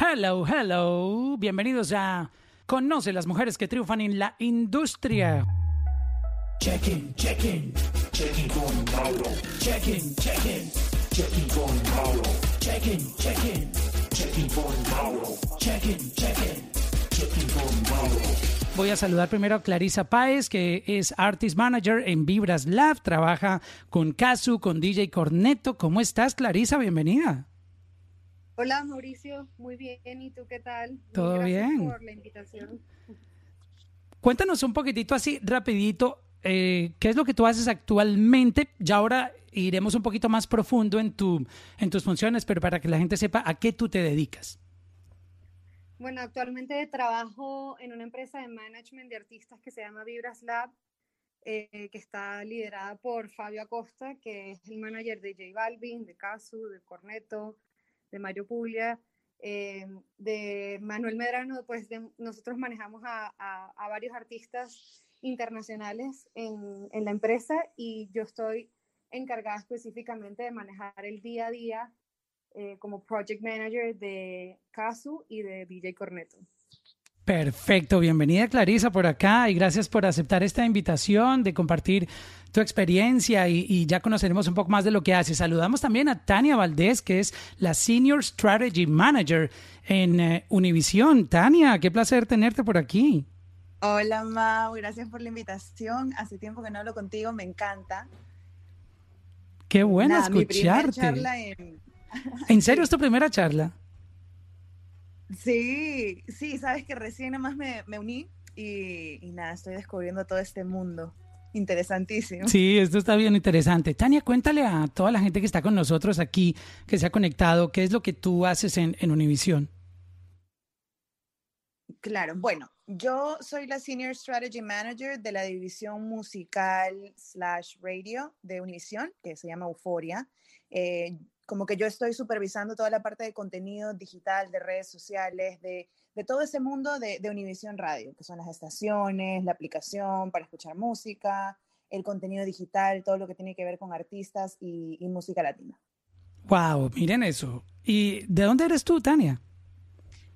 Hello, hello. Bienvenidos a Conoce las mujeres que triunfan en la industria. Check-in, check-in, check-in con Mauro. Check-in, check-in, check-in con Mauro. Check-in, check-in, check-in con Mauro. Check-in, check-in, check-in con Mauro. Voy a saludar primero a Clarisa Páez, que es Artist Manager en Vibras Lab. Trabaja con Casu, con DJ Corneto. ¿Cómo estás, Clarisa? Bienvenida. Hola Mauricio, muy bien. ¿Y tú qué tal? Todo Gracias bien. por la invitación. Cuéntanos un poquitito así, rapidito, eh, qué es lo que tú haces actualmente. Ya ahora iremos un poquito más profundo en, tu, en tus funciones, pero para que la gente sepa a qué tú te dedicas. Bueno, actualmente trabajo en una empresa de management de artistas que se llama Vibras Lab, eh, que está liderada por Fabio Acosta, que es el manager de J Balvin, de Casu, de Corneto, de Mario Puglia, eh, de Manuel Medrano. Pues de- nosotros manejamos a, varios artistas internacionales en, en la empresa y yo estoy encargada específicamente de manejar el día a día eh, como project manager de Casu y de DJ Corneto. Perfecto, bienvenida Clarisa por acá y gracias por aceptar esta invitación de compartir tu experiencia y, y ya conoceremos un poco más de lo que haces. Saludamos también a Tania Valdés, que es la Senior Strategy Manager en eh, Univision. Tania, qué placer tenerte por aquí. Hola Mau, gracias por la invitación. Hace tiempo que no hablo contigo, me encanta. Qué bueno mi escucharte. charla en- ¿En serio es tu primera charla? Sí, sí, sabes que recién nada más me, me uní y, y nada, estoy descubriendo todo este mundo. Interesantísimo. Sí, esto está bien interesante. Tania, cuéntale a toda la gente que está con nosotros aquí, que se ha conectado, qué es lo que tú haces en, en Univision. Claro, bueno, yo soy la Senior Strategy Manager de la división musical slash radio de Univision, que se llama Euforia. Eh, como que yo estoy supervisando toda la parte de contenido digital, de redes sociales, de, de todo ese mundo de, de Univision Radio, que son las estaciones, la aplicación para escuchar música, el contenido digital, todo lo que tiene que ver con artistas y, y música latina. Wow, miren eso. ¿Y de dónde eres tú, Tania?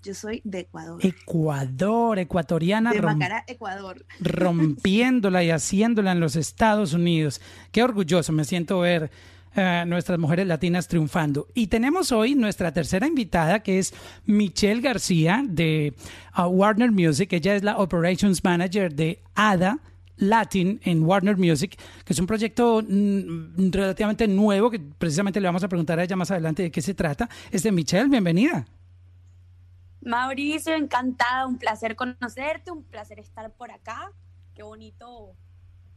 Yo soy de Ecuador. Ecuador, ecuatoriana, De Macará, Ecuador. rompiéndola y haciéndola en los Estados Unidos. Qué orgulloso me siento ver a nuestras mujeres latinas triunfando. Y tenemos hoy nuestra tercera invitada, que es Michelle García de uh, Warner Music. Ella es la Operations Manager de ADA. Latin en Warner Music, que es un proyecto mm, relativamente nuevo, que precisamente le vamos a preguntar a ella más adelante de qué se trata. Es de Michelle, bienvenida. Mauricio, encantada, un placer conocerte, un placer estar por acá. Qué bonito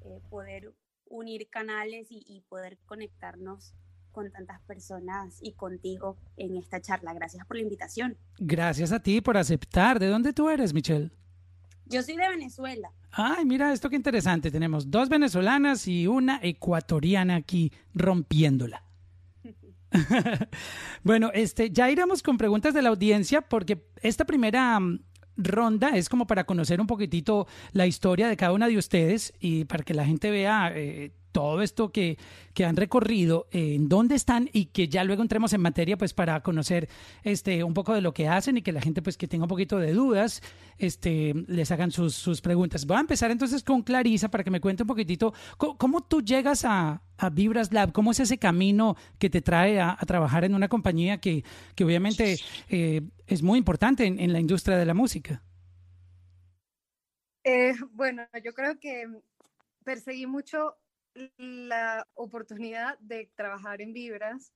eh, poder unir canales y, y poder conectarnos con tantas personas y contigo en esta charla. Gracias por la invitación. Gracias a ti por aceptar. ¿De dónde tú eres, Michelle? Yo soy de Venezuela. Ay, mira esto qué interesante. Tenemos dos venezolanas y una ecuatoriana aquí rompiéndola. bueno, este, ya iremos con preguntas de la audiencia porque esta primera mm, ronda es como para conocer un poquitito la historia de cada una de ustedes y para que la gente vea eh, todo esto que, que han recorrido, en dónde están y que ya luego entremos en materia pues para conocer este un poco de lo que hacen y que la gente pues que tenga un poquito de dudas este les hagan sus, sus preguntas. Voy a empezar entonces con Clarisa para que me cuente un poquitito cómo, tú llegas a, a Vibras Lab, cómo es ese camino que te trae a, trabajar en una compañía que, que obviamente eh, es muy importante en, en la industria de la música. Eh, bueno, yo creo que perseguí mucho la oportunidad de trabajar en Vibras.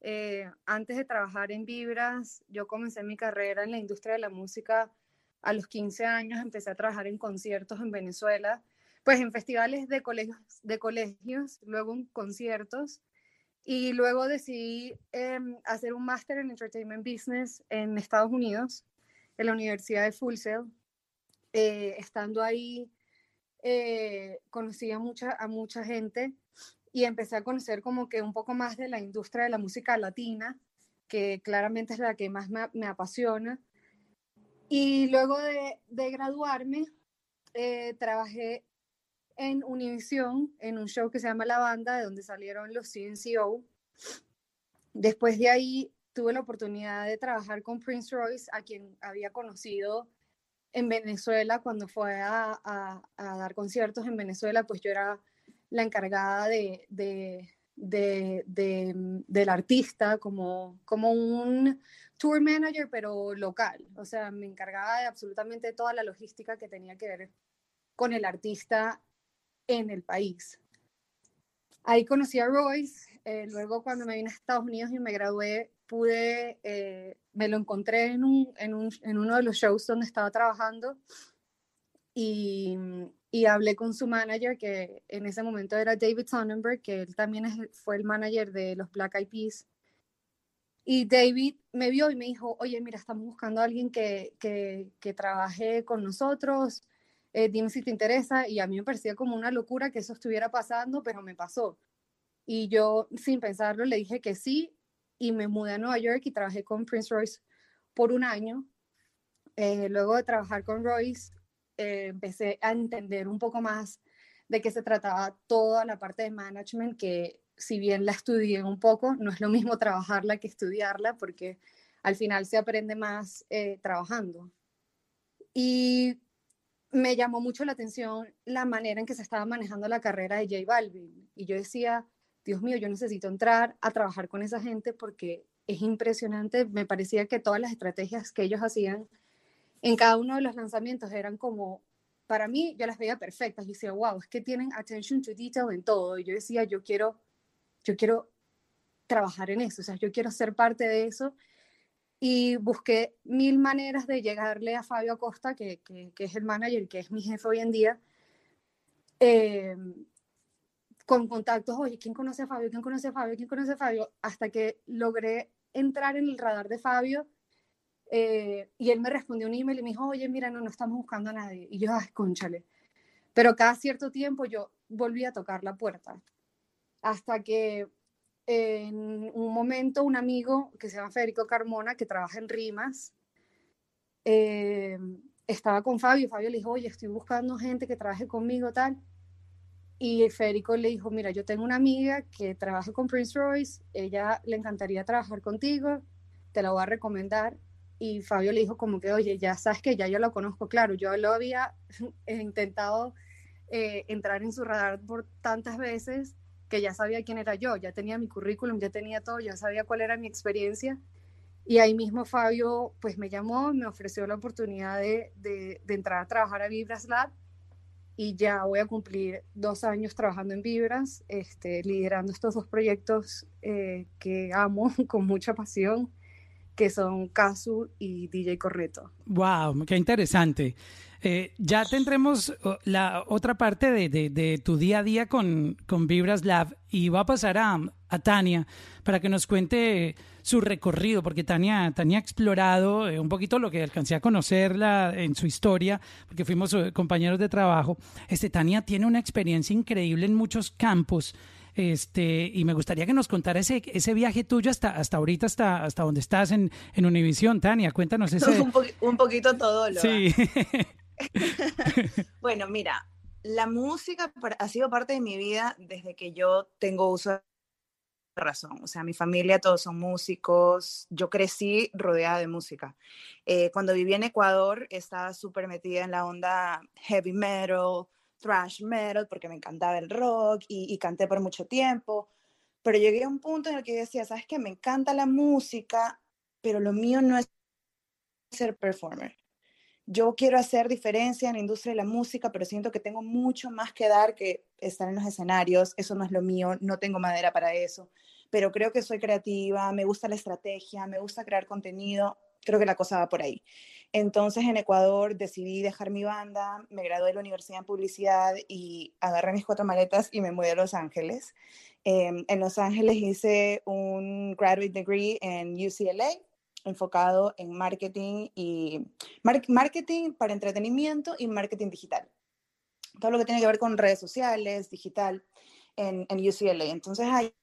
Eh, antes de trabajar en Vibras, yo comencé mi carrera en la industria de la música a los 15 años. Empecé a trabajar en conciertos en Venezuela, pues en festivales de colegios, de colegios luego en conciertos. Y luego decidí eh, hacer un máster en Entertainment Business en Estados Unidos, en la Universidad de Full Sail. Eh, estando ahí, eh, conocí a mucha, a mucha gente y empecé a conocer como que un poco más de la industria de la música latina, que claramente es la que más me, apasiona. Y luego de, de graduarme, eh, trabajé en Univision, en un show que se llama La Banda, de donde salieron los CNCO. Después de ahí tuve la oportunidad de trabajar con Prince Royce, a quien había conocido en Venezuela cuando fue a, a, dar conciertos en Venezuela, pues yo era la encargada de, de, de, del artista como, como un tour manager, pero local. O sea, me encargaba de absolutamente toda la logística que tenía que ver con el artista en el país. Ahí conocí a Royce, eh, luego cuando me vine a Estados Unidos y me gradué, pude, eh, me lo encontré en, un, en, un, en, uno de los shows donde estaba trabajando y, y, hablé con su manager, que en ese momento era David Sonnenberg, que él también fue el manager de los Black Eyed Peas. Y David me vio y me dijo, oye, mira, estamos buscando a alguien que, que, que trabaje con nosotros, eh, dime si te interesa. Y a mí me parecía como una locura que eso estuviera pasando, pero me pasó. Y yo, sin pensarlo, le dije que sí y me mudé a Nueva York y trabajé con Prince Royce por un año. Eh, luego de trabajar con Royce, eh, empecé a entender un poco más de qué se trataba toda la parte de management, que si bien la estudié un poco, no es lo mismo trabajarla que estudiarla, porque al final se aprende más eh, trabajando. Y me llamó mucho la atención la manera en que se estaba manejando la carrera de J Balvin. Y yo decía, Dios mío, yo necesito entrar a trabajar con esa gente porque es impresionante. Me parecía que todas las estrategias que ellos hacían en cada uno de los lanzamientos eran como, para mí, yo las veía perfectas. Y decía, wow, es que tienen attention to detail en todo. Y yo decía, yo quiero, yo quiero trabajar en eso, o sea, yo quiero ser parte de eso. Y busqué mil maneras de llegarle a Fabio Acosta, que, que, que es el manager, que es mi jefe hoy en día, eh, con contactos, oye, ¿quién conoce a Fabio? ¿Quién conoce a Fabio? ¿Quién conoce a Fabio? Hasta que logré entrar en el radar de Fabio eh, y él me respondió un email y me dijo, oye, mira, no, no estamos buscando a nadie. Y yo, ay, conchale. Pero cada cierto tiempo yo volví a tocar la puerta. Hasta que en un momento un amigo que se llama Federico Carmona, que trabaja en Rimas, eh, estaba con Fabio. Fabio le dijo, oye, estoy buscando gente que trabaje conmigo, tal. Y Federico le dijo, mira, yo tengo una amiga que trabaja con Prince Royce, ella le encantaría trabajar contigo, te la voy a recomendar y Fabio le dijo como que, oye, ya sabes que ya yo lo conozco, claro, yo lo había intentado eh, entrar en su radar por tantas veces que ya sabía quién era yo, ya tenía mi currículum, ya tenía todo, ya sabía cuál era mi experiencia. Y ahí mismo Fabio pues me llamó, me ofreció la oportunidad de, de, de entrar a trabajar a Vibras Lab y ya voy a cumplir dos años trabajando en Vibras, este, liderando estos dos proyectos eh, que amo con mucha pasión que son Casu y DJ Correto. ¡Wow! ¡Qué interesante! Eh, ya tendremos la otra parte de, de, tu día a día con, con Vibras Lab y va a pasar a, a, Tania para que nos cuente su recorrido, porque Tania, Tania ha explorado eh, un poquito lo que alcancé a conocerla en su historia, porque fuimos eh, compañeros de trabajo. Este, Tania tiene una experiencia increíble en muchos campos este, y me gustaría que nos contara ese, ese viaje tuyo hasta, hasta ahorita, hasta, hasta donde estás en, en Univisión. Tania, cuéntanos ese. un, po un poquito todo lo. Sí. bueno, mira, la música ha sido parte de mi vida desde que yo tengo uso de razón. O sea, mi familia todos son músicos. Yo crecí rodeada de música. Eh, cuando viví en Ecuador estaba súper metida en la onda heavy metal, thrash metal porque me encantaba el rock y, canté por mucho tiempo, pero llegué a un punto en el que decía, sabes que me encanta la música, pero lo mío no es ser performer. Yo quiero hacer diferencia en la industria de la música, pero siento que tengo mucho más que dar que estar en los escenarios. Eso no es lo mío, no tengo madera para eso. Pero creo que soy creativa, me gusta la estrategia, me gusta crear contenido. Creo que la cosa va por ahí. Entonces en Ecuador decidí dejar mi banda, me gradué de la Universidad en Publicidad y agarré mis cuatro maletas y me mudé a Los Ángeles. Eh, en Los Ángeles hice un graduate degree en UCLA enfocado en marketing y mar marketing para entretenimiento y marketing digital. Todo lo que tiene que ver con redes sociales, digital, en, en UCLA. Entonces ahí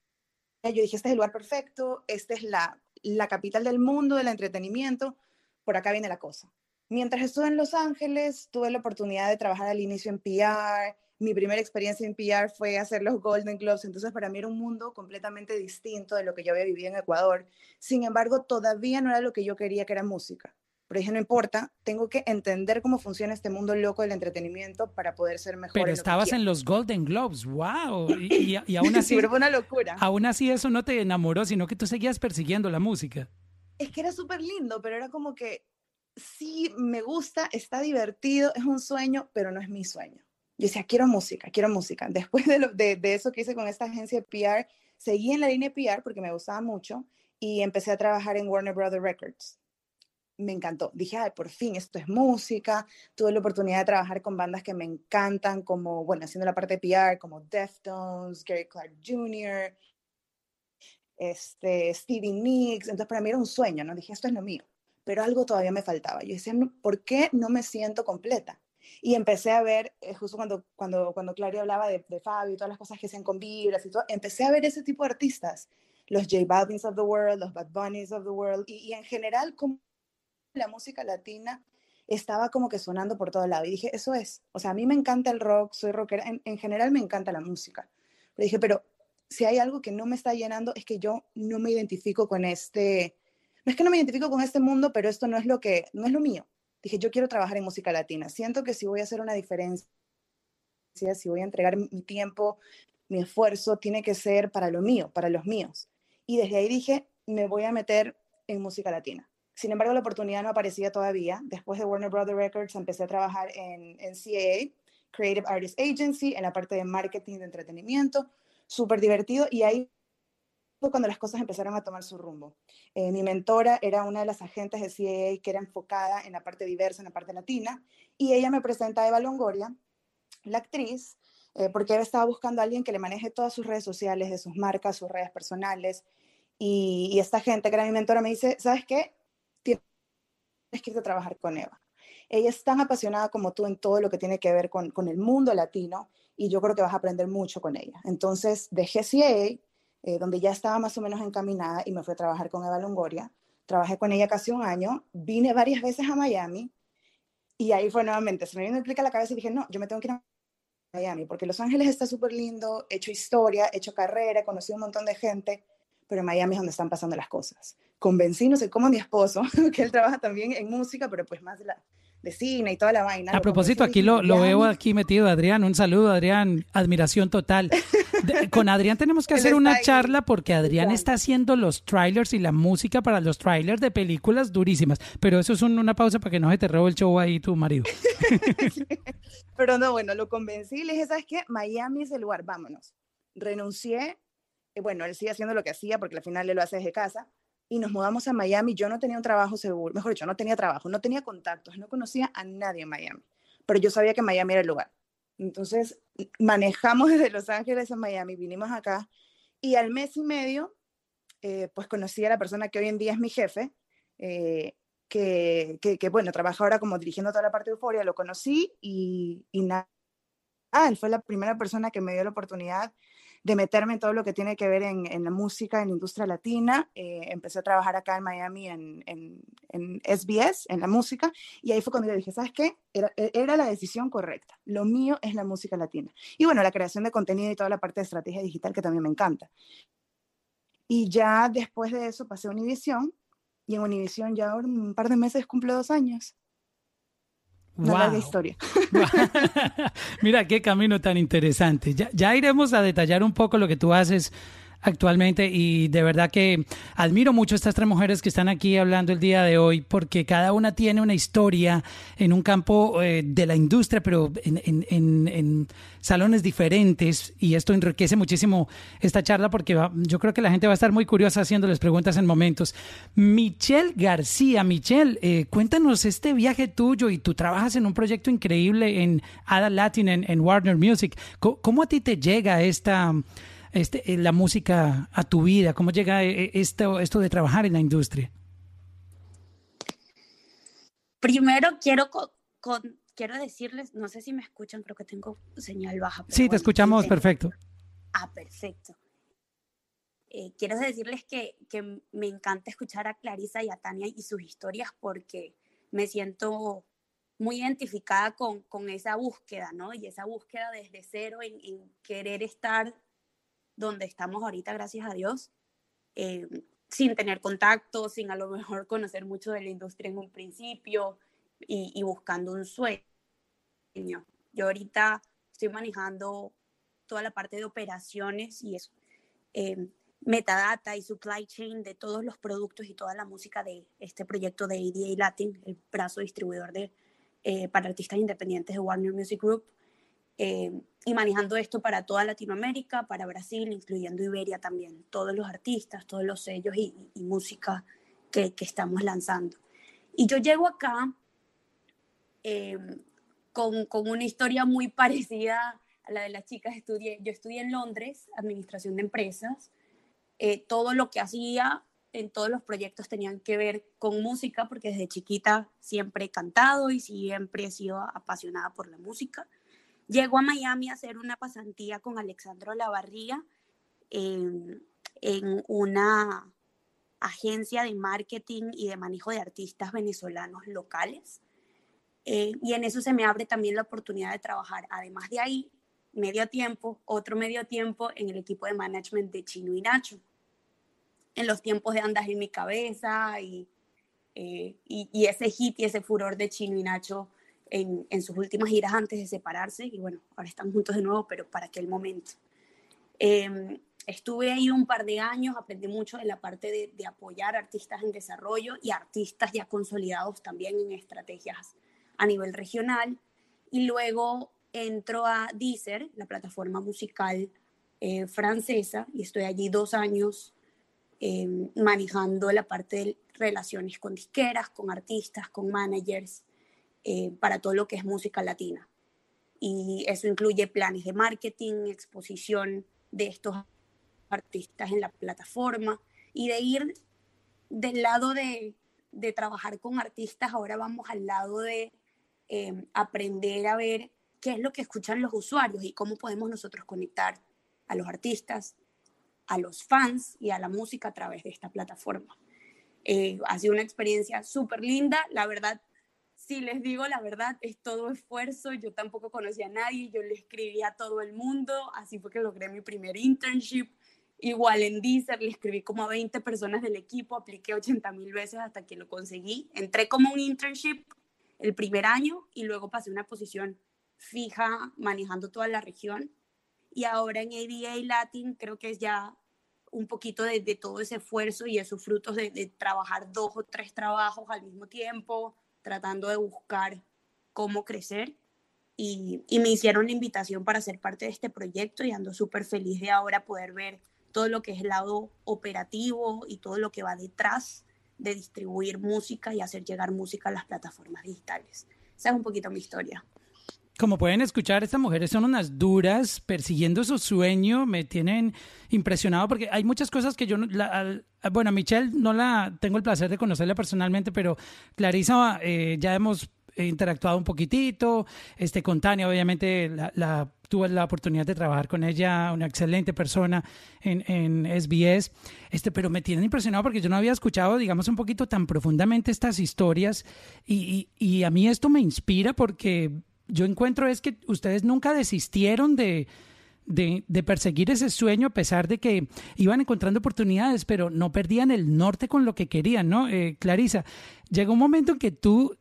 yo dije, este es el lugar perfecto, esta es la, la capital del mundo del entretenimiento por acá viene la cosa. Mientras estuve en Los Ángeles, tuve la oportunidad de trabajar al inicio en PR, mi primera experiencia en PR fue hacer los Golden Globes, entonces para mí era un mundo completamente distinto de lo que yo había vivido en Ecuador. Sin embargo, todavía no era lo que yo quería, que era música. Pero dije, no importa, tengo que entender cómo funciona este mundo loco del entretenimiento para poder ser mejor. Pero estabas en los Golden Globes, wow. Y, y, aún así... sí, fue una locura. Aún así eso no te enamoró, sino que tú seguías persiguiendo la música. Es que era súper lindo, pero era como que sí, me gusta, está divertido, es un sueño, pero no es mi sueño. Yo decía, quiero música, quiero música. Después de, de, de, eso que hice con esta agencia de PR, seguí en la línea de PR porque me gustaba mucho y empecé a trabajar en Warner Brothers Records. Me encantó. Dije, ay, por fin, esto es música. Tuve la oportunidad de trabajar con bandas que me encantan, como, bueno, haciendo la parte de PR, como Deftones, Gary Clark Jr., este, Stevie Nicks. Entonces, para mí era un sueño, ¿no? Dije, esto es lo mío. Pero algo todavía me faltaba. Yo decía, ¿por qué no me siento completa? Y empecé a ver, eh, justo cuando, cuando, cuando hablaba de, de Fabio y todas las cosas que hacen con vibras y todo, empecé a ver ese tipo de artistas, los J Balvins of the world, los Bad Bunnies of the world, y, y en general como la música latina estaba como que sonando por todo lado. Y dije, eso es, o sea, a mí me encanta el rock, soy rockera, en, en general me encanta la música. Pero dije, pero si hay algo que no me está llenando es que yo no me identifico con este, no es que no me identifico con este mundo, pero esto no es lo que, no es lo mío dije, yo quiero trabajar en música latina. Siento que si voy a hacer una diferencia, si voy a entregar mi tiempo, mi esfuerzo, tiene que ser para lo mío, para los míos. Y desde ahí dije, me voy a meter en música latina. Sin embargo, la oportunidad no aparecía todavía. Después de Warner Brothers Records empecé a trabajar en, en CAA, Creative Artist Agency, en la parte de marketing de entretenimiento. Súper divertido. Y ahí cuando las cosas empezaron a tomar su rumbo. Eh, mi mentora era una de las agentes de CAA que era enfocada en la parte diversa, en la parte latina, y ella me presenta a Eva Longoria, la actriz, eh, porque Eva estaba buscando a alguien que le maneje todas sus redes sociales, de sus marcas, sus redes personales, y, y esta gente que era mi mentora me dice, ¿sabes qué? Tienes que irte a trabajar con Eva. Ella es tan apasionada como tú en todo lo que tiene que ver con, con el mundo latino, y yo creo que vas a aprender mucho con ella. Entonces dejé CAA, eh, donde ya estaba más o menos encaminada y me fui a trabajar con Eva Longoria. Trabajé con ella casi un año, vine varias veces a Miami y ahí fue nuevamente, se me vino a la cabeza y dije, no, yo me tengo que ir a Miami porque Los Ángeles está súper lindo, he hecho historia, he hecho carrera, he conocido un montón de gente, pero Miami es donde están pasando las cosas. Convencí, no sé cómo a mi esposo, que él trabaja también en música, pero pues más de la, de cine y toda la vaina. A propósito, aquí lo, lo, veo aquí metido, Adrián. Un saludo, Adrián. Admiración total. con Adrián tenemos que hacer una charla porque Adrián está haciendo los trailers y la música para los trailers de películas durísimas. Pero eso es una pausa para que no se te robe el show ahí tu marido. Pero no, bueno, lo convencí y le dije, ¿sabes qué? Miami es el lugar, vámonos. Renuncié. Bueno, él sigue haciendo lo que hacía porque al final él lo hace desde casa y nos mudamos a Miami. Yo no tenía un trabajo seguro, mejor dicho, no tenía trabajo, no tenía contactos, no conocía a nadie en Miami, pero yo sabía que Miami era el lugar. Entonces manejamos desde Los Ángeles a Miami, vinimos acá y al mes y medio, eh, pues conocí a la persona que hoy en día es mi jefe, eh, que, que, que, bueno, trabaja ahora como dirigiendo toda la parte de Euforia, lo conocí y, y nada, ah, él fue la primera persona que me dio la oportunidad de meterme en todo lo que tiene que ver en, en la música, en la industria latina. Eh, empecé a trabajar acá en Miami en, en, en, SBS, en la música, y ahí fue cuando yo dije, ¿sabes qué? Era, e, era, la decisión correcta. Lo mío es la música latina. Y bueno, la creación de contenido y toda la parte de estrategia digital que también me encanta. Y ya después de eso pasé a Univision, y en Univision ya un par de meses cumplo dos años. Una wow. larga historia. Mira qué camino tan interesante. Ya, ya, iremos a detallar un poco lo que tú haces actualmente y de verdad que admiro mucho estas tres mujeres que están aquí hablando el día de hoy porque cada una tiene una historia en un campo eh, de la industria pero en, salones diferentes y esto enriquece muchísimo esta charla porque yo creo que la gente va a estar muy curiosa haciéndoles preguntas en momentos. Michelle García, Michelle, eh, cuéntanos este viaje tuyo y tú trabajas en un proyecto increíble en Ada Latin en, Warner Music. ¿Cómo, ¿Cómo a ti te llega esta este, la música a tu vida? ¿Cómo llega esto, esto de trabajar en la industria? Primero quiero, con, con, quiero decirles, no sé si me escuchan, creo que tengo señal baja. sí, bueno, te escuchamos perfecto. Ah, perfecto. Eh, quiero decirles que, que me encanta escuchar a Clarisa y a Tania y sus historias porque me siento muy identificada con, con, esa búsqueda, ¿no? Y esa búsqueda desde cero en, en querer estar donde estamos ahorita, gracias a Dios, eh, sin tener contacto, sin a lo mejor conocer mucho de la industria en un principio y, y buscando un sueño. Yo ahorita estoy manejando toda la parte de operaciones y eso. Eh, metadata y supply chain de todos los productos y toda la música de este proyecto de ADA Latin, el brazo distribuidor de, eh, para artistas independientes de Warner Music Group, eh, y manejando esto para toda Latinoamérica, para Brasil, incluyendo Iberia también, todos los artistas, todos los sellos y, y música que, que, estamos lanzando. Y yo llego acá eh, con, con, una historia muy parecida a la de las chicas. Estudié, yo estudié en Londres, Administración de Empresas, eh, todo lo que hacía en todos los proyectos tenían que ver con música, porque desde chiquita siempre he cantado y siempre he sido apasionada por la música. Llego a Miami a hacer una pasantía con Alexandro Lavarría en, en una agencia de marketing y de manejo de artistas venezolanos locales. Eh, y en eso se me abre también la oportunidad de trabajar, además de ahí, medio tiempo, otro medio tiempo en el equipo de management de Chino y Nacho en los tiempos de Andas en mi cabeza y, eh, y, y, ese hit y ese furor de Chino y Nacho en, en, sus últimas giras antes de separarse. Y bueno, ahora están juntos de nuevo, pero para aquel momento. Eh, estuve ahí un par de años, aprendí mucho de la parte de, de, apoyar artistas en desarrollo y artistas ya consolidados también en estrategias a nivel regional. Y luego entro a Deezer, la plataforma musical eh, francesa, y estoy allí dos años eh, manejando la parte de relaciones con disqueras, con artistas, con managers, eh, para todo lo que es música latina. Y eso incluye planes de marketing, exposición de estos artistas en la plataforma y de ir del lado de, de trabajar con artistas, ahora vamos al lado de eh, aprender a ver qué es lo que escuchan los usuarios y cómo podemos nosotros conectar a los artistas, a los fans y a la música a través de esta plataforma. Eh, ha sido una experiencia súper linda, la verdad, si les digo la verdad, es todo esfuerzo, yo tampoco conocía a nadie, yo le escribí a todo el mundo, así fue que logré mi primer internship, igual en Deezer, le escribí como a 20 personas del equipo, apliqué 80 mil veces hasta que lo conseguí, entré como un internship el primer año y luego pasé una posición fija manejando toda la región. Y ahora en ADA Latin creo que es ya un poquito de, todo ese esfuerzo y esos frutos de, de, trabajar dos o tres trabajos al mismo tiempo, tratando de buscar cómo crecer. Y, y me hicieron la invitación para ser parte de este proyecto y ando súper feliz de ahora poder ver todo lo que es el lado operativo y todo lo que va detrás de distribuir música y hacer llegar música a las plataformas digitales. Esa es un poquito mi historia. Como pueden escuchar, estas mujeres son unas duras, persiguiendo su sueño, me tienen impresionado porque hay muchas cosas que yo, la, bueno, a Michelle no la tengo el placer de conocerla personalmente, pero Clarisa eh, ya hemos interactuado un poquitito, este, con Tania obviamente la, la, tuve la oportunidad de trabajar con ella, una excelente persona en, en SBS, este, pero me tienen impresionado porque yo no había escuchado, digamos, un poquito tan profundamente estas historias y, y, y a mí esto me inspira porque yo encuentro es que ustedes nunca desistieron de, de, perseguir ese sueño a pesar de que iban encontrando oportunidades, pero no perdían el norte con lo que querían, ¿no? Eh, Clarisa, llegó un momento en que tú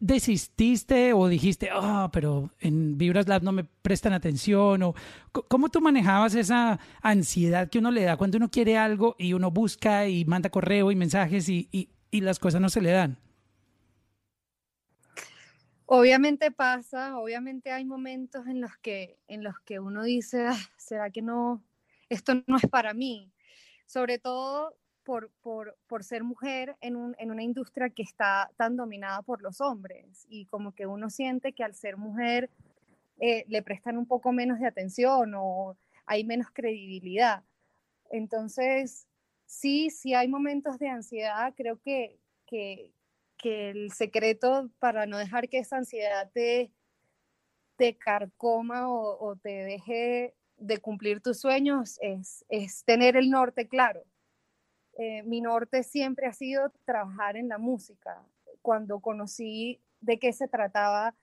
desististe o dijiste, ah, oh, pero en Vibras Lab no me prestan atención, o cómo tú manejabas esa ansiedad que uno le da cuando uno quiere algo y uno busca y manda correo y mensajes y, y las cosas no se le dan. Obviamente pasa, obviamente hay momentos en los que, en los que uno dice, ah, ¿será que no, esto no es para mí? Sobre todo por, por, por ser mujer en, un, en, una industria que está tan dominada por los hombres y como que uno siente que al ser mujer eh, le prestan un poco menos de atención o hay menos credibilidad. Entonces, sí, sí hay momentos de ansiedad, creo que, que, que el secreto para no dejar que esa ansiedad te, te carcoma o, te deje de cumplir tus sueños es, es tener el norte claro. Eh, mi norte siempre ha sido trabajar en la música, cuando conocí de qué se trataba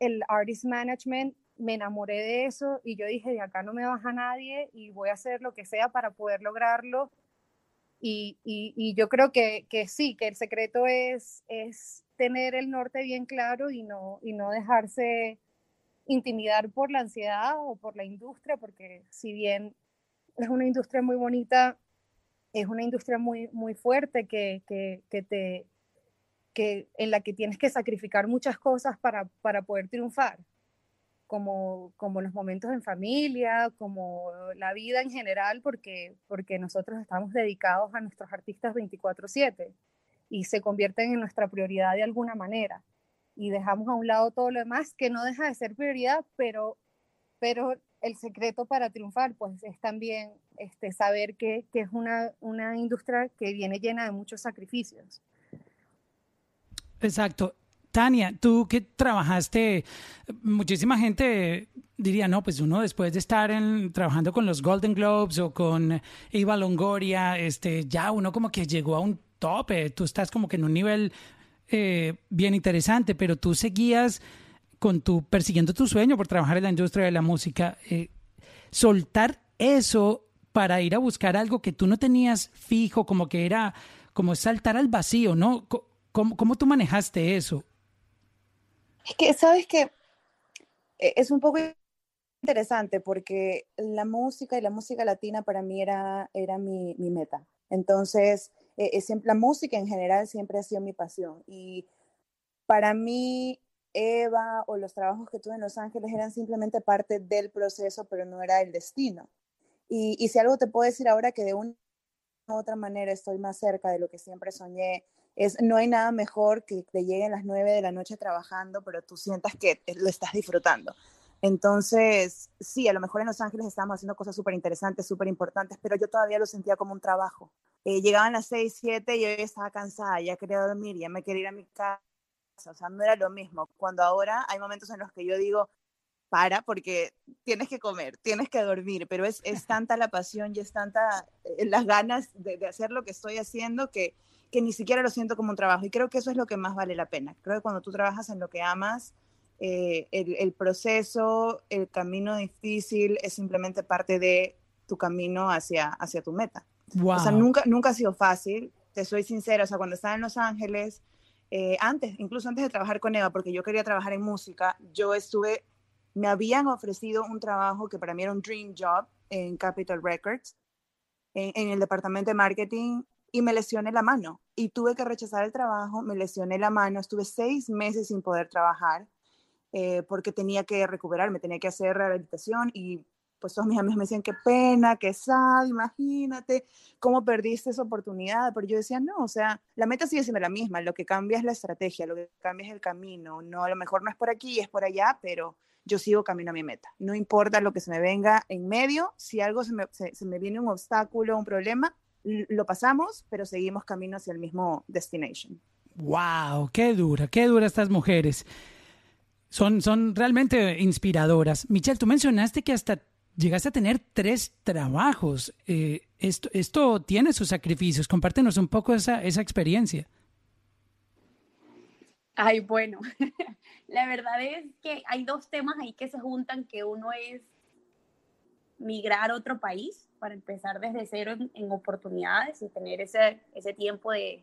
el artist management, me enamoré de eso y yo dije, de acá no me baja nadie y voy a hacer lo que sea para poder lograrlo. Y, yo creo que, que, sí, que el secreto es, es tener el norte bien claro y no, y no dejarse intimidar por la ansiedad o por la industria, porque si bien es una industria muy bonita, es una industria muy, muy fuerte que, que, que te, que, en la que tienes que sacrificar muchas cosas para, para poder triunfar, como, como los momentos en familia, como la vida en general, porque, porque nosotros estamos dedicados a nuestros artistas 24/7 y se convierten en nuestra prioridad de alguna manera. Y dejamos a un lado todo lo demás, que no deja de ser prioridad, pero, pero el secreto para triunfar, pues es también este, saber que, que es una, una industria que viene llena de muchos sacrificios. Exacto. Tania, tú que trabajaste, muchísima gente diría, no, pues uno después de estar trabajando con los Golden Globes o con Eva Longoria, este, ya uno como que llegó a un tope, tú estás como que en un nivel eh, bien interesante, pero tú seguías con persiguiendo tu sueño por trabajar en la industria de la música, eh, soltar eso para ir a buscar algo que tú no tenías fijo, como que era como saltar al vacío, ¿no? ¿Cómo, cómo tú manejaste eso? Es que, ¿sabes que Es un poco interesante porque la música y la música latina para mí era, era mi, meta. Entonces, eh, siempre, la música en general siempre ha sido mi pasión. Y para mí, Eva o los trabajos que tuve en Los Ángeles eran simplemente parte del proceso, pero no era el destino. Y, y si algo te puedo decir ahora que de una u otra manera estoy más cerca de lo que siempre soñé, es no hay nada mejor que te lleguen las nueve de la noche trabajando, pero tú sientas que lo estás disfrutando. Entonces, sí, a lo mejor en Los Ángeles estábamos haciendo cosas súper interesantes, súper importantes, pero yo todavía lo sentía como un trabajo. Eh, llegaban las seis, siete y yo estaba cansada, ya quería dormir, ya me quería ir a mi casa. O sea, no era lo mismo. Cuando ahora hay momentos en los que yo digo, para, porque tienes que comer, tienes que dormir, pero es, es tanta la pasión y es tanta eh, las ganas de hacer lo que estoy haciendo que, que ni siquiera lo siento como un trabajo. Y creo que eso es lo que más vale la pena. Creo que cuando tú trabajas en lo que amas, eh, el, el, proceso, el camino difícil es simplemente parte de tu camino hacia, hacia tu meta. Wow. O sea, nunca, nunca ha sido fácil, te soy sincera, o sea, cuando estaba en Los Ángeles, eh, antes, incluso antes de trabajar con Eva, porque yo quería trabajar en música, yo estuve, me habían ofrecido un trabajo que para mí era un dream job en Capitol Records, en, en el departamento de marketing, y me lesioné la mano y tuve que rechazar el trabajo, me lesioné la mano, estuve seis meses sin poder trabajar eh, porque tenía que recuperarme, tenía que hacer rehabilitación y pues todos mis amigos me decían, qué pena, qué sad, imagínate cómo perdiste esa oportunidad, pero yo decía, no, o sea, la meta sigue siendo la misma, lo que cambia es la estrategia, lo que cambia es el camino, no, a lo mejor no es por aquí, es por allá, pero yo sigo camino a mi meta, no importa lo que se me venga en medio, si algo se me, se, se me viene un obstáculo, un problema, lo pasamos, pero seguimos camino hacia el mismo destination. ¡Wow! ¡Qué dura! ¡Qué dura estas mujeres! Son, son realmente inspiradoras. Michelle, tú mencionaste que hasta llegaste a tener tres trabajos. Eh, esto, esto tiene sus sacrificios. Compártenos un poco esa, esa experiencia. Ay, bueno, la verdad es que hay dos temas ahí que se juntan, que uno es migrar a otro país para empezar desde cero en, oportunidades y tener ese, ese tiempo de,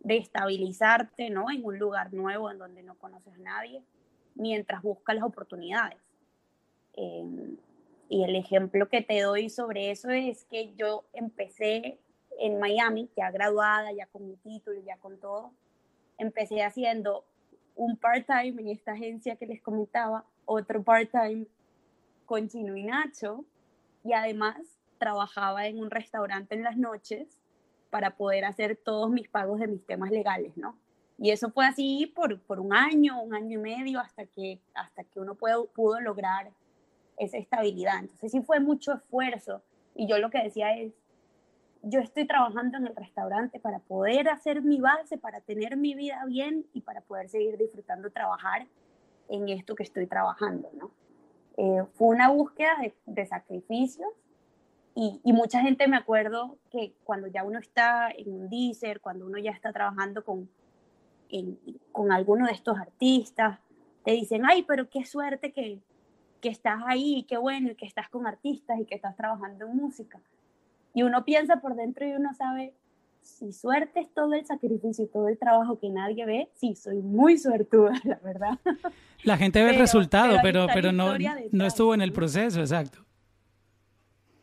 de estabilizarte ¿no? en un lugar nuevo en donde no conoces a nadie, mientras buscas las oportunidades. Eh, y el ejemplo que te doy sobre eso es que yo empecé en Miami, ya graduada, ya con mi título, ya con todo. Empecé haciendo un part-time en esta agencia que les comentaba, otro part-time con Chino y Nacho, y además trabajaba en un restaurante en las noches para poder hacer todos mis pagos de mis temas legales, ¿no? Y eso fue así por, por un año, un año y medio, hasta que, hasta que uno pudo, pudo lograr esa estabilidad. Entonces sí fue mucho esfuerzo. Y yo lo que decía es, yo estoy trabajando en el restaurante para poder hacer mi base, para tener mi vida bien y para poder seguir disfrutando trabajar en esto que estoy trabajando, ¿no? Eh, fue una búsqueda de, de sacrificios y, y, mucha gente me acuerdo que cuando ya uno está en un Deezer, cuando uno ya está trabajando con, con alguno de estos artistas, te dicen, ay, pero qué suerte que, que estás ahí, qué bueno, y que estás con artistas y que estás trabajando en música. Y uno piensa por dentro y uno sabe, si suerte es todo el sacrificio y todo el trabajo que nadie ve, sí, soy muy suertuda, la verdad. La gente ve el resultado, pero, pero, no, no estuvo en el proceso, exacto.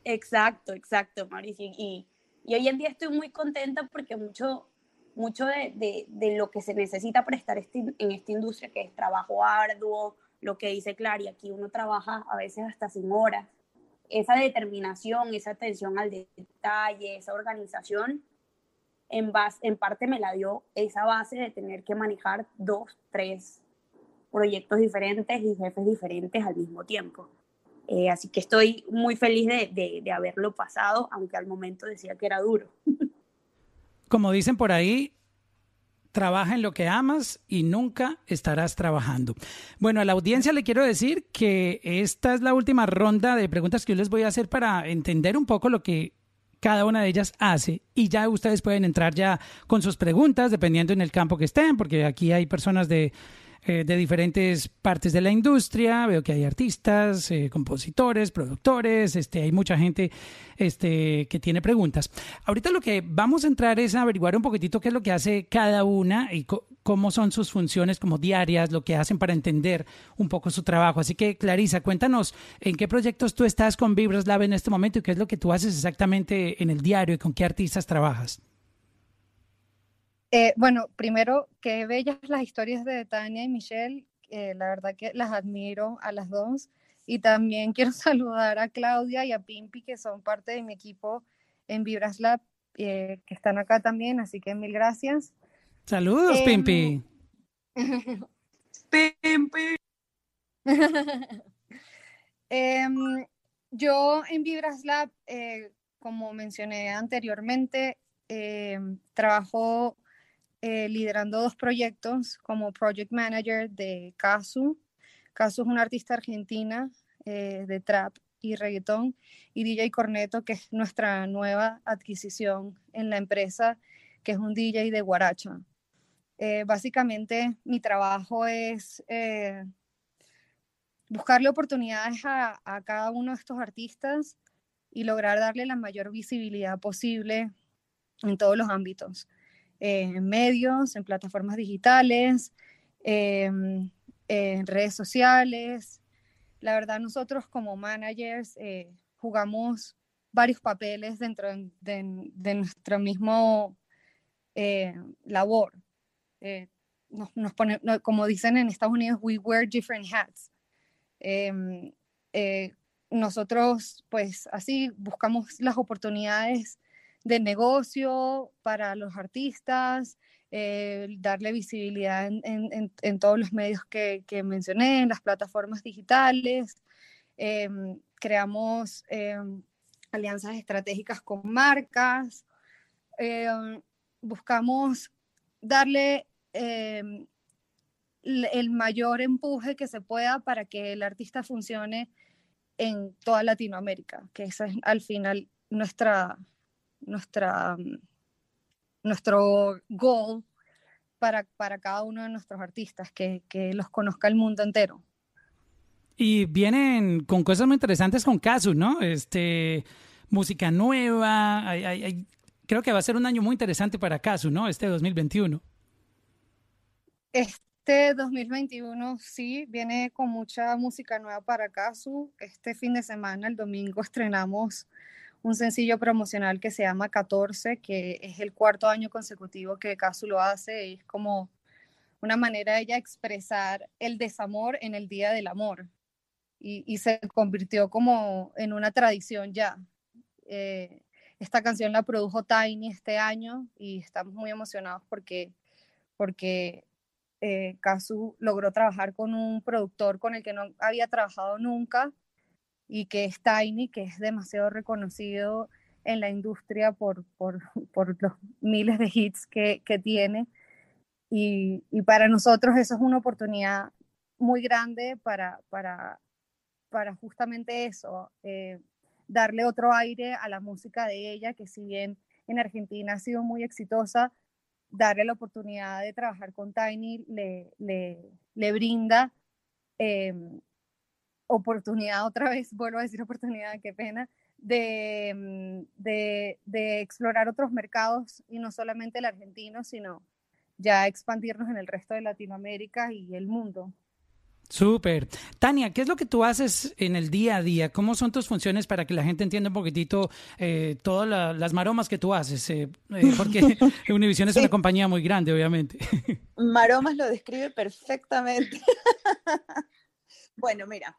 Exacto, exacto, Mauricio. Y, y hoy en día estoy muy contenta porque mucho, mucho de, de, de lo que se necesita para estar este, en esta industria, que es trabajo arduo, lo que dice Clary, aquí uno trabaja a veces hasta sin horas. Esa determinación, esa atención al detalle, esa organización, en, base, en parte me la dio esa base de tener que manejar dos, tres proyectos diferentes y jefes diferentes al mismo tiempo. Eh, así que estoy muy feliz de, de, de haberlo pasado, aunque al momento decía que era duro. Como dicen por ahí, trabaja en lo que amas y nunca estarás trabajando. Bueno, a la audiencia le quiero decir que esta es la última ronda de preguntas que yo les voy a hacer para entender un poco lo que cada una de ellas hace. Y ya ustedes pueden entrar ya con sus preguntas dependiendo en el campo que estén, porque aquí hay personas de eh, de diferentes partes de la industria. Veo que hay artistas, eh, compositores, productores, este, hay mucha gente este, que tiene preguntas. Ahorita lo que vamos a entrar es a averiguar un poquitito qué es lo que hace cada una y cómo son sus funciones como diarias, lo que hacen para entender un poco su trabajo. Así que, Clarisa, cuéntanos en qué proyectos tú estás con Vibras Lab en este momento y qué es lo que tú haces exactamente en el diario y con qué artistas trabajas. Eh, bueno, primero, qué bellas las historias de Tania y Michelle. Eh, la verdad que las admiro a las dos. Y también quiero saludar a Claudia y a Pimpi, que son parte de mi equipo en Vibras Lab, eh, que están acá también. Así que mil gracias. Saludos, em, Pimpi. Pimpi. Em, yo en Vibras Lab, como mencioné anteriormente, em, trabajo eh, liderando dos proyectos como project manager de Casu. Casu es una artista argentina eh, de trap y reggaetón y DJ Corneto, que es nuestra nueva adquisición en la empresa, que es un DJ de Guaracha. Eh, básicamente mi trabajo es buscarle oportunidades a, a cada uno de estos artistas y lograr darle la mayor visibilidad posible en todos los ámbitos en medios, en plataformas digitales, em, en redes sociales. La verdad, nosotros como managers eh, jugamos varios papeles dentro de, nuestro mismo eh, labor. Eh, nos, como dicen en Estados Unidos, we wear different hats. Em, nosotros, pues así, buscamos las oportunidades de negocio para los artistas, eh, darle visibilidad en, todos los medios que, mencioné, en las plataformas digitales. Em, creamos em, alianzas estratégicas con marcas. Em, buscamos darle el mayor empuje que se pueda para que el artista funcione en toda Latinoamérica, que esa es al final nuestra, nuestra, nuestro goal para, para cada uno de nuestros artistas, que, que los conozca el mundo entero. Y vienen con cosas muy interesantes con Casu, ¿no? Este, música nueva, creo que va a ser un año muy interesante para Casu, ¿no? Este 2021. Este 2021 sí, viene con mucha música nueva para Casu. Este fin de semana, el domingo, estrenamos un sencillo promocional que se llama 14, que es el cuarto año consecutivo que Casu lo hace, y es como una manera de ella expresar el desamor en el Día del Amor. Y, se convirtió como en una tradición ya. Eh, esta canción la produjo Tiny este año y estamos muy emocionados porque, porque eh, logró trabajar con un productor con el que no había trabajado nunca y que es Tiny, que es demasiado reconocido en la industria por, por, por los miles de hits que, que tiene. Y, y, para nosotros eso es una oportunidad muy grande para, para, para justamente eso, eh, darle otro aire a la música de ella, que si bien en Argentina ha sido muy exitosa, darle la oportunidad de trabajar con Tiny le, le, le brinda em, oportunidad, otra vez vuelvo a decir oportunidad, qué pena, de, mm, de, de, explorar otros mercados y no solamente el argentino, sino ya expandirnos en el resto de Latinoamérica y el mundo. Súper. Tania, ¿qué es lo que tú haces en el día a día? ¿Cómo son tus funciones para que la gente entienda un poquitito eh, todas la, las maromas que tú haces? Eh, eh, porque Univision es sí. una compañía muy grande, obviamente. Maromas lo describe perfectamente. bueno, mira,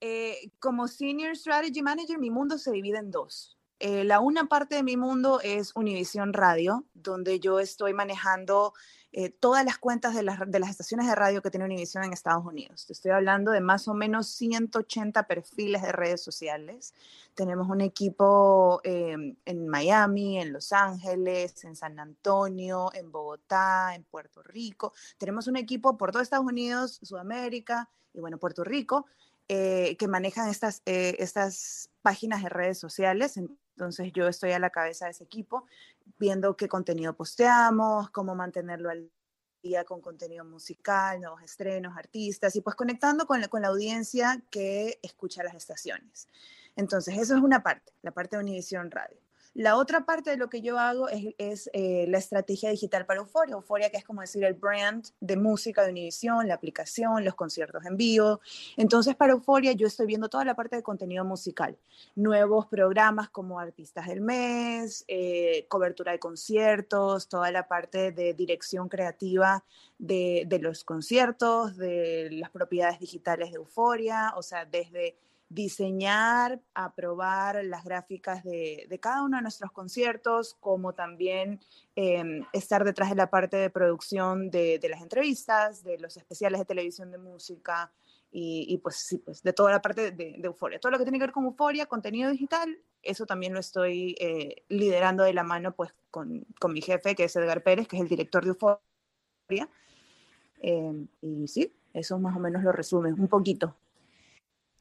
eh, como Senior Strategy Manager, mi mundo se divide en dos. Eh, la una parte de mi mundo es Univision Radio, donde yo estoy manejando eh, todas las cuentas de las, de las, estaciones de radio que tiene Univision en Estados Unidos. Te estoy hablando de más o menos 180 perfiles de redes sociales. Tenemos un equipo eh, en Miami, en Los Ángeles, en San Antonio, en Bogotá, en Puerto Rico. Tenemos un equipo por todo Estados Unidos, Sudamérica y bueno, Puerto Rico. Eh, que manejan estas, eh, estas páginas de redes sociales. Entonces yo estoy a la cabeza de ese equipo, viendo qué contenido posteamos, cómo mantenerlo al día con contenido musical, nuevos estrenos, artistas, y pues conectando con la, con la audiencia que escucha las estaciones. Entonces, eso es una parte, la parte de Univision Radio. La otra parte de lo que yo hago es, eh, la estrategia digital para Euforia. Euforia, que es como decir el brand de música de Univision, la aplicación, los conciertos en vivo. Entonces, para Euforia yo estoy viendo toda la parte de contenido musical. Nuevos programas como Artistas del Mes, eh, cobertura de conciertos, toda la parte de dirección creativa de, de los conciertos, de las propiedades digitales de Euforia, o sea, desde diseñar, aprobar las gráficas de, de, cada uno de nuestros conciertos, como también eh, estar detrás de la parte de producción de, de, las entrevistas, de los especiales de televisión de música y, y pues sí, pues de toda la parte de, de, Euforia. Todo lo que tiene que ver con Euforia, contenido digital, eso también lo estoy eh, liderando de la mano pues con, con, mi jefe, que es Edgar Pérez, que es el director de Euforia. Eh, y sí, eso más o menos lo resume, un poquito.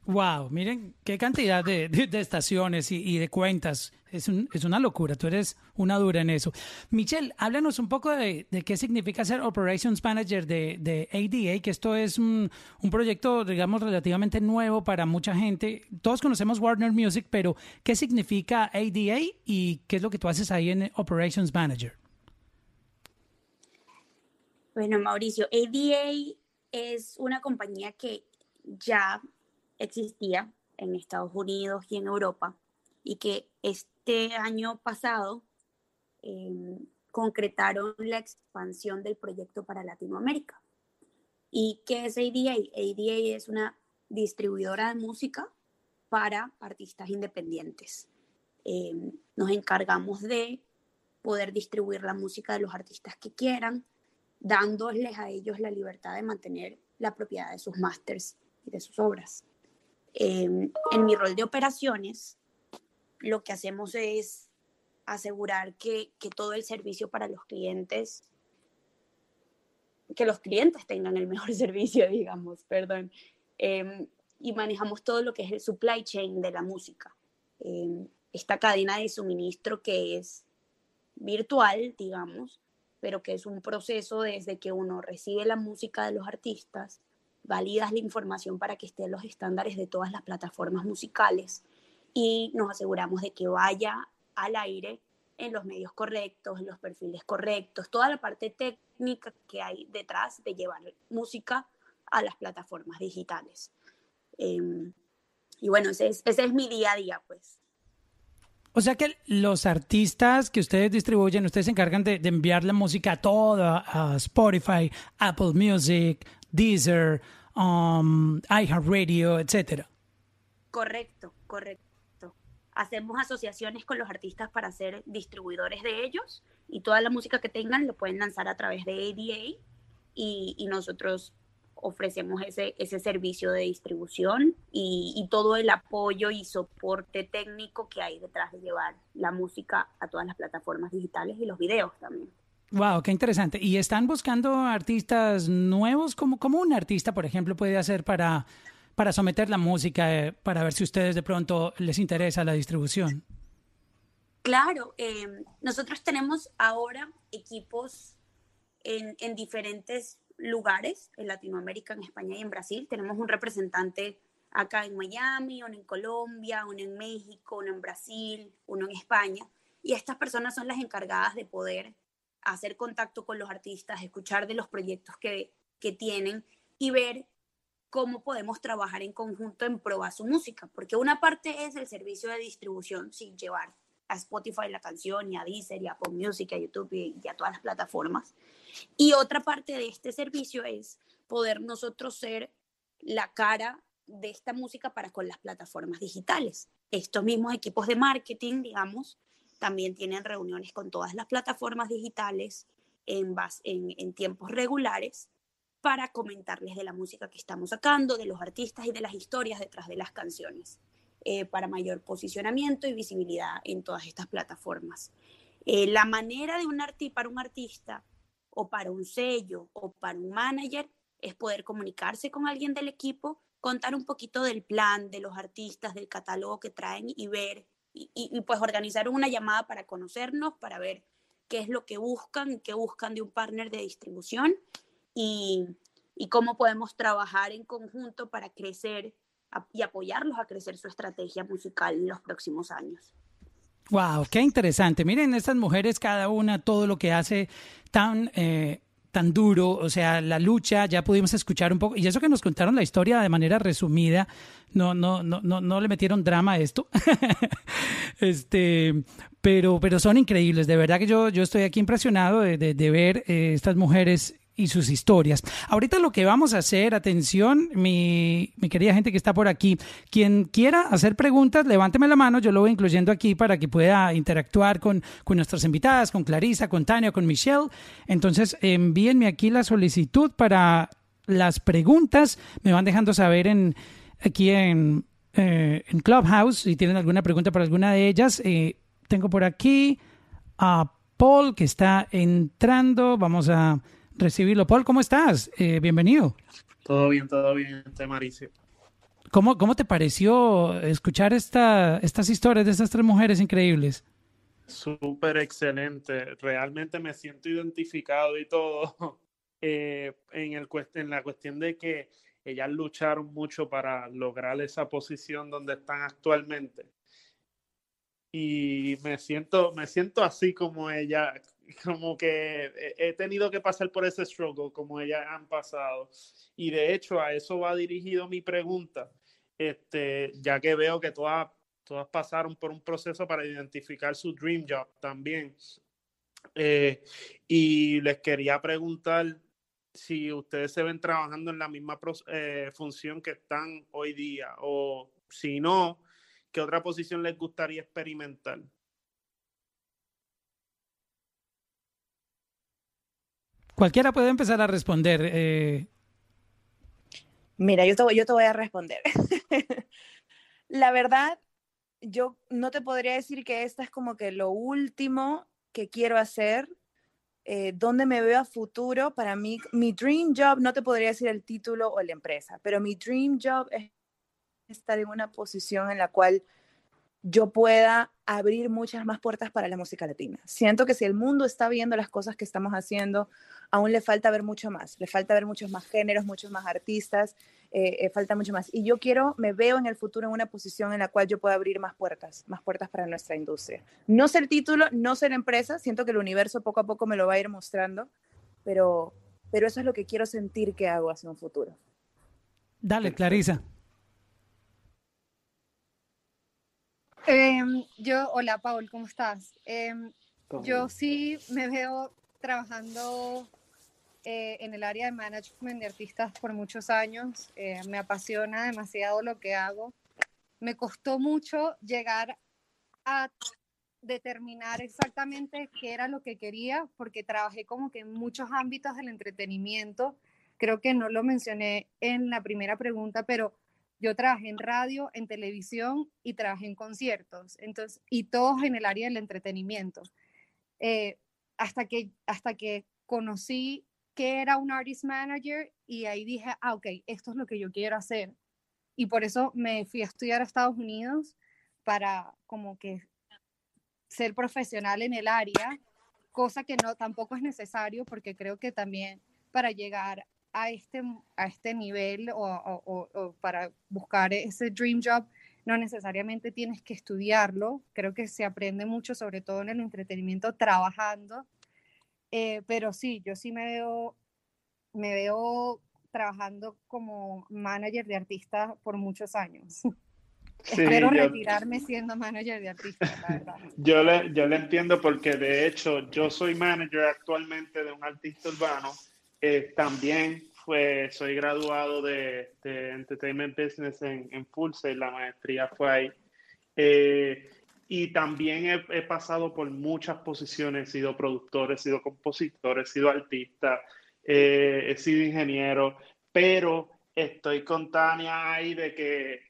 Wow, miren qué cantidad de, estaciones y, de cuentas. Es, un, es, una locura, tú eres una dura en eso. Michelle, háblanos un poco de, de qué significa ser Operations Manager de, ADA, que esto es un, un, proyecto, digamos, relativamente nuevo para mucha gente. Todos conocemos Warner Music, pero ¿qué significa ADA y qué es lo que tú haces ahí en Operations Manager? Bueno, Mauricio, ADA es una compañía que ya existía en Estados Unidos y en Europa y que este año pasado eh, concretaron la expansión del proyecto para Latinoamérica. ¿Y qué es ADA? ADA es una distribuidora de música para artistas independientes. Eh, nos encargamos de poder distribuir la música de los artistas que quieran, dándoles a ellos la libertad de mantener la propiedad de sus másters y de sus obras. Eh, en mi rol de operaciones, lo que hacemos es asegurar que, que, todo el servicio para los clientes, que los clientes tengan el mejor servicio, digamos, perdón, eh, y manejamos todo lo que es el supply chain de la música. Eh, esta cadena de suministro que es virtual, digamos, pero que es un proceso desde que uno recibe la música de los artistas, validas la información para que estén los estándares de todas las plataformas musicales y nos aseguramos de que vaya al aire en los medios correctos, en los perfiles correctos, toda la parte técnica que hay detrás de llevar música a las plataformas digitales. Eh, y bueno, ese es, ese es mi día a día, pues. O sea que los artistas que ustedes distribuyen, ustedes se encargan de, de enviar la música a toda, a Spotify, Apple Music, Deezer, um, iHeartRadio, etcétera. Correcto, correcto. Hacemos asociaciones con los artistas para ser distribuidores de ellos y toda la música que tengan lo pueden lanzar a través de ADA y, y nosotros ofrecemos ese, ese servicio de distribución y, y, todo el apoyo y soporte técnico que hay detrás de llevar la música a todas las plataformas digitales y los videos también. Wow, qué interesante. ¿Y están buscando artistas nuevos? ¿Cómo, cómo un artista, por ejemplo, puede hacer para, para someter la música, eh, para ver si ustedes de pronto les interesa la distribución? Claro, eh, nosotros tenemos ahora equipos en, en, diferentes lugares, en Latinoamérica, en España y en Brasil. Tenemos un representante acá en Miami, uno en Colombia, uno en México, uno en Brasil, uno en España. Y estas personas son las encargadas de poder hacer contacto con los artistas, escuchar de los proyectos que, que tienen y ver cómo podemos trabajar en conjunto en probar su música, porque una parte es el servicio de distribución sin llevar a Spotify la canción y a Deezer y a Apple Music, a YouTube y, y a todas las plataformas. Y otra parte de este servicio es poder nosotros ser la cara de esta música para con las plataformas digitales. Estos mismos equipos de marketing, digamos, también tienen reuniones con todas las plataformas digitales en, en, en tiempos regulares para comentarles de la música que estamos sacando, de los artistas y de las historias detrás de las canciones, eh, para mayor posicionamiento y visibilidad en todas estas plataformas. Eh, la manera de un arti para un artista o para un sello o para un manager es poder comunicarse con alguien del equipo, contar un poquito del plan, de los artistas, del catálogo que traen y ver, y, pues organizar una llamada para conocernos, para ver qué es lo que buscan, qué buscan de un partner de distribución y, y cómo podemos trabajar en conjunto para crecer y apoyarlos a crecer su estrategia musical en los próximos años. Wow, qué interesante. Miren, estas mujeres, cada una, todo lo que hace tan, eh, tan duro, o sea, la lucha, ya pudimos escuchar un poco, y eso que nos contaron la historia de manera resumida, no, no, no, no, no le metieron drama a esto. este, pero, pero son increíbles. De verdad que yo, yo estoy aquí impresionado de, ver eh, estas mujeres y sus historias. Ahorita lo que vamos a hacer, atención, mi, querida gente que está por aquí, quien quiera hacer preguntas, levánteme la mano, yo lo voy incluyendo aquí para que pueda interactuar con, con nuestras invitadas, con Clarisa, con Tania, con Michelle. Entonces, envíenme aquí la solicitud para las preguntas, me van dejando saber en aquí en, eh, Clubhouse si tienen alguna pregunta para alguna de ellas. Eh, tengo por aquí a Paul que está entrando, vamos a recibirlo. Paul, ¿cómo estás? Eh, bienvenido. Todo bien, todo bien, Maricio. ¿Cómo, ¿Cómo te pareció escuchar esta, estas historias de estas tres mujeres increíbles? Súper excelente. Realmente me siento identificado y todo eh, en, el, en la cuestión de que ellas lucharon mucho para lograr esa posición donde están actualmente. Y me siento, me siento así como ella, como que he tenido que pasar por ese struggle como ellas han pasado. Y de hecho a eso va dirigido mi pregunta, este, ya que veo que todas, todas pasaron por un proceso para identificar su dream job también. Eh, y les quería preguntar si ustedes se ven trabajando en la misma eh, función que están hoy día o si no, ¿qué otra posición les gustaría experimentar? Cualquiera puede empezar a responder. Eh... Mira, yo te, voy a responder. La verdad, yo no te podría decir que esta es como que lo último que quiero hacer, eh, dónde me veo a futuro. Para mí, mi dream job, no te podría decir el título o la empresa, pero mi dream job es estar en una posición en la cual yo pueda abrir muchas más puertas para la música latina. Siento que si el mundo está viendo las cosas que estamos haciendo, aún le falta ver mucho más, le falta ver muchos más géneros, muchos más artistas, eh, eh, falta mucho más. Y yo quiero, me veo en el futuro en una posición en la cual yo pueda abrir más puertas, más puertas para nuestra industria. No ser título, no ser empresa, siento que el universo poco a poco me lo va a ir mostrando, pero, pero eso es lo que quiero sentir que hago hacia un futuro. Dale, Clarisa. Eh, yo, hola Paul, ¿cómo estás? Eh, yo sí me veo trabajando eh, en el área de management de artistas por muchos años. Eh, me apasiona demasiado lo que hago. Me costó mucho llegar a determinar exactamente qué era lo que quería, porque trabajé como que en muchos ámbitos del entretenimiento. Creo que no lo mencioné en la primera pregunta, pero yo trabajé en radio, en televisión y trabajé en conciertos, entonces, y todos en el área del entretenimiento. Eh, hasta, que, hasta que conocí que era un artist manager y ahí dije, ah, ok, esto es lo que yo quiero hacer. Y por eso me fui a estudiar a Estados Unidos para como que ser profesional en el área, cosa que no tampoco es necesario porque creo que también para llegar a este, a este nivel o, para buscar ese dream job, no necesariamente tienes que estudiarlo. Creo que se aprende mucho, sobre todo en el entretenimiento, trabajando. Eh, pero sí, yo sí me veo, me veo trabajando como manager de artistas por muchos años. Sí, Espero yo- retirarme siendo manager de artistas, la verdad. Yo le, yo le entiendo porque de hecho yo soy manager actualmente de un artista urbano. Eh, también fue, soy graduado de, de Entertainment Business en, en Sail, la maestría fue ahí. Eh, y también he, pasado por muchas posiciones, he sido productor, he sido compositor, he sido artista, eh, he sido ingeniero, pero estoy con Tania ahí de que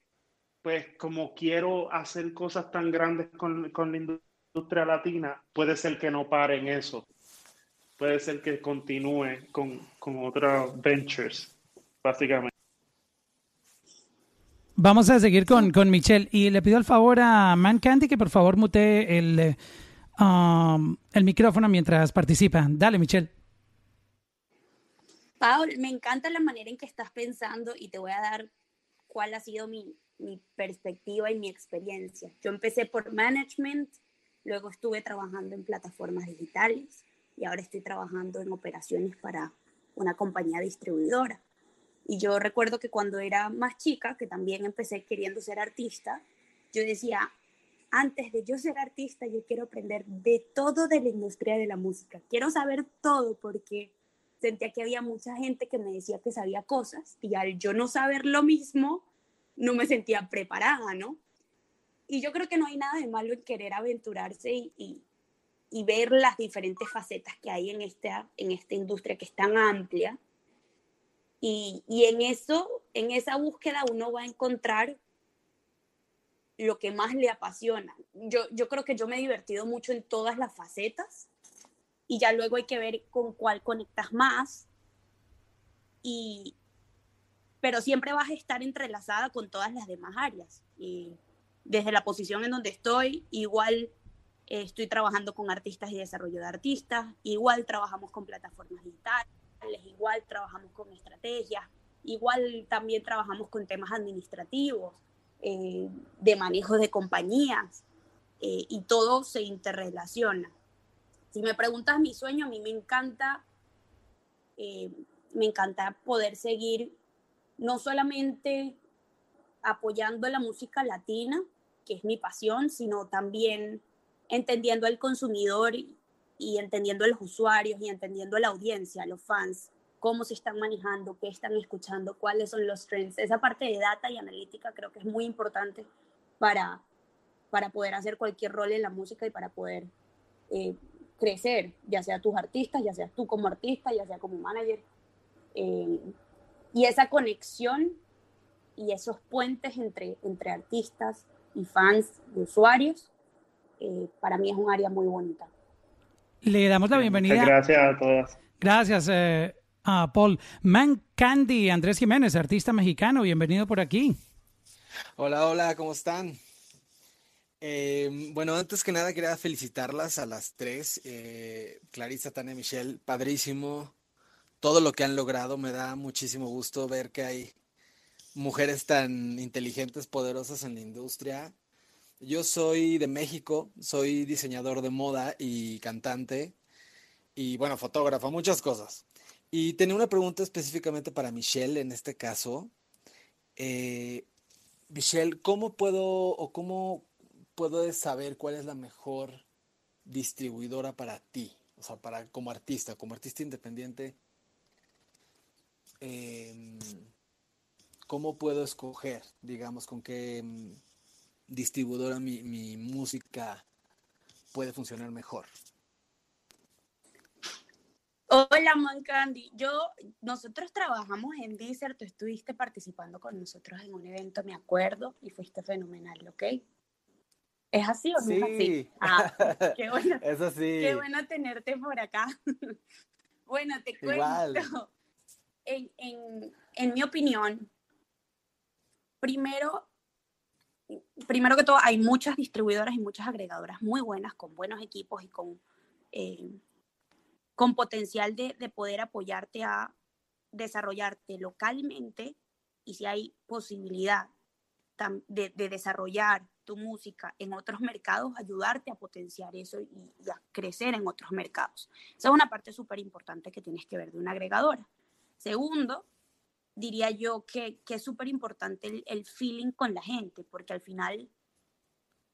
pues como quiero hacer cosas tan grandes con, con la industria latina, puede ser que no pare en eso. Puede ser que continúe con, con otras ventures, básicamente. Vamos a seguir con, con Michelle y le pido el favor a Man Candy que por favor mute el, um, el micrófono mientras participa. Dale, Michelle. Paul, me encanta la manera en que estás pensando y te voy a dar cuál ha sido mi, mi perspectiva y mi experiencia. Yo empecé por management, luego estuve trabajando en plataformas digitales y ahora estoy trabajando en operaciones para una compañía distribuidora. Y yo recuerdo que cuando era más chica, que también empecé queriendo ser artista, yo decía, antes de yo ser artista, yo quiero aprender de todo de la industria de la música. Quiero saber todo porque sentía que había mucha gente que me decía que sabía cosas y al yo no saber lo mismo, no me sentía preparada, ¿no? Y yo creo que no hay nada de malo en querer aventurarse y, y, y ver las diferentes facetas que hay en esta, en esta industria que es tan amplia. Y, y en eso, en esa búsqueda uno va a encontrar lo que más le apasiona. Yo, yo creo que yo me he divertido mucho en todas las facetas y ya luego hay que ver con cuál conectas más. Y, pero siempre vas a estar entrelazada con todas las demás áreas. Y desde la posición en donde estoy, igual eh, estoy trabajando con artistas y desarrollo de artistas, igual trabajamos con plataformas digitales, igual trabajamos con estrategias, igual también trabajamos con temas administrativos, eh, de manejo de compañías, eh, y todo se interrelaciona. Si me preguntas mi sueño, a mí me encanta, eh, me encanta poder seguir no solamente apoyando la música latina, que es mi pasión, sino también entendiendo al consumidor y, y entendiendo a los usuarios y entendiendo a la audiencia, a los fans, cómo se están manejando, qué están escuchando, cuáles son los trends. Esa parte de data y analítica creo que es muy importante para, para poder hacer cualquier rol en la música y para poder eh, crecer, ya sea tus artistas, ya seas tú como artista, ya sea como manager. Eh, y esa conexión y esos puentes entre, entre artistas y fans y usuarios, eh, para mí es un área muy bonita. Le damos la bienvenida. Gracias a todas. Gracias, eh, a Paul. Man Candy, Andrés Jiménez, artista mexicano, bienvenido por aquí. Hola, hola, ¿cómo están? Eh, bueno, antes que nada quería felicitarlas a las tres, eh, Clarissa, Tania, Michelle, padrísimo todo lo que han logrado, me da muchísimo gusto ver que hay mujeres tan inteligentes, poderosas en la industria. Yo soy de México, soy diseñador de moda y cantante y bueno, fotógrafo, muchas cosas. Y tenía una pregunta específicamente para Michelle en este caso. Eh, Michelle, ¿cómo puedo o cómo puedo saber cuál es la mejor distribuidora para ti? O sea, para como artista, como artista independiente, eh, ¿cómo puedo escoger, digamos, con qué distribuidora mi, mi música puede funcionar mejor? Hola, Man Candy. Yo, nosotros trabajamos en Deezer, tú estuviste participando con nosotros en un evento, me acuerdo, y fuiste fenomenal, ¿ok? ¿Es así o no es así? Sí, Ah, qué bueno, eso sí. qué bueno tenerte por acá. bueno, te cuento. Igual. En, en, en mi opinión, primero, primero que todo, hay muchas distribuidoras y muchas agregadoras muy buenas, con buenos equipos y con, eh, con potencial de, de poder apoyarte a desarrollarte localmente y si hay posibilidad de, de desarrollar tu música en otros mercados, ayudarte a potenciar eso y, y a crecer en otros mercados. Esa es una parte súper importante que tienes que ver de una agregadora. Segundo, diría yo que, que es súper importante el, el feeling con la gente, porque al final,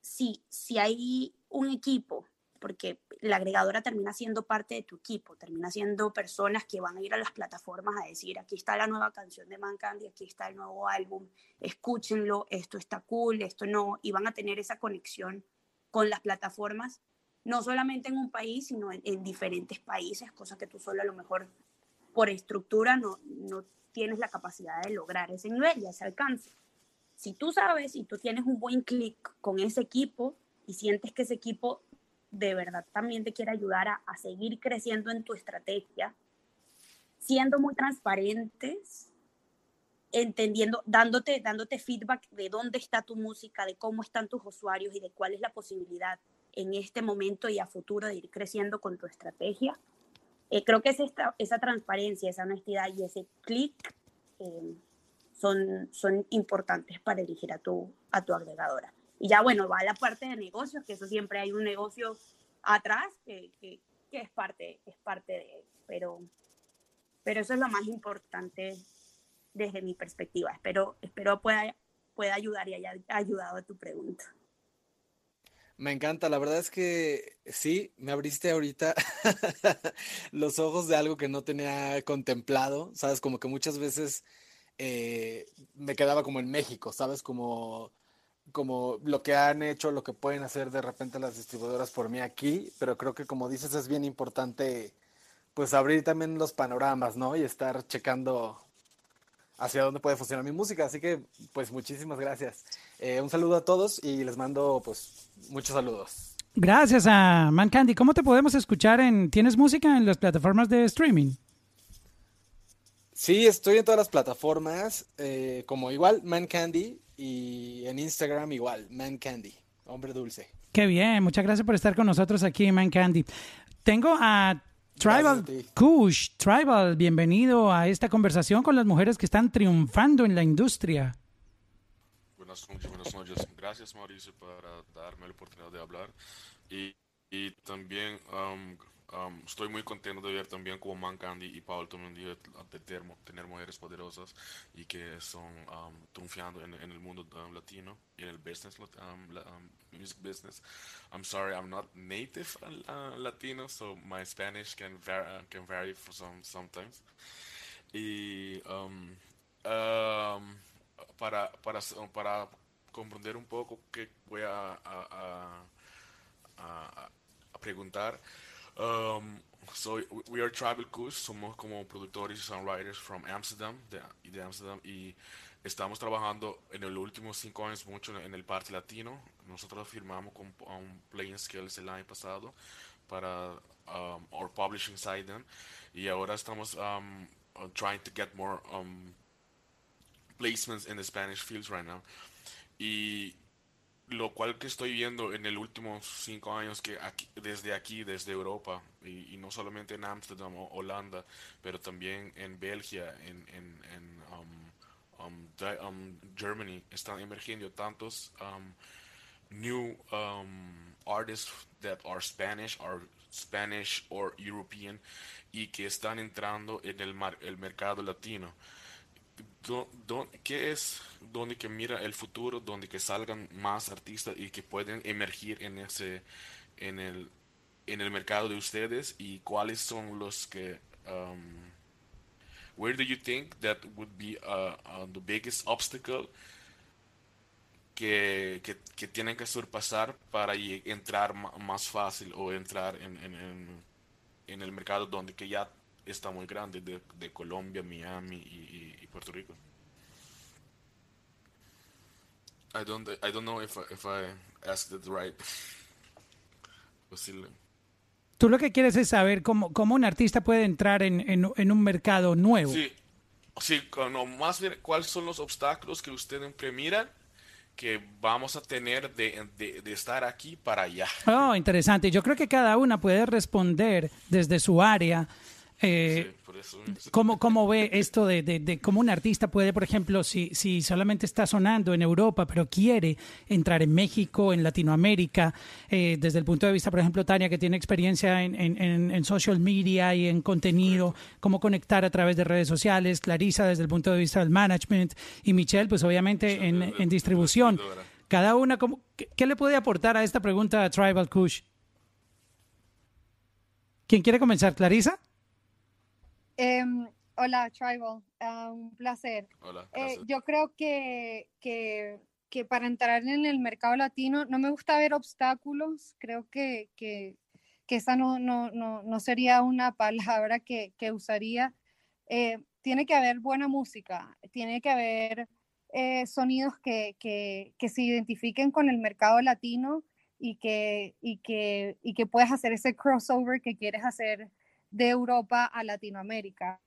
si, si hay un equipo, porque la agregadora termina siendo parte de tu equipo, termina siendo personas que van a ir a las plataformas a decir, aquí está la nueva canción de Man Candy, aquí está el nuevo álbum, escúchenlo, esto está cool, esto no, y van a tener esa conexión con las plataformas, no solamente en un país, sino en, en diferentes países, cosa que tú solo a lo mejor por estructura no, no tienes la capacidad de lograr ese nivel y ese alcance. Si tú sabes y tú tienes un buen clic con ese equipo y sientes que ese equipo de verdad también te quiere ayudar a, a seguir creciendo en tu estrategia, siendo muy transparentes, entendiendo, dándote, dándote feedback de dónde está tu música, de cómo están tus usuarios y de cuál es la posibilidad en este momento y a futuro de ir creciendo con tu estrategia. Eh, creo que es esta, esa transparencia, esa honestidad y ese clic eh, son, son importantes para elegir a tu, a tu agregadora. Y ya bueno, va la parte de negocios, que eso siempre hay un negocio atrás que, que, es, parte, es parte de, pero, pero eso es lo más importante desde mi perspectiva. Espero, espero pueda, pueda ayudar y haya ayudado a tu pregunta. Me encanta, la verdad es que sí, me abriste ahorita los ojos de algo que no tenía contemplado, sabes, como que muchas veces eh, me quedaba como en México, sabes, como, como lo que han hecho, lo que pueden hacer de repente las distribuidoras por mí aquí, pero creo que como dices es bien importante pues abrir también los panoramas, ¿no? Y estar checando hacia dónde puede funcionar mi música. Así que, pues muchísimas gracias. Eh, un saludo a todos y les mando, pues, muchos saludos. Gracias a Man Candy. ¿Cómo te podemos escuchar en... ¿Tienes música en las plataformas de streaming? Sí, estoy en todas las plataformas, eh, como igual Man Candy y en Instagram igual, Man Candy, hombre dulce. Qué bien, muchas gracias por estar con nosotros aquí Man Candy. Tengo a Tribal. Kush. Tribal, bienvenido a esta conversación con las mujeres que están triunfando en la industria. Buenas noches, buenas noches. Gracias Mauricio para darme la oportunidad de hablar. Y, y también um, um, estoy muy contento de ver también como Man Candy y Paul también de, de tener mujeres poderosas y que son um, triunfando en, en el mundo latino y en el business, la- music business. I'm sorry, I'm not native uh, Latino, so my Spanish can vary, can vary for some sometimes. Y um, para, para, para comprender un poco que voy a, a, a- a- preguntar, um, so we are Tribal Kush, somos como productores y songwriters from Amsterdam, de, Amsterdam, y estamos trabajando en los últimos cinco años mucho en el parte latino. Nosotros firmamos con um, Playing Skills el año pasado para um, our publishing side then, y ahora estamos um, trying to get more um, placements in the Spanish fields right now. Y lo cual que estoy viendo en el último cinco años que aquí, desde aquí, desde Europa, y, no solamente en Ámsterdam o Holanda, pero también en Bélgica, en, en, en um, um, um, Germany, están emergiendo tantos um, new um, artists that are Spanish, are Spanish or European, y que están entrando en el, mar- el mercado latino. Do- do- ¿Qué es donde que mira el futuro, donde que salgan más artistas y que pueden emergir en ese, en el, en el mercado de ustedes y cuáles son los que, um, where do you think that would be uh, uh, the biggest obstacle que, que, que tienen que surpasar para entrar más fácil o entrar en, en, en, en el mercado donde que ya está muy grande de, de Colombia, Miami y, y- y Puerto Rico. I don't I don't know if I, if I asked it right. Posible. Tú lo que quieres es saber cómo, cómo un artista puede entrar en, en- en un mercado nuevo. Sí, sí, no, más bien cuáles son los obstáculos que ustedes miran que vamos a tener de, de, de estar aquí para allá. Oh, interesante. Yo creo que cada una puede responder desde su área. Eh, Sí, por eso. ¿Cómo, cómo ve esto de, de- de cómo un artista puede, por ejemplo, si, si solamente está sonando en Europa, pero quiere entrar en México, en Latinoamérica, eh, desde el punto de vista, por ejemplo, Tania, que tiene experiencia en, en- social media y en contenido, cómo conectar a través de redes sociales, Clarisa desde el punto de vista del management y Michelle, pues obviamente en, en distribución. Cada una, ¿cómo- qué, qué le puede aportar a esta pregunta a Tribal Kush? ¿Quién quiere comenzar? ¿Clarisa? Em, hola, Tribal. ah, un placer. Hola, Eh, yo creo que, que, que para entrar en el mercado latino no me gusta ver obstáculos. Creo que, que, que esa no, no, no, no sería una palabra que, que usaría. Eh, tiene que haber buena música, tiene que haber eh, sonidos que, que, que se identifiquen con el mercado latino y que, y, que, y que puedas hacer ese crossover que quieres hacer de Europa a Latinoamérica.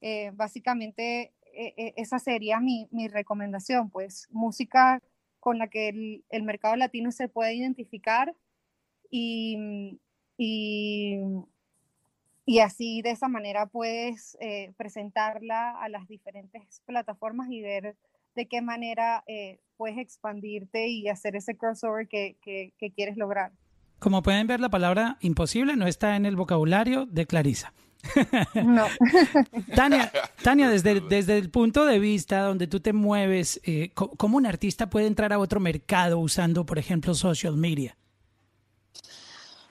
Eh, básicamente, eh, eh, esa sería mi, mi recomendación, pues música con la que el, mercado latino se puede identificar y, y, y así de esa manera puedes eh, presentarla a las diferentes plataformas y ver de qué manera puedes expandirte y hacer ese crossover que, que quieres lograr. Como pueden ver, la palabra imposible no está en el vocabulario de Clarisa. No. Tania, Tania desde, desde el punto de vista donde tú te mueves, eh, ¿cómo un artista puede entrar a otro mercado usando, por ejemplo, social media?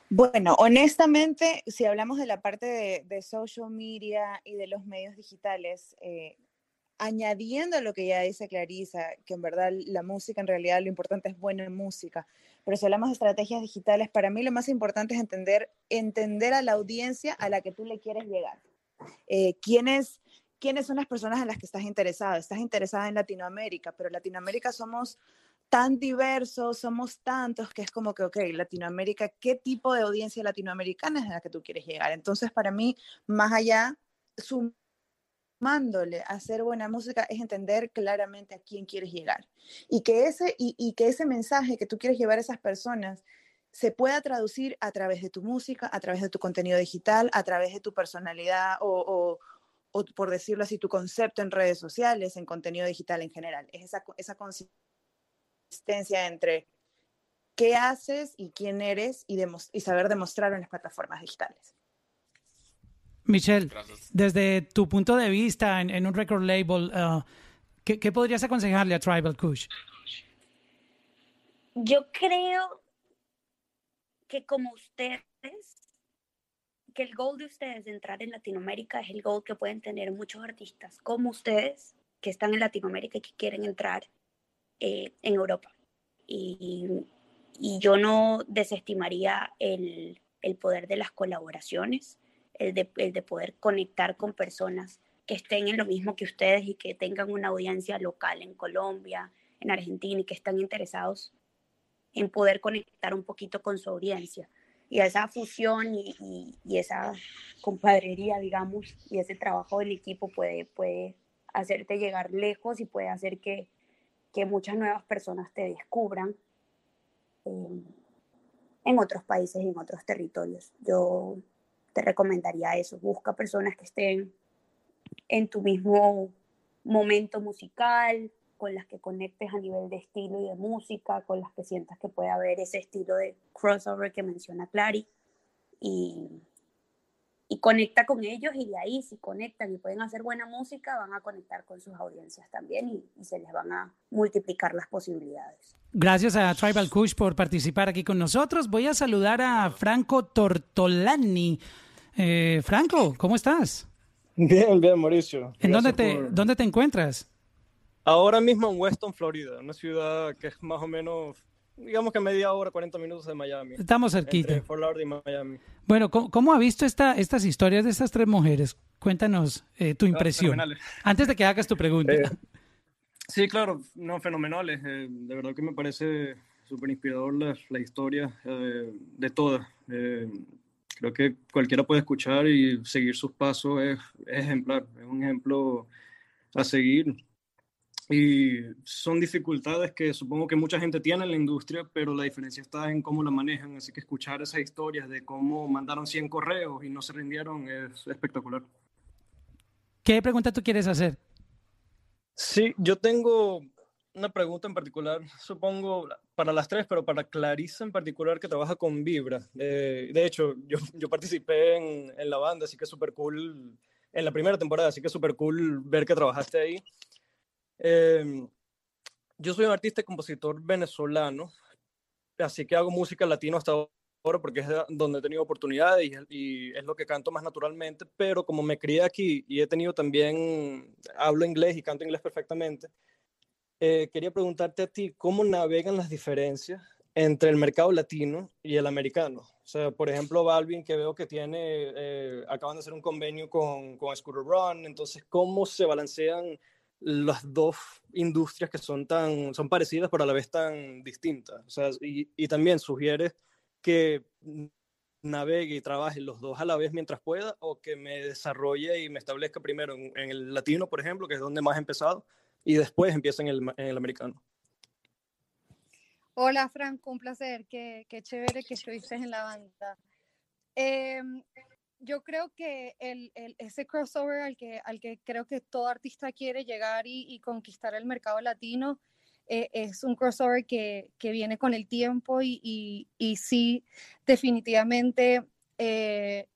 Bueno, honestamente, si hablamos de la parte de, de social media y de los medios digitales, eh, añadiendo lo que ya dice Clarisa, que en verdad la música, en realidad lo importante es buena música, pero si hablamos de estrategias digitales, para mí lo más importante es entender, entender a la audiencia a la que tú le quieres llegar. Eh, ¿quiénes, ¿Quiénes son las personas en las que estás interesado? Estás interesada en Latinoamérica, pero Latinoamérica somos tan diversos, somos tantos que es como que, ok, Latinoamérica, ¿qué tipo de audiencia latinoamericana es a la que tú quieres llegar? Entonces, para mí, más allá, sumándole a hacer buena música es entender claramente a quién quieres llegar y que ese, y, que ese mensaje que tú quieres llevar a esas personas se pueda traducir a través de tu música, a través de tu contenido digital, a través de tu personalidad o, por decirlo así, tu concepto en redes sociales, en contenido digital en general. Es esa, esa consistencia entre qué haces y quién eres y, y saber demostrarlo en las plataformas digitales. Michelle, Gracias. desde tu punto de vista en, en un record label, uh, ¿qué, qué podrías aconsejarle a Tribal Kush? Yo creo que como ustedes, que el goal de ustedes de entrar en Latinoamérica es el goal que pueden tener muchos artistas como ustedes que están en Latinoamérica y que quieren entrar eh, en Europa. Y, y yo no desestimaría el, el poder de las colaboraciones, el de, poder conectar con personas que estén en lo mismo que ustedes y que tengan una audiencia local en Colombia, en Argentina y que están interesados en poder conectar un poquito con su audiencia. Y esa fusión y esa compadrería, digamos, y ese trabajo del equipo puede, puede hacerte llegar lejos y puede hacer que, que muchas nuevas personas te descubran eh, en otros países y en otros territorios. Yo te recomendaría eso, busca personas que estén en tu mismo momento musical, con las que conectes a nivel de estilo y de música, con las que sientas que puede haber ese estilo de crossover que menciona Clary. Y, y conecta con ellos y de ahí si conectan y pueden hacer buena música, van a conectar con sus audiencias también y, y se les van a multiplicar las posibilidades. Gracias a Tribal Kush por participar aquí con nosotros. Voy a saludar a Franco Tortolani. Eh, Franco, ¿cómo estás? Bien, bien, Mauricio. ¿En dónde te, por- dónde te encuentras? Ahora mismo en Weston, Florida, una ciudad que es más o menos, digamos que media hora, 40 minutos de Miami. Estamos cerquita. Entre Fort Lauderdale y Miami. Bueno, ¿cómo, cómo ha visto esta, estas historias de estas tres mujeres? Cuéntanos eh, tu impresión. fenomenales. Antes de que hagas tu pregunta. Eh, Sí, claro, no, fenomenales. eh, de verdad que me parece súper inspirador la, la historia de todas. Creo que cualquiera puede escuchar y seguir sus pasos, es, es ejemplar, es un ejemplo a seguir. y son dificultades que supongo que mucha gente tiene en la industria, pero la diferencia está en cómo la manejan. Así que escuchar esas historias de cómo mandaron 100 correos y no se rindieron es espectacular. ¿Qué pregunta tú quieres hacer? Sí, yo tengo una pregunta en particular, supongo para las tres, pero para Clarissa en particular que trabaja con Vibra. Eh, de hecho, yo, yo participé en, en, la banda, así que súper cool, en la primera temporada, así que súper cool ver que trabajaste ahí. Eh, yo soy un artista y compositor venezolano, así que hago música latino hasta ahora porque es donde he tenido oportunidades y, y, es lo que canto más naturalmente, pero como me crié aquí y he tenido también, hablo inglés y canto inglés perfectamente, eh, quería preguntarte a ti, ¿cómo navegan las diferencias entre el mercado latino y el americano? O sea, por ejemplo, Balvin, que veo que tiene, eh, acaban de hacer un convenio con, con Scooter Run, entonces, ¿cómo se balancean las dos industrias que son tan son parecidas pero a la vez tan distintas o sea y, y también sugiere que navegue y trabaje los dos a la vez mientras pueda o que me desarrolle y me establezca primero en, en el latino por ejemplo que es donde más he empezado y después empieza en el, el americano Hola Franco, un placer, qué, qué chévere que estuviste en la banda. Eh, yo creo que el, el, ese crossover al que, al que creo que todo artista quiere llegar y, y conquistar el mercado latino eh, es un crossover que, que, viene con el tiempo y, y, y sí, definitivamente eh,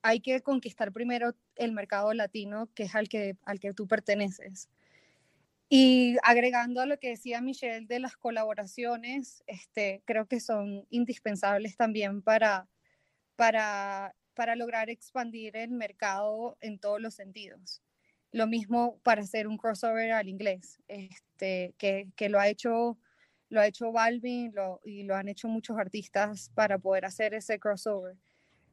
hay que conquistar primero el mercado latino, que es al que, al que tú perteneces. Y agregando a lo que decía Michelle de las colaboraciones, este, creo que son indispensables también para, para para lograr expandir el mercado en todos los sentidos. Lo mismo para hacer un crossover al inglés, este, que, que lo ha hecho lo ha hecho Balvin y lo han hecho muchos artistas para poder hacer ese crossover.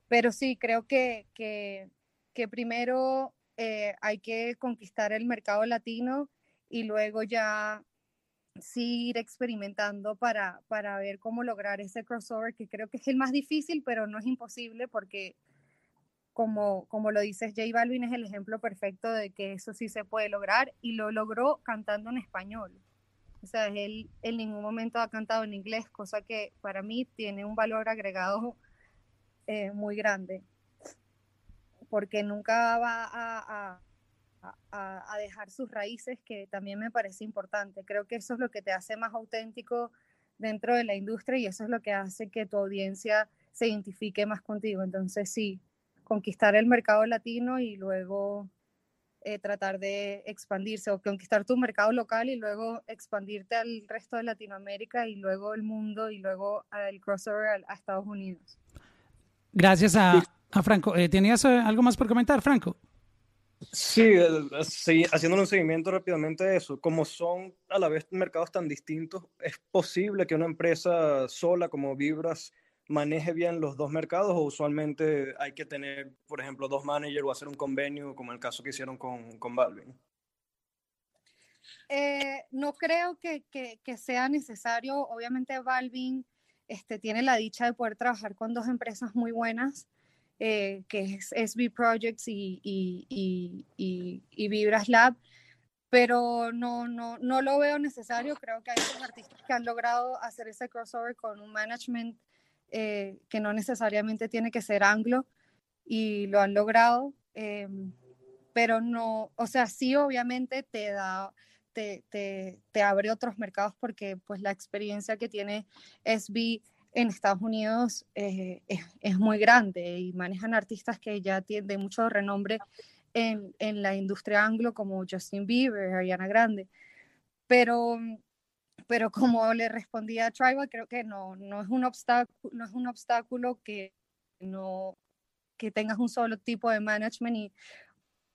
Pero sí, creo que, que, que primero eh, hay que conquistar el mercado latino y luego ya sí ir experimentando para, para ver cómo lograr ese crossover, que creo que es el más difícil, pero no es imposible porque como, como lo dices, J Balvin es el ejemplo perfecto de que eso sí se puede lograr y lo logró cantando en español. O sea, él en ningún momento ha cantado en inglés, cosa que para mí tiene un valor agregado eh, muy grande, porque nunca va a, a, a, dejar sus raíces, que también me parece importante. Creo que eso es lo que te hace más auténtico dentro de la industria y eso es lo que hace que tu audiencia se identifique más contigo. Entonces, sí, conquistar el mercado latino y luego eh, tratar de expandirse o conquistar tu mercado local y luego expandirte al resto de Latinoamérica y luego el mundo y luego el crossover a, a Estados Unidos. Gracias a, a Franco. Eh, ¿Tenías eh, algo más por comentar, Franco? Sí, sí, haciendo un seguimiento rápidamente de eso, como son a la vez mercados tan distintos, es posible que una empresa sola como Vibras maneje bien los dos mercados o usualmente hay que tener, por ejemplo, dos managers o hacer un convenio como el caso que hicieron con, con Balvin? Eh, no creo que, que, sea necesario. Obviamente Balvin este, tiene la dicha de poder trabajar con dos empresas muy buenas, eh, que es SB Projects y, y, y, y, Vibras Lab, pero no, no, no lo veo necesario. Creo que hay artistas que han logrado hacer ese crossover con un management eh, que no necesariamente tiene que ser anglo y lo han logrado, eh, pero no, o sea, sí obviamente te da, te, te, te, abre otros mercados porque pues la experiencia que tiene SB en Estados Unidos eh, es, es, muy grande y manejan artistas que ya tienen mucho renombre en, en la industria anglo como Justin Bieber, Ariana Grande, pero pero como le respondía a Tribal, creo que no, no, es un obstáculo, no es un obstáculo que, no, que tengas un solo tipo de management, y,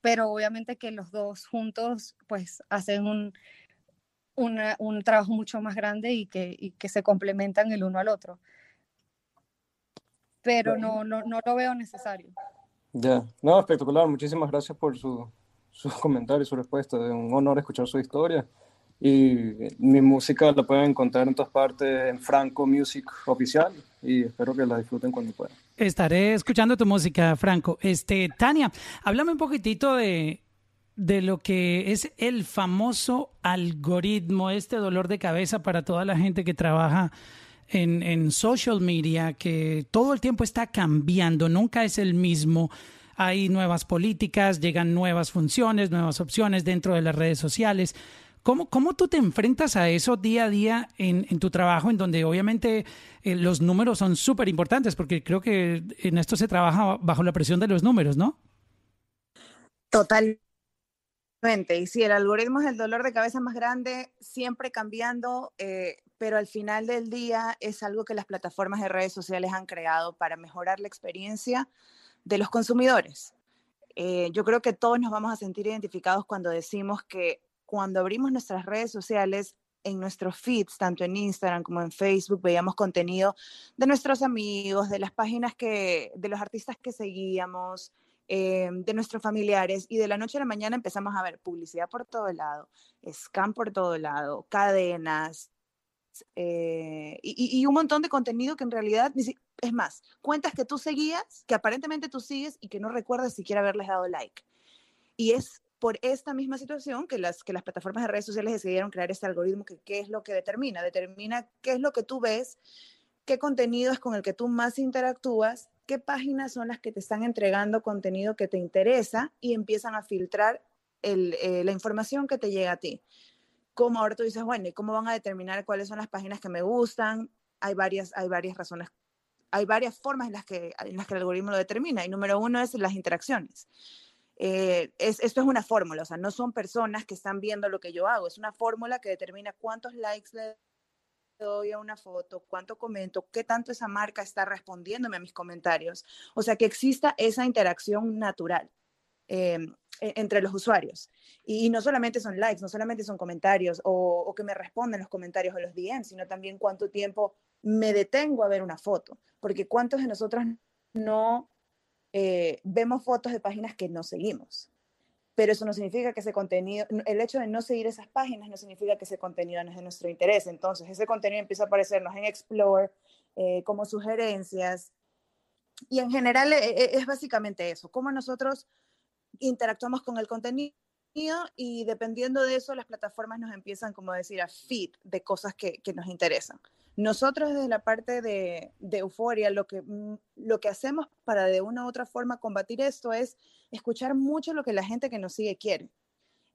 pero obviamente que los dos juntos pues hacen un, una, un trabajo mucho más grande y que, y que se complementan el uno al otro. Pero no, no, no lo veo necesario. Ya, no, espectacular. Muchísimas gracias por su, sus comentarios, su respuesta. Es un honor escuchar su historia. Y mi música la pueden encontrar en todas partes en Franco Music Oficial y espero que la disfruten cuando puedan. Estaré escuchando tu música, Franco. Este, Tania, háblame un poquitito de, de lo que es el famoso algoritmo, este dolor de cabeza para toda la gente que trabaja en, en social media, que todo el tiempo está cambiando, nunca es el mismo. Hay nuevas políticas, llegan nuevas funciones, nuevas opciones dentro de las redes sociales. ¿Cómo, cómo tú te enfrentas a eso día a día en, en tu trabajo, en donde obviamente eh, los números son súper importantes? Porque creo que en esto se trabaja bajo la presión de los números, ¿no? Y sí, el algoritmo es el dolor de cabeza más grande, siempre cambiando, eh, pero al final del día es algo que las plataformas de redes sociales han creado para mejorar la experiencia de los consumidores. Eh, yo creo que todos nos vamos a sentir identificados cuando decimos que cuando abrimos nuestras redes sociales, en nuestros feeds, tanto en Instagram como en Facebook, veíamos contenido de nuestros amigos, de las páginas que, de los artistas que seguíamos, eh, de nuestros familiares, y de la noche a la mañana empezamos a ver publicidad por todo lado, scam por todo lado, cadenas, eh, y, y, un montón de contenido que en realidad, es más, cuentas que tú seguías, que aparentemente tú sigues y que no recuerdas siquiera haberles dado like. Y es por esta misma situación que las, que las plataformas de redes sociales decidieron crear este algoritmo que qué es lo que determina, determina qué es lo que tú ves, qué contenido es con el que tú más interactúas, qué páginas son las que te están entregando contenido que te interesa y empiezan a filtrar el, eh, la información que te llega a ti. Como ahora tú dices, bueno, ¿y cómo van a determinar cuáles son las páginas que me gustan? Hay varias, hay varias razones, hay varias formas en las, que, en las que el algoritmo lo determina. Y número uno es las interacciones. Eh, es, esto es una fórmula, o sea, no son personas que están viendo lo que yo hago, es una fórmula que determina cuántos likes le doy a una foto, cuánto comento, qué tanto esa marca está respondiéndome a mis comentarios. O sea, que exista esa interacción natural. Eh, entre los usuarios. Y, no solamente son likes, no solamente son comentarios o, o, que me responden los comentarios o los DMs, sino también cuánto tiempo me detengo a ver una foto. Porque cuántos de nosotros no eh, vemos fotos de páginas que no seguimos. Pero eso no significa que ese contenido, el hecho de no seguir esas páginas no significa que ese contenido no es de nuestro interés. Entonces, ese contenido empieza a aparecernos en Explore eh, como sugerencias. Y en general eh, es básicamente eso, cómo nosotros interactuamos con el contenido y dependiendo de eso las plataformas nos empiezan, como decir, a feed de cosas que, nos interesan. Nosotros desde la parte de, de euforia, lo que, mm, lo que hacemos para de una u otra forma combatir esto es escuchar mucho lo que la gente que nos sigue quiere.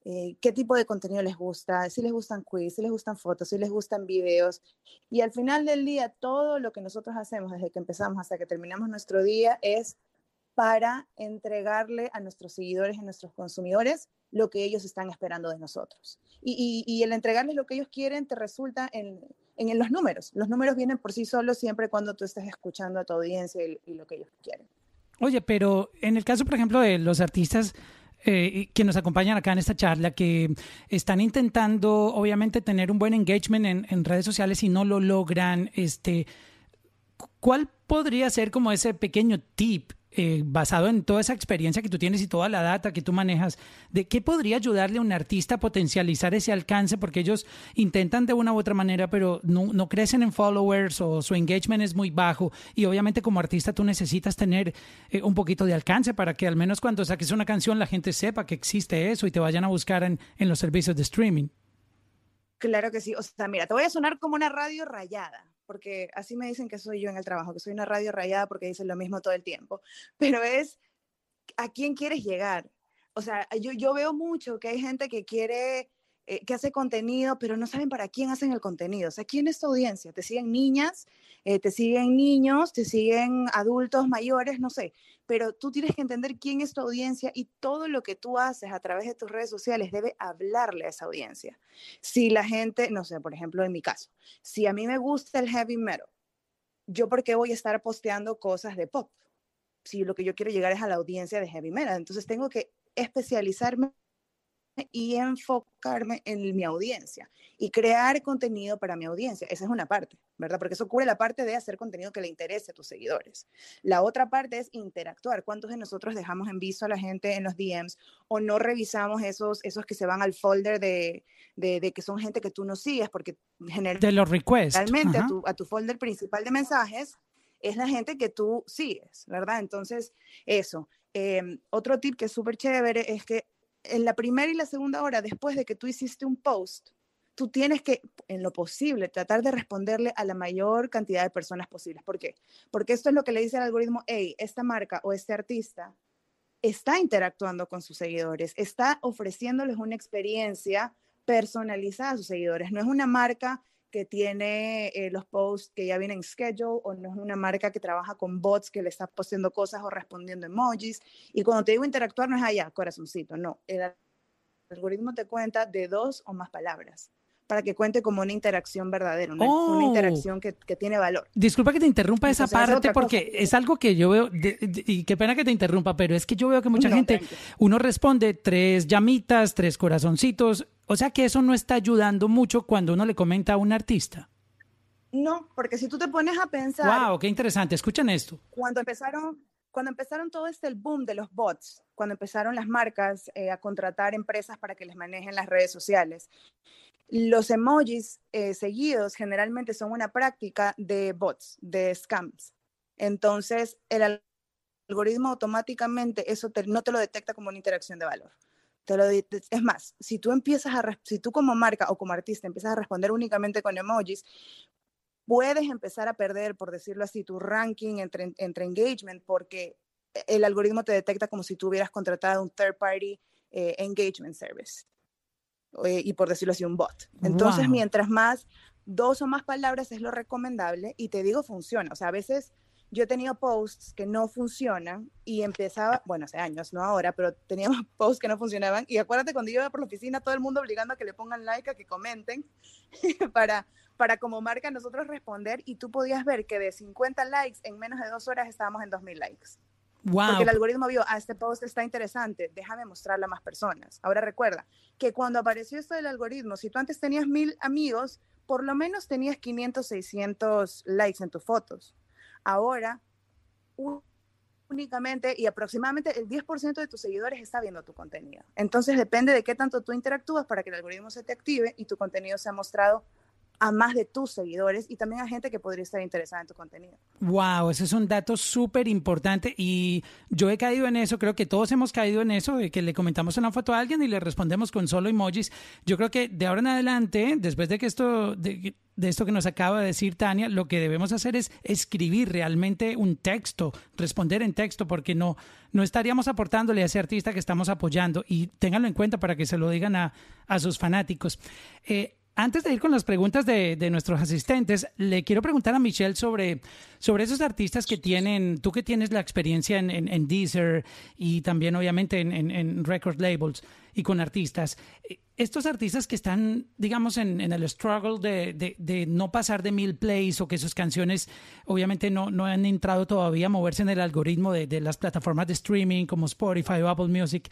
Eh, qué tipo de contenido les gusta, si les gustan quiz, si les gustan fotos, si les gustan videos. Y al final del día, todo lo que nosotros hacemos desde que empezamos hasta que terminamos nuestro día es para entregarle a nuestros seguidores, a nuestros consumidores, lo que ellos están esperando de nosotros. Y, y, y el entregarles lo que ellos quieren te resulta en, en, los números. Los números vienen por sí solos siempre cuando tú estés escuchando a tu audiencia y, y lo que ellos quieren. Oye, pero en el caso, por ejemplo, de los artistas eh, que nos acompañan acá en esta charla, que están intentando, obviamente, tener un buen engagement en, en redes sociales y no lo logran, este, ¿cuál podría ser como ese pequeño tip eh, basado en toda esa experiencia que tú tienes y toda la data que tú manejas, ¿de qué podría ayudarle a un artista a potencializar ese alcance? Porque ellos intentan de una u otra manera, pero no, crecen en followers o su engagement es muy bajo. Y obviamente como artista tú necesitas tener eh, un poquito de alcance para que al menos cuando saques una canción la gente sepa que existe eso y te vayan a buscar en los servicios de streaming. Claro que sí. O sea, mira, te voy a sonar como una radio rayada, porque así me dicen que soy yo en el trabajo, que soy una radio rayada porque dicen lo mismo todo el tiempo. Pero es a quién quieres llegar. O sea, yo, yo veo mucho que hay gente que quiere, eh, que hace contenido, pero no saben para quién hacen el contenido. O sea, ¿quién es tu audiencia? ¿Te siguen niñas? Eh, ¿Te siguen niños? ¿Te siguen adultos mayores? No sé pero tú tienes que entender quién es tu audiencia y todo lo que tú haces a través de tus redes sociales debe hablarle a esa audiencia. Si la gente, no sé, por ejemplo, en mi caso, si a mí me gusta el heavy metal, ¿yo por qué voy a estar posteando cosas de pop? Si lo que yo quiero llegar es a la audiencia de heavy metal, entonces tengo que especializarme y enfocarme en mi audiencia y crear contenido para mi audiencia. Esa es una parte, ¿verdad? Porque eso cubre la parte de hacer contenido que le interese a tus seguidores. La otra parte es interactuar. ¿Cuántos de nosotros dejamos en visto a la gente en los DMs o no revisamos esos, esos que se van al folder de, de, de que son gente que tú no sigues? Porque generalmente de los requests. Realmente a tu, a tu folder principal de mensajes es la gente que tú sigues, ¿verdad? Entonces, eso. Eh, otro tip que es súper chévere es que en la primera y la segunda hora después de que tú hiciste un post, tú tienes que, en lo posible, tratar de responderle a la mayor cantidad de personas posibles. ¿Por qué? Porque esto es lo que le dice al algoritmo, hey, esta marca o este artista está interactuando con sus seguidores, está ofreciéndoles una experiencia personalizada a sus seguidores. No es una marca que tiene eh, los posts que ya vienen schedule o no es una marca que trabaja con bots que le está posteando cosas o respondiendo emojis. Y cuando te digo interactuar no es allá, corazoncito, no. El algoritmo te cuenta de dos o más palabras para que cuente como una interacción verdadera, una, una Oh. interacción que, que tiene valor. Disculpa que te interrumpa esa Entonces, parte porque cosa. es algo que yo veo, de- de- y qué pena que te interrumpa, pero es que yo veo que mucha No, gente, uno responde tres llamitas, tres corazoncitos, o sea que eso no está ayudando mucho cuando uno le comenta a un artista. No, porque si tú te pones a pensar, Wow, qué interesante, escuchen esto. cuando empezaron, cuando empezaron todo este el boom de los bots, cuando empezaron las marcas eh, a contratar empresas para que les manejen las redes sociales, los emojis eh, seguidos generalmente son una práctica de bots, de scams. Entonces, el al- algoritmo automáticamente eso no te lo detecta como una interacción de valor. Te lo es más, si tú empiezas a, si tú como marca o como artista empiezas a responder únicamente con emojis, puedes empezar a perder, por decirlo así, tu ranking entre, engagement porque el algoritmo te detecta como si tú hubieras contratado un third party eh, engagement service. Eh, y por decirlo así, un bot. Entonces, Wow. mientras más, dos o más palabras es lo recomendable y te digo, funciona. O sea, a veces yo he tenido posts que no funcionan y empezaba, bueno, hace años, no ahora, pero teníamos posts que no funcionaban y acuérdate cuando yo iba por la oficina, todo el mundo obligando a que le pongan like, a que comenten para, para como marca nosotros responder y tú podías ver que de 50 likes en menos de dos horas estábamos en 2000 likes. Wow. Porque el algoritmo vio, ah, este post está interesante, déjame mostrarlo a más personas. Ahora recuerda que cuando apareció esto del algoritmo, si tú antes tenías mil amigos, por lo menos tenías 500, 600 likes en tus fotos. Ahora, únicamente y aproximadamente el 10% de tus seguidores está viendo tu contenido. Entonces depende de qué tanto tú interactúas para que el algoritmo se te active y tu contenido sea mostrado a más de tus seguidores y también a gente que podría estar interesada en tu contenido. Wow, ese es un dato súper importante y yo he caído en eso, creo que todos hemos caído en eso, de que le comentamos una foto a alguien y le respondemos con solo emojis. Yo creo que de ahora en adelante, después de que esto, de, esto que nos acaba de decir Tania, lo que debemos hacer es escribir realmente un texto, responder en texto, porque no, no estaríamos aportándole a ese artista que estamos apoyando y ténganlo en cuenta para que se lo digan a, a sus fanáticos. Eh, antes de ir con las preguntas de, de nuestros asistentes, le quiero preguntar a Michelle sobre, sobre esos artistas que tienen, tú que tienes la experiencia en, en, en Deezer y también obviamente en, en, record labels y con artistas. Estos artistas que están, digamos, en, el struggle de, de, no pasar de mil plays o que sus canciones obviamente no, no han entrado todavía a moverse en el algoritmo de las plataformas de streaming como Spotify o Apple Music.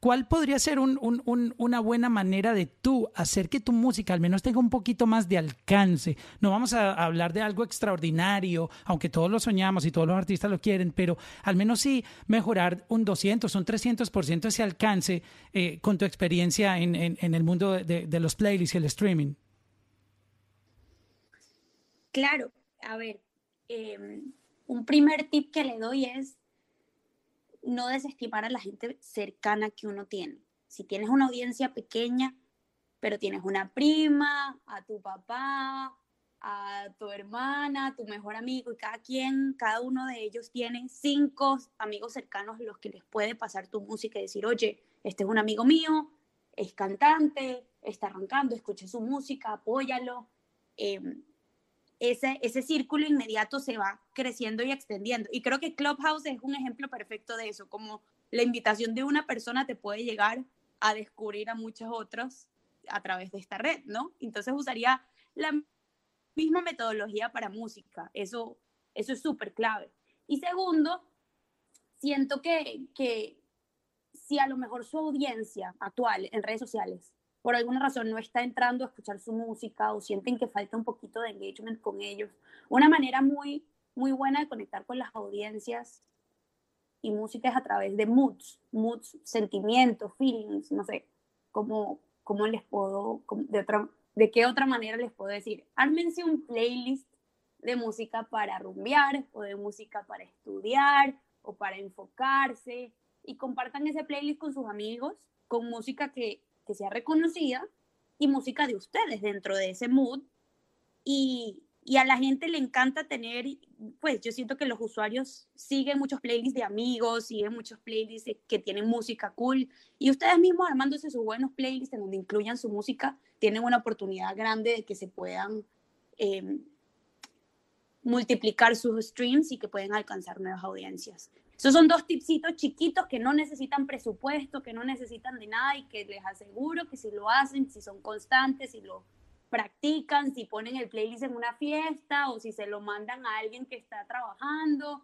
Cu- ¿Cuál podría ser un- un- un- una buena manera de tú hacer que tu música al menos tenga un poquito más de alcance? No vamos a hablar de algo extraordinario, aunque todos lo soñamos y todos los artistas lo quieren, pero al menos sí mejorar un 200, un 300% ese alcance eh, con tu experiencia en, el mundo de, los playlists y el streaming. Claro, a ver, eh, un primer tip que le doy es no desestimar a la gente cercana que uno tiene. Si tienes una audiencia pequeña, pero tienes una prima, a tu papá, a tu hermana, a tu mejor amigo, y cada quien, cada uno de ellos tiene cinco amigos cercanos a los que les puede pasar tu música y decir, oye, este es un amigo mío, es cantante, está arrancando, escuché su música, apóyalo. Em, ese, ese círculo inmediato se va creciendo y extendiendo. Y creo que Clubhouse es un ejemplo perfecto de eso, como la invitación de una persona te puede llegar a descubrir a muchos otros a través de esta red, ¿no? Entonces usaría la misma metodología para música, eso, eso es súper clave. Y segundo, siento que, que si a lo mejor su audiencia actual en redes sociales por alguna razón no está entrando a escuchar su música o sienten que falta un poquito de engagement con ellos. Una manera muy, muy buena de conectar con las audiencias y música es a través de moods, moods, sentimientos, feelings, no sé, cómo, cómo les puedo, cómo- de, otra, de qué otra manera les puedo decir. Ármense un playlist de música para rumbear o de música para estudiar o para enfocarse y compartan ese playlist con sus amigos con música que, que sea reconocida y música de ustedes dentro de ese mood. Y, y a la gente le encanta tener, pues yo siento que los usuarios siguen muchos playlists de amigos, siguen muchos playlists que tienen música cool y ustedes mismos armándose sus buenos playlists en donde incluyan su música, tienen una oportunidad grande de que se puedan eh, multiplicar sus streams y que pueden alcanzar nuevas audiencias. Esos son dos tipsitos chiquitos que no necesitan presupuesto, que no necesitan de nada y que les aseguro que si lo hacen, si son constantes, si lo practican, si ponen el playlist en una fiesta o si se lo mandan a alguien que está trabajando,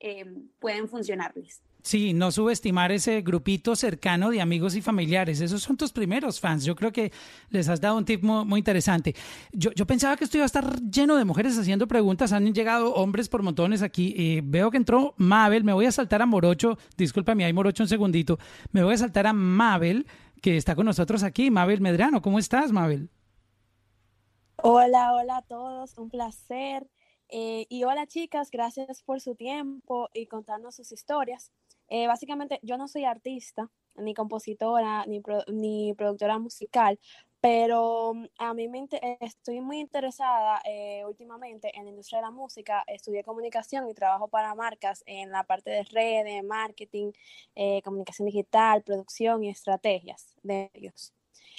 eh, pueden funcionarles. Sí, no subestimar ese grupito cercano de amigos y familiares. Esos son tus primeros fans. Yo creo que les has dado un tip muy, muy interesante. Yo, yo, pensaba que esto iba a estar lleno de mujeres haciendo preguntas. Han llegado hombres por montones aquí. y veo que entró Mabel. Me voy a saltar a Morocho. Discúlpame, hay Morocho un segundito. Me voy a saltar a Mabel, que está con nosotros aquí. Mabel Medrano, ¿cómo estás, Mabel? Hola, hola a todos. Un placer. Eh, y hola chicas, gracias por su tiempo y contarnos sus historias. Eh, básicamente, yo no soy artista, ni compositora, ni, pro, ni productora musical, pero mm, a mí me estoy muy interesada eh, últimamente en la industria de la música. Estudié comunicación y trabajo para marcas en la parte de redes, marketing, eh, comunicación digital, producción y estrategias de ellos.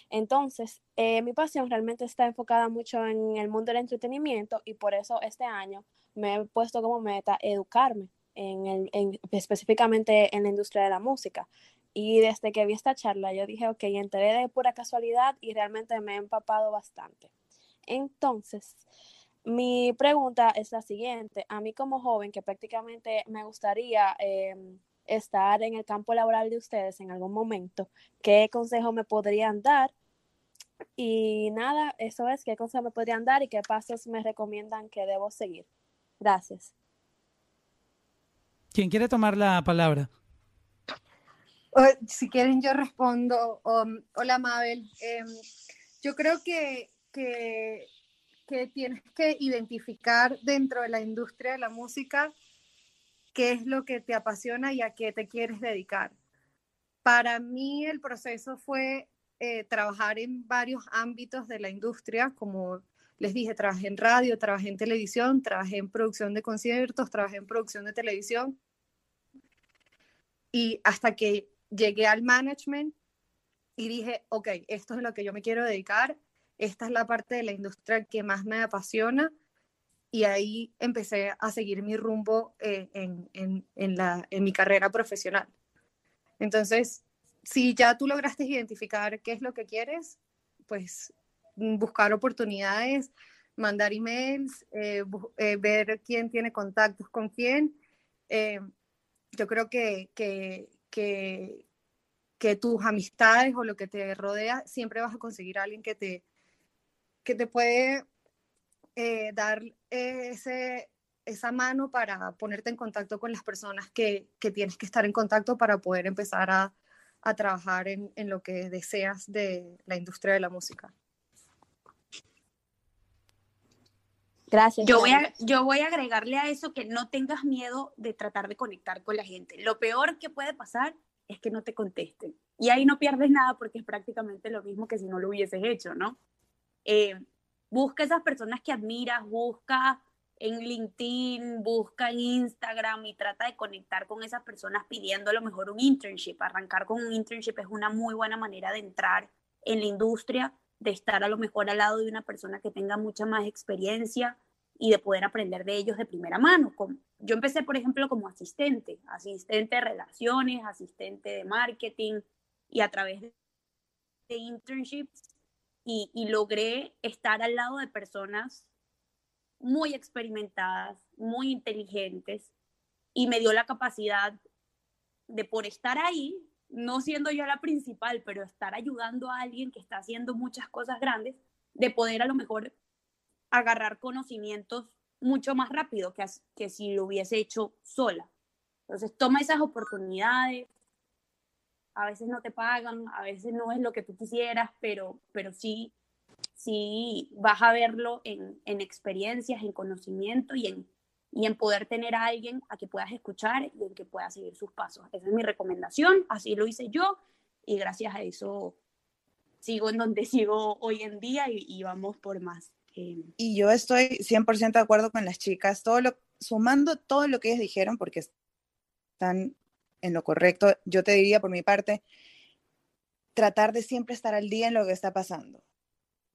Entonces, eh, mi pasión realmente está enfocada mucho en el mundo del entretenimiento y por eso este año me he puesto como meta educarme en el, en, específicamente en la industria de la música. Y desde que vi esta charla, yo dije, ok, enteré de pura casualidad y realmente me he empapado bastante. Entonces, mi pregunta es la siguiente. A mí como joven, que prácticamente me gustaría eh, estar en el campo laboral de ustedes en algún momento, ¿qué consejo me podrían dar? Y nada, eso es, ¿qué consejo me podrían dar y qué pasos me recomiendan que debo seguir? Gracias. ¿Quién quiere tomar la palabra? si quieren, yo respondo. Um, hola, Mabel. Eh, yo creo que, que, que, tienes que identificar dentro de la industria de la música qué es lo que te apasiona y a qué te quieres dedicar. Para mí el proceso fue eh, trabajar en varios ámbitos de la industria, como les dije, trabajé en radio, trabajé en televisión, trabajé en producción de conciertos, trabajé en producción de televisión. Y hasta que llegué al management y dije, ok, esto es lo que yo me quiero dedicar, esta es la parte de la industria que más me apasiona. Y ahí empecé a seguir mi rumbo eh, en, en, en, la, en mi carrera profesional. Entonces, si ya tú lograste identificar qué es lo que quieres, pues mm, buscar oportunidades, mandar emails, eh, eh, ver quién tiene contactos con quién. Eh, yo creo que, que, que, que, tus amistades o lo que te rodea, siempre vas a conseguir a alguien que te, que te puede dar ese, esa mano para ponerte en contacto con las personas que, que, tienes que estar en contacto para poder empezar a, a trabajar en, en lo que deseas de la industria de la música. Gracias. Yo voy, a, yo voy a agregarle a eso que no tengas miedo de tratar de conectar con la gente. Lo peor que puede pasar es que no te contesten. Y ahí no pierdes nada porque es prácticamente lo mismo que si no lo hubieses hecho, ¿no? Eh, busca esas personas que admiras, busca en LinkedIn, busca en Instagram y trata de conectar con esas personas pidiendo a lo mejor un internship. Arrancar con un internship es una muy buena manera de entrar en la industria, de estar a lo mejor al lado de una persona que tenga mucha más experiencia y de poder aprender de ellos de primera mano. Yo empecé, por ejemplo, como asistente, asistente de relaciones, asistente de marketing y a través de internships y, y logré estar al lado de personas muy experimentadas, muy inteligentes y me dio la capacidad de por estar ahí, no siendo yo la principal, pero estar ayudando a alguien que está haciendo muchas cosas grandes, de poder a lo mejor agarrar conocimientos mucho más rápido que, que si lo hubiese hecho sola. Entonces, toma esas oportunidades. A veces no te pagan, a veces no es lo que tú quisieras, pero, pero sí sí vas a verlo en, en experiencias, en conocimiento y en, y en poder tener a alguien a que puedas escuchar y en que puedas seguir sus pasos. Esa es mi recomendación, así lo hice yo y gracias a eso sigo en donde sigo hoy en día y, vamos por más. Eh. Y yo estoy 100% de acuerdo con las chicas, todo lo, sumando todo lo que ellas dijeron, porque están en lo correcto, yo te diría por mi parte, tratar de siempre estar al día en lo que está pasando.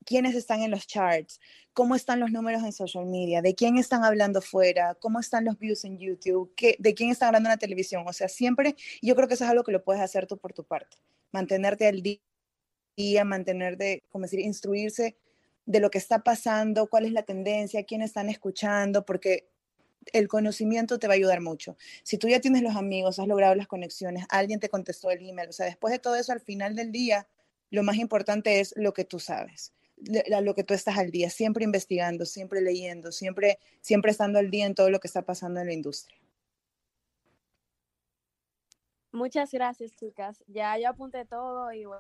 ¿Quiénes están en los charts? ¿Cómo están los números en social media? ¿De quién están hablando fuera? ¿Cómo están los views en YouTube? ¿Qué, ¿De quién están hablando en la televisión? O sea, siempre, yo creo que eso es algo que lo puedes hacer tú por tu parte. Mantenerte al día, mantenerte, como decir, instruirse de lo que está pasando, cuál es la tendencia, quién están escuchando, porque el conocimiento te va a ayudar mucho. Si tú ya tienes los amigos, has logrado las conexiones, alguien te contestó el email, o sea, después de todo eso, al final del día, lo más importante es lo que tú sabes, lo que tú estás al día, siempre investigando, siempre leyendo, siempre, siempre estando al día en todo lo que está pasando en la industria. Muchas gracias, chicas. Ya yo apunté todo y voy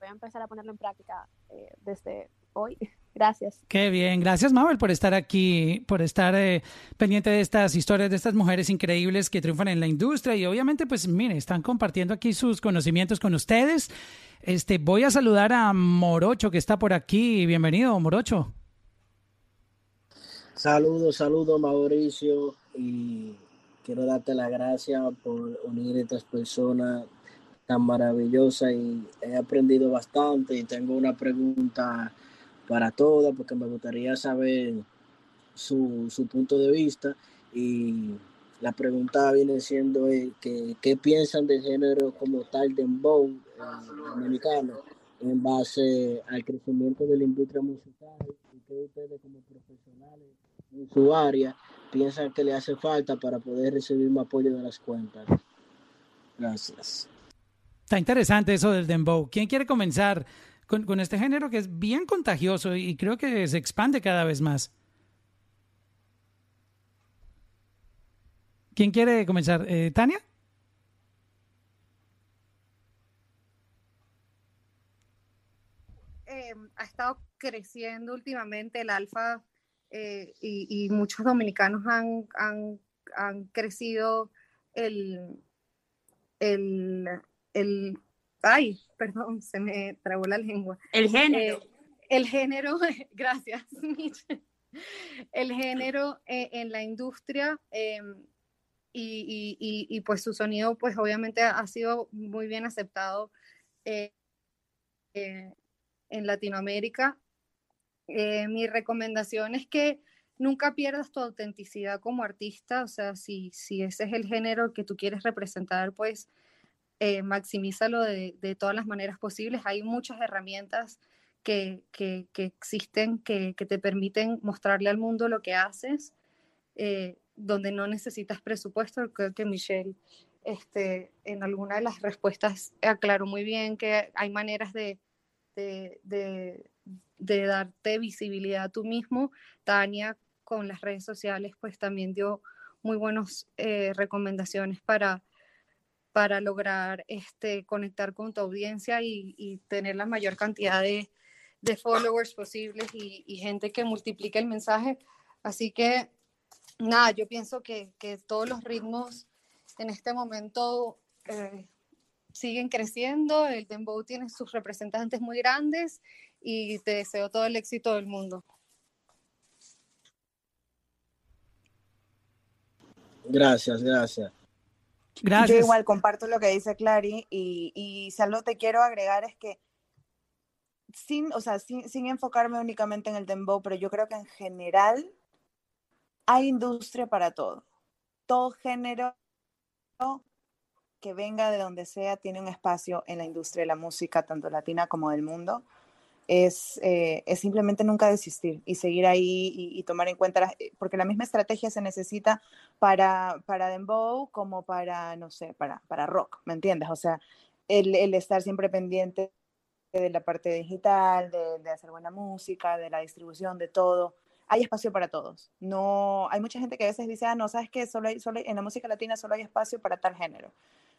a empezar a ponerlo en práctica eh, desde hoy. Gracias. Qué bien. Gracias, Mabel, por estar aquí, por estar eh, pendiente de estas historias de estas mujeres increíbles que triunfan en la industria. Y obviamente, pues, mire, están compartiendo aquí sus conocimientos con ustedes. Este, voy a saludar a Morocho, que está por aquí. Bienvenido, Morocho. Saludos, saludos, Mauricio. Y quiero darte las gracias por unir a estas personas tan maravillosas. Y he aprendido bastante. Y tengo una pregunta para todas, porque me gustaría saber su, su punto de vista. Y la pregunta viene siendo eh, que, qué piensan del género como tal de dembow eh, dominicano en base al crecimiento de la industria musical y que ustedes como profesionales en su área piensan que le hace falta para poder recibir más apoyo de las cuentas. Gracias. Está interesante eso del dembow. ¿Quién quiere comenzar? Con, este género que es bien contagioso y creo que se expande cada vez más. ¿Quién quiere comenzar? Eh, ¿Tania? Em, ha estado creciendo últimamente el alfa eh, y, muchos dominicanos han, han, crecido el, el, el ay, perdón, se me trabó la lengua. El género. Eh, el género, gracias, El género eh, en la industria em, y, pues su sonido, pues obviamente ha sido muy bien aceptado eh, en Latinoamérica. mi recomendación es que nunca pierdas tu autenticidad como artista, o sea, si, si ese es el género que tú quieres representar, pues eh, maximízalo de, todas las maneras posibles. Hay muchas herramientas que, existen que, te permiten mostrarle al mundo lo que haces, eh, donde no necesitas presupuesto. Creo que Michelle este, en alguna de las respuestas aclaró muy bien que hay maneras de, de, darte visibilidad a tú mismo. Tania con las redes sociales pues también dio muy buenas eh, recomendaciones para para lograr este, conectar con tu audiencia y, tener la mayor cantidad de, followers posibles y, gente que multiplique el mensaje. Así que, nada, yo pienso que, todos los ritmos en este momento eh, siguen creciendo, el Dembow tiene sus representantes muy grandes y te deseo todo el éxito del mundo. Gracias, gracias. Yo igual comparto lo que dice Clary y, y solo te quiero agregar es que sin, o sea, sin, sin enfocarme únicamente en el dembow, pero yo creo que en general hay industria para todo. Todo género que venga de donde sea tiene un espacio en la industria de la música, tanto latina como del mundo es, eh, es simplemente nunca desistir y seguir ahí y, tomar en cuenta, eh, porque la misma estrategia se necesita para, para dembow como para, no sé, para, para rock, ¿me entiendes? O sea, el, el estar siempre pendiente de la parte digital, de, hacer buena música, de la distribución, de todo. Hay espacio para todos. No, hay mucha gente que a veces dice, ah, no, sabes que solo hay, solo en la música latina solo hay espacio para tal género.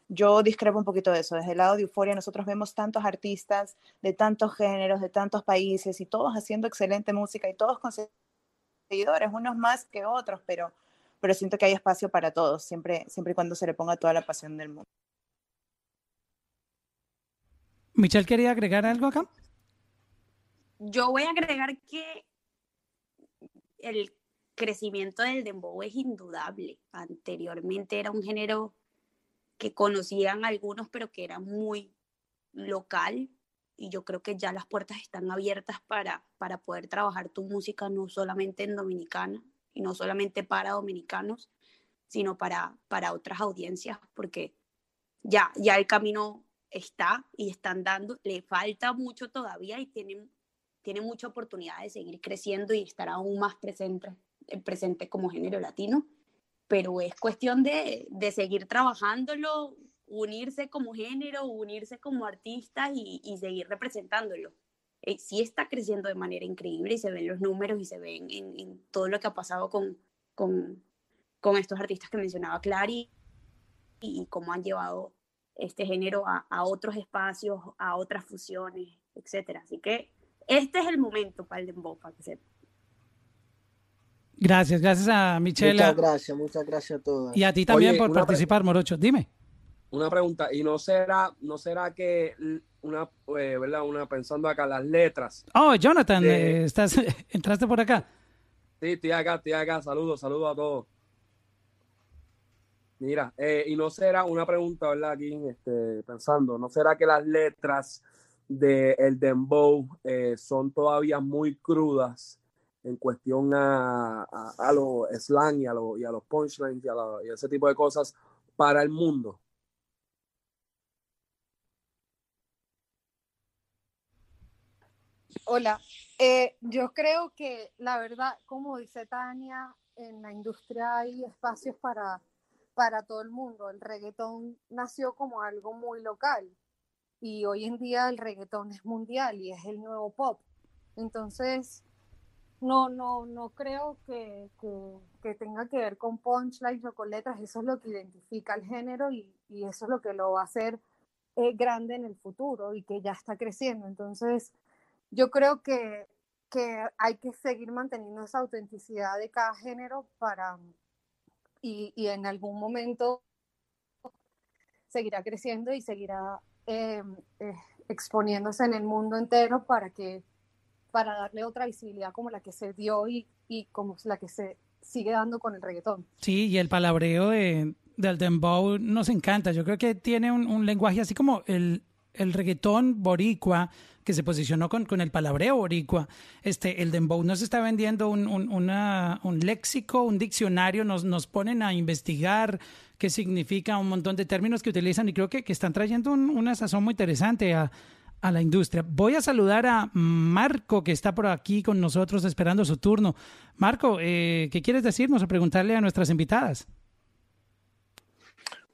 Yo discrepo un poquito de eso. Desde el lado de Euforia nosotros vemos tantos artistas de tantos géneros, de tantos países y todos haciendo excelente música y todos con seguidores, unos más que otros, pero, pero siento que hay espacio para todos, siempre, siempre y cuando se le ponga toda la pasión del mundo. Michelle quería agregar algo acá. Yo voy a agregar que el crecimiento del dembow es indudable. Anteriormente era un género que conocían algunos, pero que era muy local. Y yo creo que ya las puertas están abiertas para, para poder trabajar tu música no solamente en Dominicana y no solamente para dominicanos, sino para, para otras audiencias, porque ya, ya el camino está y están dando, le falta mucho todavía y tienen, tiene mucha oportunidad de seguir creciendo y estar aún más presente, presente como género latino, pero es cuestión de, de seguir trabajándolo, unirse como género, unirse como artista y, y seguir representándolo. Eh, sí está creciendo de manera increíble y se ven los números y se ven en, en todo lo que ha pasado con, con, con estos artistas que mencionaba Clary y, cómo han llevado este género a, a, otros espacios, a otras fusiones, etcétera. Así que este es el momento para el dembow, para que sepa. Gracias, gracias a Michelle. Muchas gracias, muchas gracias a todos. Y a ti también Oye, por participar, Morocho. Dime. Una pregunta, ¿y no será, no será que una, eh, ¿verdad? Una pensando acá las letras? Oh, Jonathan, de- eh, estás, entraste por acá. Sí, estoy acá, estoy acá. Saludos, saludos a todos. Mira, eh, y no será una pregunta, ¿verdad? Aquí este, pensando, ¿no será que las letras del el dembow eh, son todavía muy crudas en cuestión a, a, a los slang y a, los- y a los punchlines y a, la- ese tipo de cosas para el mundo? Hola, Eh, yo creo que la verdad, como dice Tania, en la industria hay espacios para, para todo el mundo. El reggaetón nació como algo muy local y hoy en día el reggaetón es mundial y es el nuevo pop. Entonces, no, no, no creo que, que, tenga que ver con punchlines o con letras. Eso es lo que identifica el género y, y eso es lo que lo va a hacer eh, grande en el futuro y que ya está creciendo. Entonces, yo creo que, que hay que seguir manteniendo esa autenticidad de cada género para y, y en algún momento seguirá creciendo y seguirá eh, eh, exponiéndose en el mundo entero para que para darle otra visibilidad como la que se dio y, y como la que se sigue dando con el reggaetón. Sí, y el palabreo de, del dembow nos encanta. Yo creo que tiene un, un lenguaje así como el, el reggaetón boricua que se posicionó con, con el palabreo boricua. Este, el dembow nos está vendiendo un, un, una, un léxico, un diccionario, nos, nos ponen a investigar qué significa un montón de términos que utilizan y creo que, que están trayendo un- una sazón muy interesante a, a la industria. Voy a saludar a Marco, que está por aquí con nosotros esperando su turno. Marco, eh, ¿qué quieres decirnos o preguntarle a nuestras invitadas?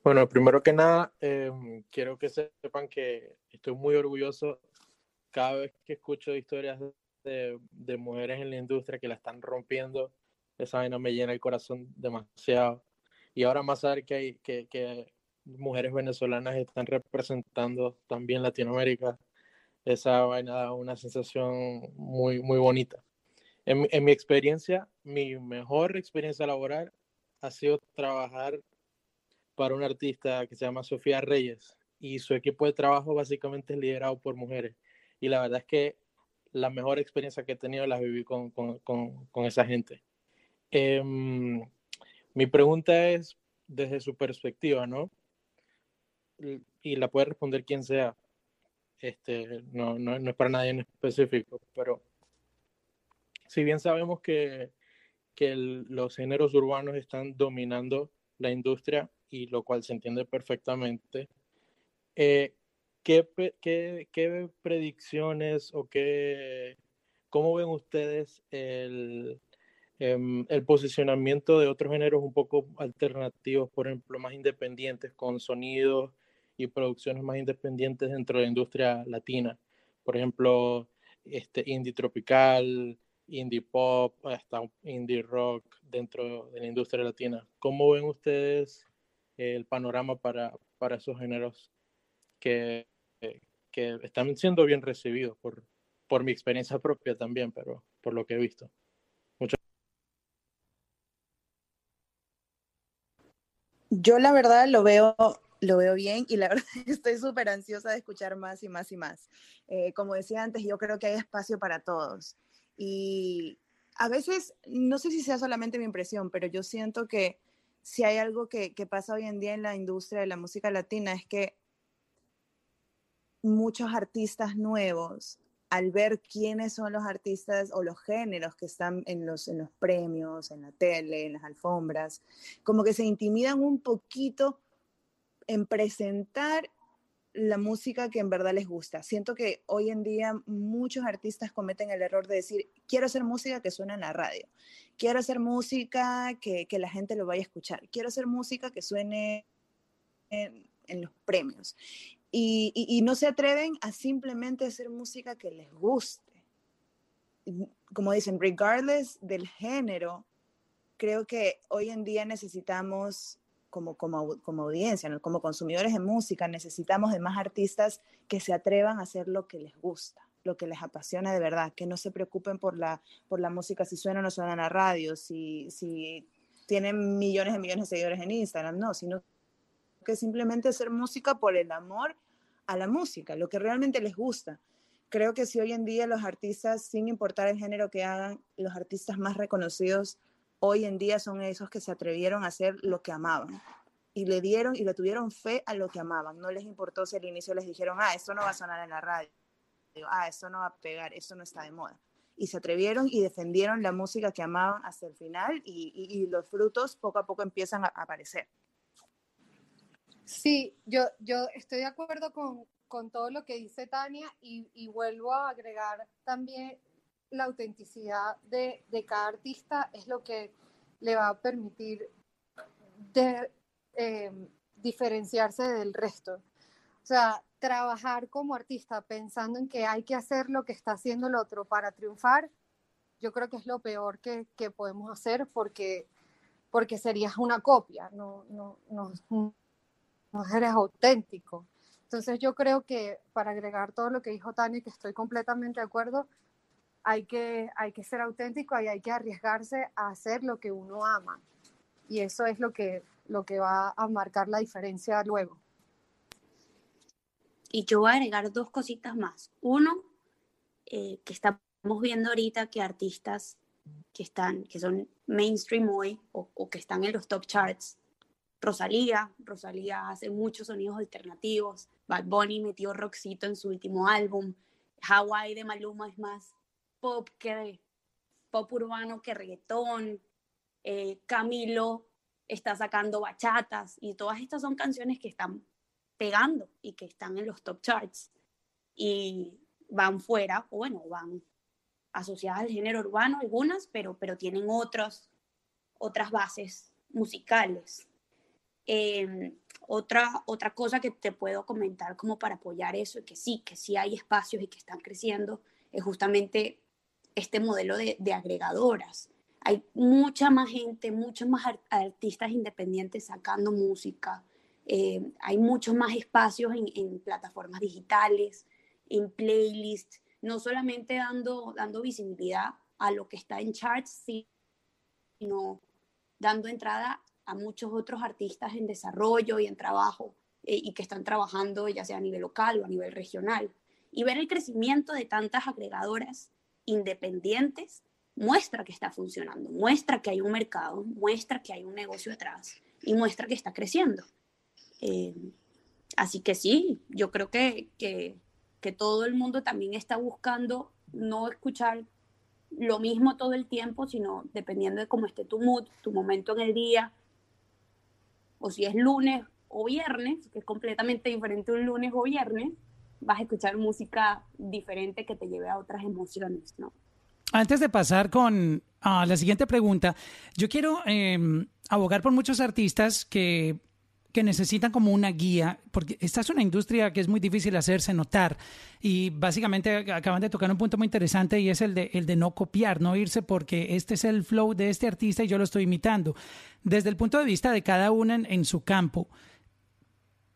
Bueno, primero que nada, eh, quiero que sepan que estoy muy orgulloso cada vez que escucho historias de, de mujeres en la industria que la están rompiendo. Esa vaina me llena el corazón demasiado. Y ahora más saber que hay que, que mujeres venezolanas están representando también Latinoamérica, esa vaina da una sensación muy, muy bonita. En, en mi experiencia, mi mejor experiencia laboral ha sido trabajar para un artista que se llama Sofía Reyes y su equipo de trabajo básicamente es liderado por mujeres. Y la verdad es que la mejor experiencia que he tenido la viví con, con, con, esa gente. Em, mi pregunta es desde su perspectiva, ¿no? Y la puede responder quien sea. Este, no, no, es para nadie en específico, pero si bien sabemos que, los géneros urbanos están dominando la industria, y lo cual se entiende perfectamente, eh, ¿qué, pe- qué, qué predicciones o qué, cómo ven ustedes el, em, el posicionamiento de otros géneros un poco alternativos, por ejemplo, más independientes, con sonidos y producciones más independientes dentro de la industria latina? Por ejemplo, este indie tropical, indie pop, hasta indie rock dentro de la industria latina. ¿Cómo ven ustedes el panorama para, para esos géneros que, que están siendo bien recibidos por, por mi experiencia propia también, pero por lo que he visto? Muchas Yo la verdad lo veo Lo veo bien y la verdad estoy súper ansiosa de escuchar más y más y más. Eh, como decía antes, yo creo que hay espacio para todos. Y a veces, no sé si sea solamente mi impresión, pero yo siento que si hay algo que, que pasa hoy en día en la industria de la música latina es que muchos artistas nuevos, al ver quiénes son los artistas o los géneros que están en los, en los premios, en la tele, en las alfombras, como que se intimidan un poquito en presentar la música que en verdad les gusta. Siento que hoy en día muchos artistas cometen el error de decir, quiero hacer música que suene en la radio, quiero hacer música que, que la gente lo vaya a escuchar, quiero hacer música que suene en, los premios. Y, y, y, no se atreven a simplemente hacer música que les guste. Como dicen, regardless del género, creo que hoy en día necesitamos como, como, como audiencia, ¿no? como consumidores de música, necesitamos de más artistas que se atrevan a hacer lo que les gusta, lo que les apasiona de verdad, que no se preocupen por la, por la música, si suena o no suena en la radio, si, si tienen millones de millones de seguidores en Instagram, no, sino que simplemente hacer música por el amor a la música, lo que realmente les gusta. Creo que si hoy en día los artistas, sin importar el género que hagan, los artistas más reconocidos hoy en día son esos que se atrevieron a hacer lo que amaban y le dieron y le tuvieron fe a lo que amaban. No les importó si al inicio les dijeron, ah, esto no va a sonar en la radio, ah, esto no va a pegar, esto no está de moda. Y se atrevieron y defendieron la música que amaban hasta el final y, los frutos poco a poco empiezan a aparecer. Sí, yo, yo estoy de acuerdo con, con todo lo que dice Tania y vuelvo a agregar también la autenticidad de, de, cada artista es lo que le va a permitir eh, diferenciarse del resto. O sea, trabajar como artista pensando en que hay que hacer lo que está haciendo el otro para triunfar, yo creo que es lo peor que, que podemos hacer porque, porque serías una copia, no, no, no, no eres auténtico. Entonces yo creo que para agregar todo lo que dijo Tania, que estoy completamente de acuerdo, hay que, hay que ser auténtico y hay que arriesgarse a hacer lo que uno ama. Y eso es lo que, lo que va a marcar la diferencia luego. Y yo voy a agregar dos cositas más. Uno, eh, que estamos viendo ahorita que artistas que, están, que son mainstream hoy o, o que están en los top charts, Rosalía, Rosalía hace muchos sonidos alternativos, Bad Bunny metió rockcito en su último álbum, Hawaii de Maluma es más pop que pop urbano que reggaetón, eh, Camilo está sacando bachatas y todas estas son canciones que están pegando y que están en los top charts y van fuera, o bueno, van asociadas al género urbano algunas, pero, pero tienen otros, otras bases musicales. Eh, otra, otra cosa que te puedo comentar como para apoyar eso, y que sí, que sí hay espacios y que están creciendo, es justamente este modelo de, de agregadoras. Hay mucha más gente, muchos más artistas independientes sacando música, eh, hay muchos más espacios en, en, plataformas digitales, en playlists, no solamente dando, dando visibilidad a lo que está en charts, sino dando entrada a muchos otros artistas en desarrollo y en trabajo eh, y que están trabajando ya sea a nivel local o a nivel regional. Y ver el crecimiento de tantas agregadoras independientes muestra que está funcionando, muestra que hay un mercado, muestra que hay un negocio atrás y muestra que está creciendo. Eh, así que sí, yo creo que, que, que todo el mundo también está buscando no escuchar lo mismo todo el tiempo, sino dependiendo de cómo esté tu mood, tu momento en el día, o si es lunes o viernes, que es completamente diferente un lunes o viernes, vas a escuchar música diferente que te lleve a otras emociones, ¿no? Antes de pasar con uh, la siguiente pregunta, yo quiero eh, abogar por muchos artistas que, que necesitan como una guía, porque esta es una industria que es muy difícil hacerse notar y básicamente acaban de tocar un punto muy interesante y es el de, el de no copiar, no irse porque este es el flow de este artista y yo lo estoy imitando. Desde el punto de vista de cada uno en, en su campo,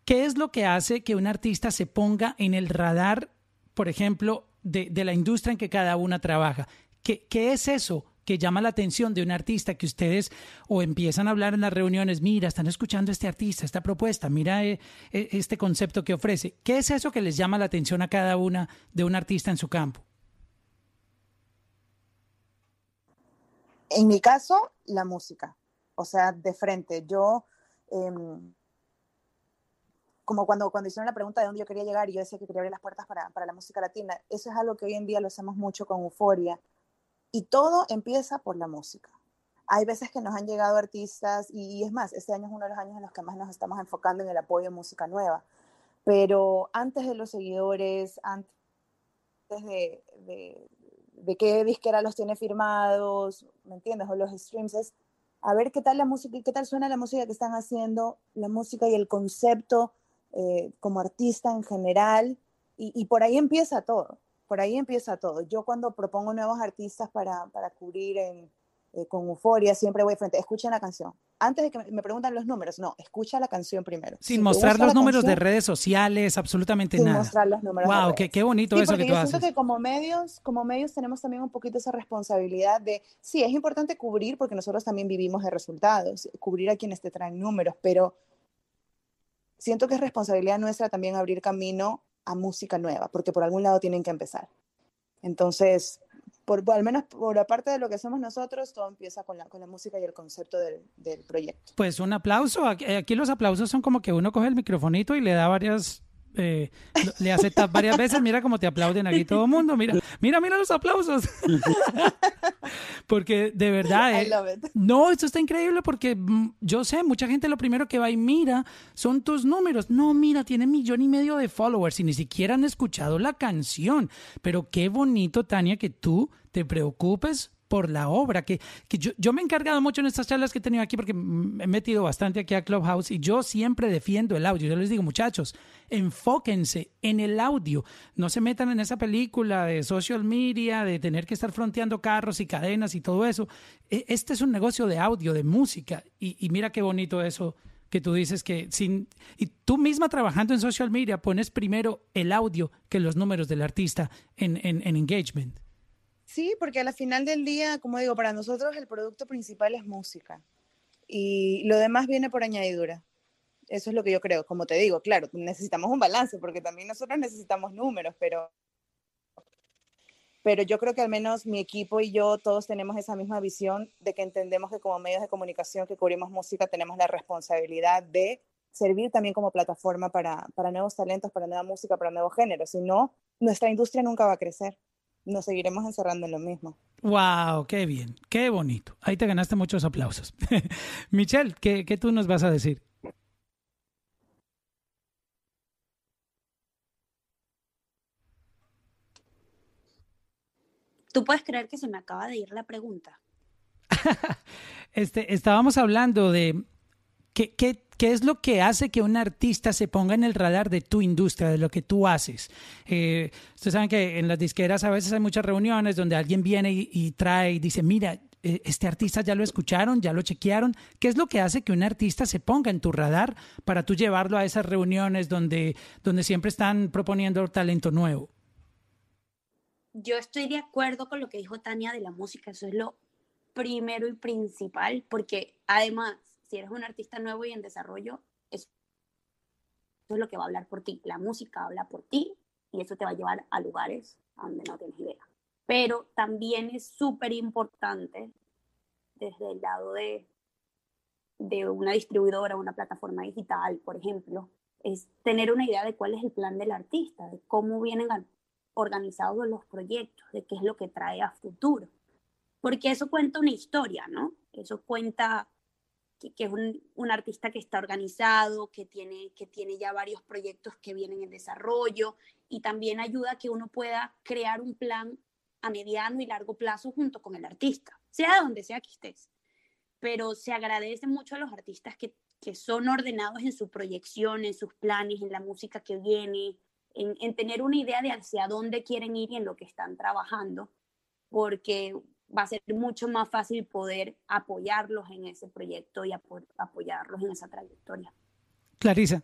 ¿qué es lo que hace que un artista se ponga en el radar, por ejemplo, de, de la industria en que cada una trabaja? ¿Qué, ¿Qué, es eso que llama la atención de un artista que ustedes o empiezan a hablar en las reuniones, mira, están escuchando a este artista, esta propuesta, mira eh, eh, este concepto que ofrece. ¿Qué es eso que les llama la atención a cada una de un artista en su campo? En mi caso, la música. O sea, de frente. Yo, em, como cuando, cuando hicieron la pregunta de dónde yo quería llegar y yo decía que quería abrir las puertas para, para la música latina, eso es algo que hoy en día lo hacemos mucho con Euforia. Y todo empieza por la música. Hay veces que nos han llegado artistas y, es más, este año es uno de los años en los que más nos estamos enfocando en el apoyo a música nueva. Pero antes de los seguidores, antes de, de, de qué disquera los tiene firmados, ¿me entiendes? O los streams, es a ver qué tal la música y qué tal suena la música que están haciendo, la música y el concepto eh, como artista en general. Y, y, por ahí empieza todo, por ahí empieza todo. Yo cuando propongo nuevos artistas para, para cubrir en, eh, con euforia, siempre voy frente, escuchen la canción. Antes de que me preguntan los números, no, escucha la canción primero. Sin si mostrar los números canción, de redes sociales, absolutamente sin nada. mostrar los números. Wow, qué, qué, bonito sí, eso que tú yo haces. siento que como medios, como medios tenemos también un poquito esa responsabilidad de, sí, es importante cubrir porque nosotros también vivimos de resultados, cubrir a quienes te traen números, pero siento que es responsabilidad nuestra también abrir camino a música nueva, porque por algún lado tienen que empezar. Entonces, por, al menos por aparte de lo que hacemos nosotros, todo empieza con la, con la música y el concepto del, proyecto. Pues un aplauso. Aquí, aquí, los aplausos son como que uno coge el microfonito y le da varias. Eh, le hace tap varias veces, mira cómo te aplauden aquí todo el mundo, mira, mira, mira los aplausos. porque de verdad, eh, no, esto está increíble porque mm, yo sé, mucha gente lo primero que va y mira son tus números. No, mira, tiene millón y medio de followers y ni siquiera han escuchado la canción. Pero qué bonito, Tania, que tú te preocupes por la obra, que, que yo, yo, me he encargado mucho en estas charlas que he tenido aquí porque he metido bastante aquí a Clubhouse y yo siempre defiendo el audio. Yo les digo, muchachos, enfóquense en el audio, no se metan en esa película de social media, de tener que estar fronteando carros y cadenas y todo eso. Este es un negocio de audio, de música y, mira qué bonito eso que tú dices que sin y tú misma trabajando en social media pones primero el audio que los números del artista en, en engagement. Sí, porque a la final del día, como digo, para nosotros el producto principal es música y lo demás viene por añadidura. Eso es lo que yo creo. Como te digo, claro, necesitamos un balance porque también nosotros necesitamos números, pero, pero yo creo que al menos mi equipo y yo todos tenemos esa misma visión de que entendemos que como medios de comunicación que cubrimos música tenemos la responsabilidad de servir también como plataforma para, para nuevos talentos, para nueva música, para nuevos géneros. Si no, nuestra industria nunca va a crecer nos seguiremos encerrando en lo mismo. ¡Wow! ¡Qué bien! ¡Qué bonito! Ahí te ganaste muchos aplausos. Michelle, ¿qué, ¿qué, tú nos vas a decir? ¿Tú puedes creer que se me acaba de ir la pregunta? este, estábamos hablando de qué, qué, qué es lo que hace que un artista se ponga en el radar de tu industria, de lo que tú haces. Eh, ustedes saben que en las disqueras a veces hay muchas reuniones donde alguien viene y, y trae y dice, mira, este artista ya lo escucharon, ya lo chequearon. ¿Qué es lo que hace que un artista se ponga en tu radar para tú llevarlo a esas reuniones donde, donde siempre están proponiendo talento nuevo? Yo estoy de acuerdo con lo que dijo Tania de la música, eso es lo primero y principal, porque además, si eres un artista nuevo y en desarrollo, eso es lo que va a hablar por ti. La música habla por ti y eso te va a llevar a lugares donde no tienes idea pero también es súper importante desde el lado de, de una distribuidora, una plataforma digital, por ejemplo, es tener una idea de cuál es el plan del artista, de cómo vienen organizados los proyectos, de qué es lo que trae a futuro. Porque eso cuenta una historia, ¿no? Eso cuenta que, es un, un, artista que está organizado, que tiene, que tiene ya varios proyectos que vienen en desarrollo y también ayuda a que uno pueda crear un plan a mediano y largo plazo junto con el artista, sea donde sea que estés. Pero se agradece mucho a los artistas que, que son ordenados en su proyección, en sus planes, en la música que viene, en, en, tener una idea de hacia dónde quieren ir y en lo que están trabajando, porque va a ser mucho más fácil poder apoyarlos en ese proyecto y apo apoyarlos en esa trayectoria. Clarisa.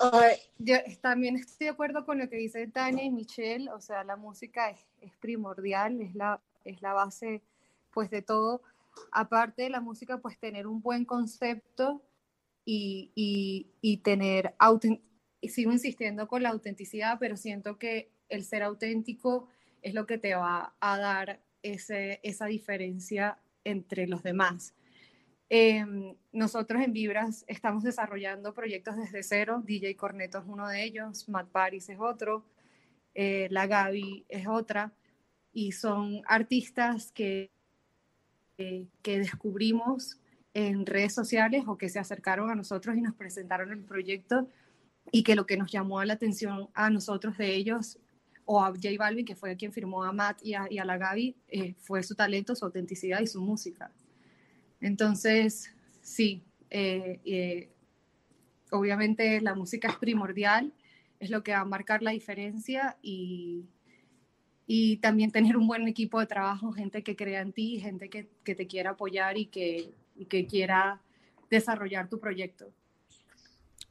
Uh, yo también estoy de acuerdo con lo que dice Tania y Michelle, o sea, la música es, es primordial, es la es la base pues de todo. Aparte de la música, pues tener un buen concepto y, y, y tener, sigo insistiendo con la autenticidad, pero siento que el ser auténtico es lo que te va a dar ese, esa diferencia entre los demás. Eh, nosotros en Vibras estamos desarrollando proyectos desde cero. DJ Corneto es uno de ellos, Matt Paris es otro, eh, La Gaby es otra, y son artistas que, eh, que descubrimos en redes sociales o que se acercaron a nosotros y nos presentaron el proyecto y que lo que nos llamó la atención a nosotros de ellos o a J Balvin, que fue quien firmó a Matt y a, la Gaby, eh, fue su talento, su autenticidad y su música. Entonces, sí, eh, eh, obviamente la música es primordial, es lo que va a marcar la diferencia y, y también tener un buen equipo de trabajo, gente que crea en ti, gente que, que te quiera apoyar y que, y que quiera desarrollar tu proyecto.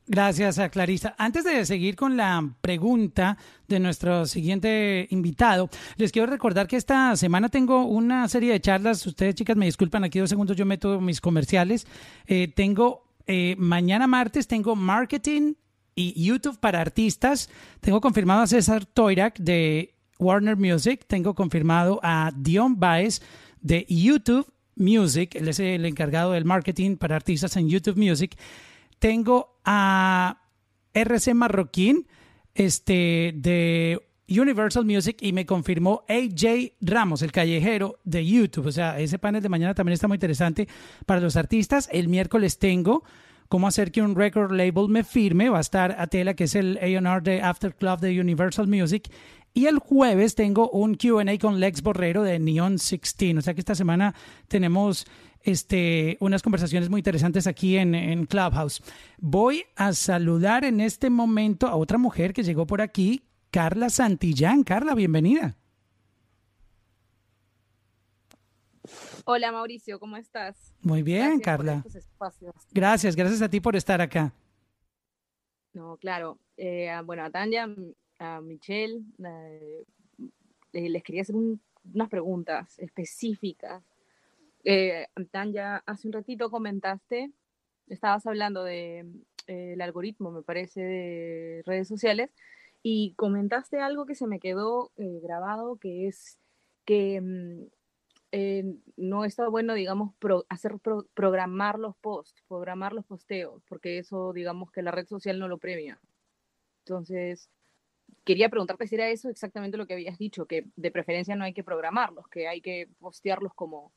Gracias a Clarisa. Antes de seguir con la pregunta de nuestro siguiente invitado, les quiero recordar que esta semana tengo una serie de charlas. Ustedes, chicas, me disculpan, aquí dos segundos yo meto mis comerciales. Eh, tengo eh, mañana martes, tengo marketing y YouTube para artistas. Tengo confirmado a César Toirac de Warner Music. Tengo confirmado a Dion Baez de YouTube Music. Él es el encargado del marketing para artistas en YouTube Music tengo a RC Marroquín este, de Universal Music y me confirmó AJ Ramos, el callejero de YouTube. O sea, ese panel de mañana también está muy interesante para los artistas. El miércoles tengo cómo hacer que un record label me firme. Va a estar Atela, que es el A&R de After Club de Universal Music. Y el jueves tengo un QA con Lex Borrero de Neon 16. O sea que esta semana tenemos este, unas conversaciones muy interesantes aquí en, en, Clubhouse. Voy a saludar en este momento a otra mujer que llegó por aquí, Carla Santillán. Carla, bienvenida. Hola Mauricio, ¿cómo estás? Muy bien, gracias Carla. Gracias, gracias a ti por estar acá. No, claro. Eh, bueno, a Tania, a Michelle, eh, les quería hacer un, unas preguntas específicas eh, Tanya, hace un ratito comentaste, estabas hablando de eh, algoritmo, me parece, de redes sociales, y comentaste algo que se me quedó eh, grabado, que es que mm, eh, no está bueno, digamos, hacer pro, programar los posts, programar los posteos, porque eso, digamos, que la red social no lo premia. Entonces, quería preguntarte si era eso exactamente lo que habías dicho, que de preferencia no hay que programarlos, que hay que postearlos como,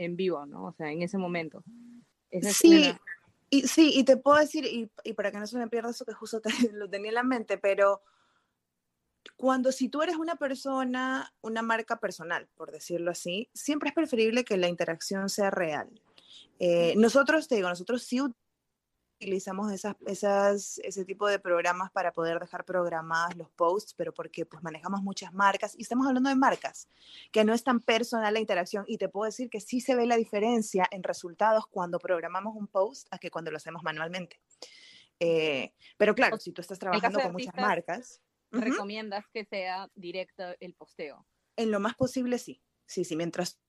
en vivo, ¿no? O sea, en ese momento. Esa sí, y, sí, y te puedo decir, y, y, para que no se me pierda eso que justo te, lo tenía en la mente, pero cuando si tú eres una persona, una marca personal, por decirlo así, siempre es preferible que la interacción sea real. Eh, nosotros, te digo, nosotros sí utilizamos esas, esas, ese tipo de programas para poder dejar programadas los posts, pero porque pues manejamos muchas marcas y estamos hablando de marcas, que no es tan personal la interacción y te puedo decir que sí se ve la diferencia en resultados cuando programamos un post a que cuando lo hacemos manualmente. Eh, pero claro, si tú estás trabajando con muchas marcas... ¿Recomiendas uh -huh. que sea directo el posteo? En lo más posible, sí. Sí, sí, mientras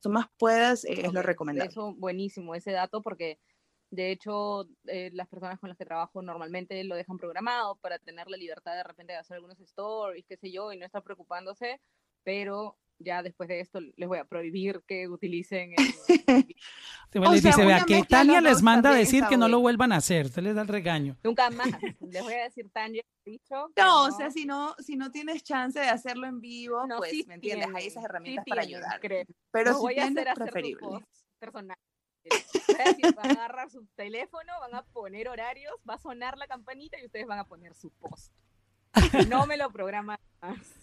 tú más puedas, eh, okay. es lo recomendable. Eso, buenísimo ese dato porque de hecho, eh, las personas con las que trabajo normalmente lo dejan programado para tener la libertad de repente de hacer algunos stories, qué sé yo, y no estar preocupándose, pero ya después de esto les voy a prohibir que utilicen. El... o dice, vea, que Tania les manda a decir que no lo vuelvan a hacer, usted les da el regaño. Nunca más, les voy a decir, Tania, dicho. No, no, o sea, si no, si no tienes chance de hacerlo en vivo, no, pues, sí ¿me entiendes? Tienen, Hay esas herramientas sí para tienen, ayudar. Creo. Pero no si voy a hacer preferible. personal. Van a agarrar su teléfono, van a poner horarios, va a sonar la campanita y ustedes van a poner su post. No me lo programan más.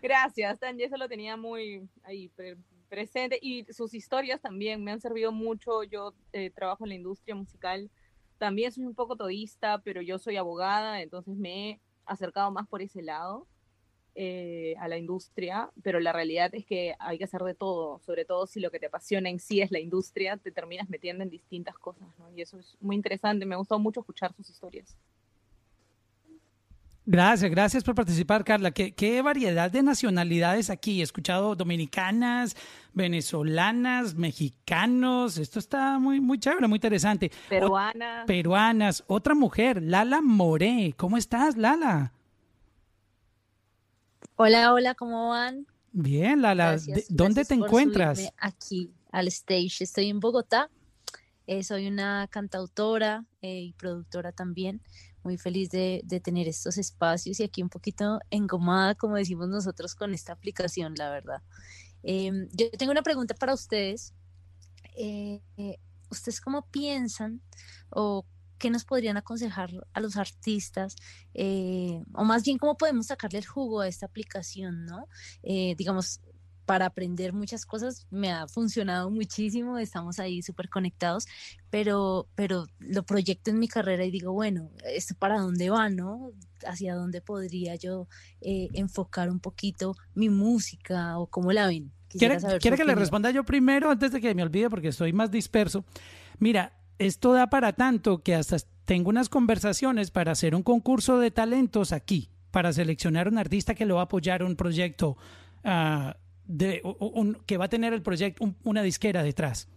Gracias, Tanya, eso lo tenía muy ahí pre presente y sus historias también me han servido mucho. Yo eh, trabajo en la industria musical, también soy un poco todista, pero yo soy abogada, entonces me he acercado más por ese lado. Eh, a la industria, pero la realidad es que hay que hacer de todo, sobre todo si lo que te apasiona en sí es la industria, te terminas metiendo en distintas cosas, ¿no? Y eso es muy interesante, me ha gustado mucho escuchar sus historias. Gracias, gracias por participar, Carla. ¿Qué, qué variedad de nacionalidades aquí. He escuchado dominicanas, venezolanas, mexicanos. Esto está muy, muy chévere, muy interesante. O- Peruana. peruanas. Otra mujer, Lala Moré. ¿Cómo estás, Lala? Hola, hola, ¿cómo van? Bien, Lala. Gracias, ¿De- ¿Dónde gracias te encuentras? aquí al stage. Estoy en Bogotá. Eh, soy una cantautora eh, y productora también. Muy feliz de, de tener estos espacios y aquí un poquito engomada, como decimos nosotros, con esta aplicación, la verdad. Em, yo tengo una pregunta para ustedes. Eh, ¿ustedes cómo piensan o qué nos podrían aconsejar a los artistas? Eh, o más bien, ¿cómo podemos sacarle el jugo a esta aplicación, no? Eh, digamos, para aprender muchas cosas me ha funcionado muchísimo, estamos ahí súper conectados, pero, pero lo proyecto en mi carrera y digo, bueno, ¿esto para dónde va, no? ¿Hacia dónde podría yo eh, enfocar un poquito mi música o cómo la ven? ¿Quiere, quiere que le responda yo primero antes de que me olvide porque estoy más disperso? Mira, esto da para tanto que hasta tengo unas conversaciones para hacer un concurso de talentos aquí, para seleccionar un artista que lo va a apoyar un proyecto de, u- u- un- que va a tener el proyecto, un- una disquera detrás.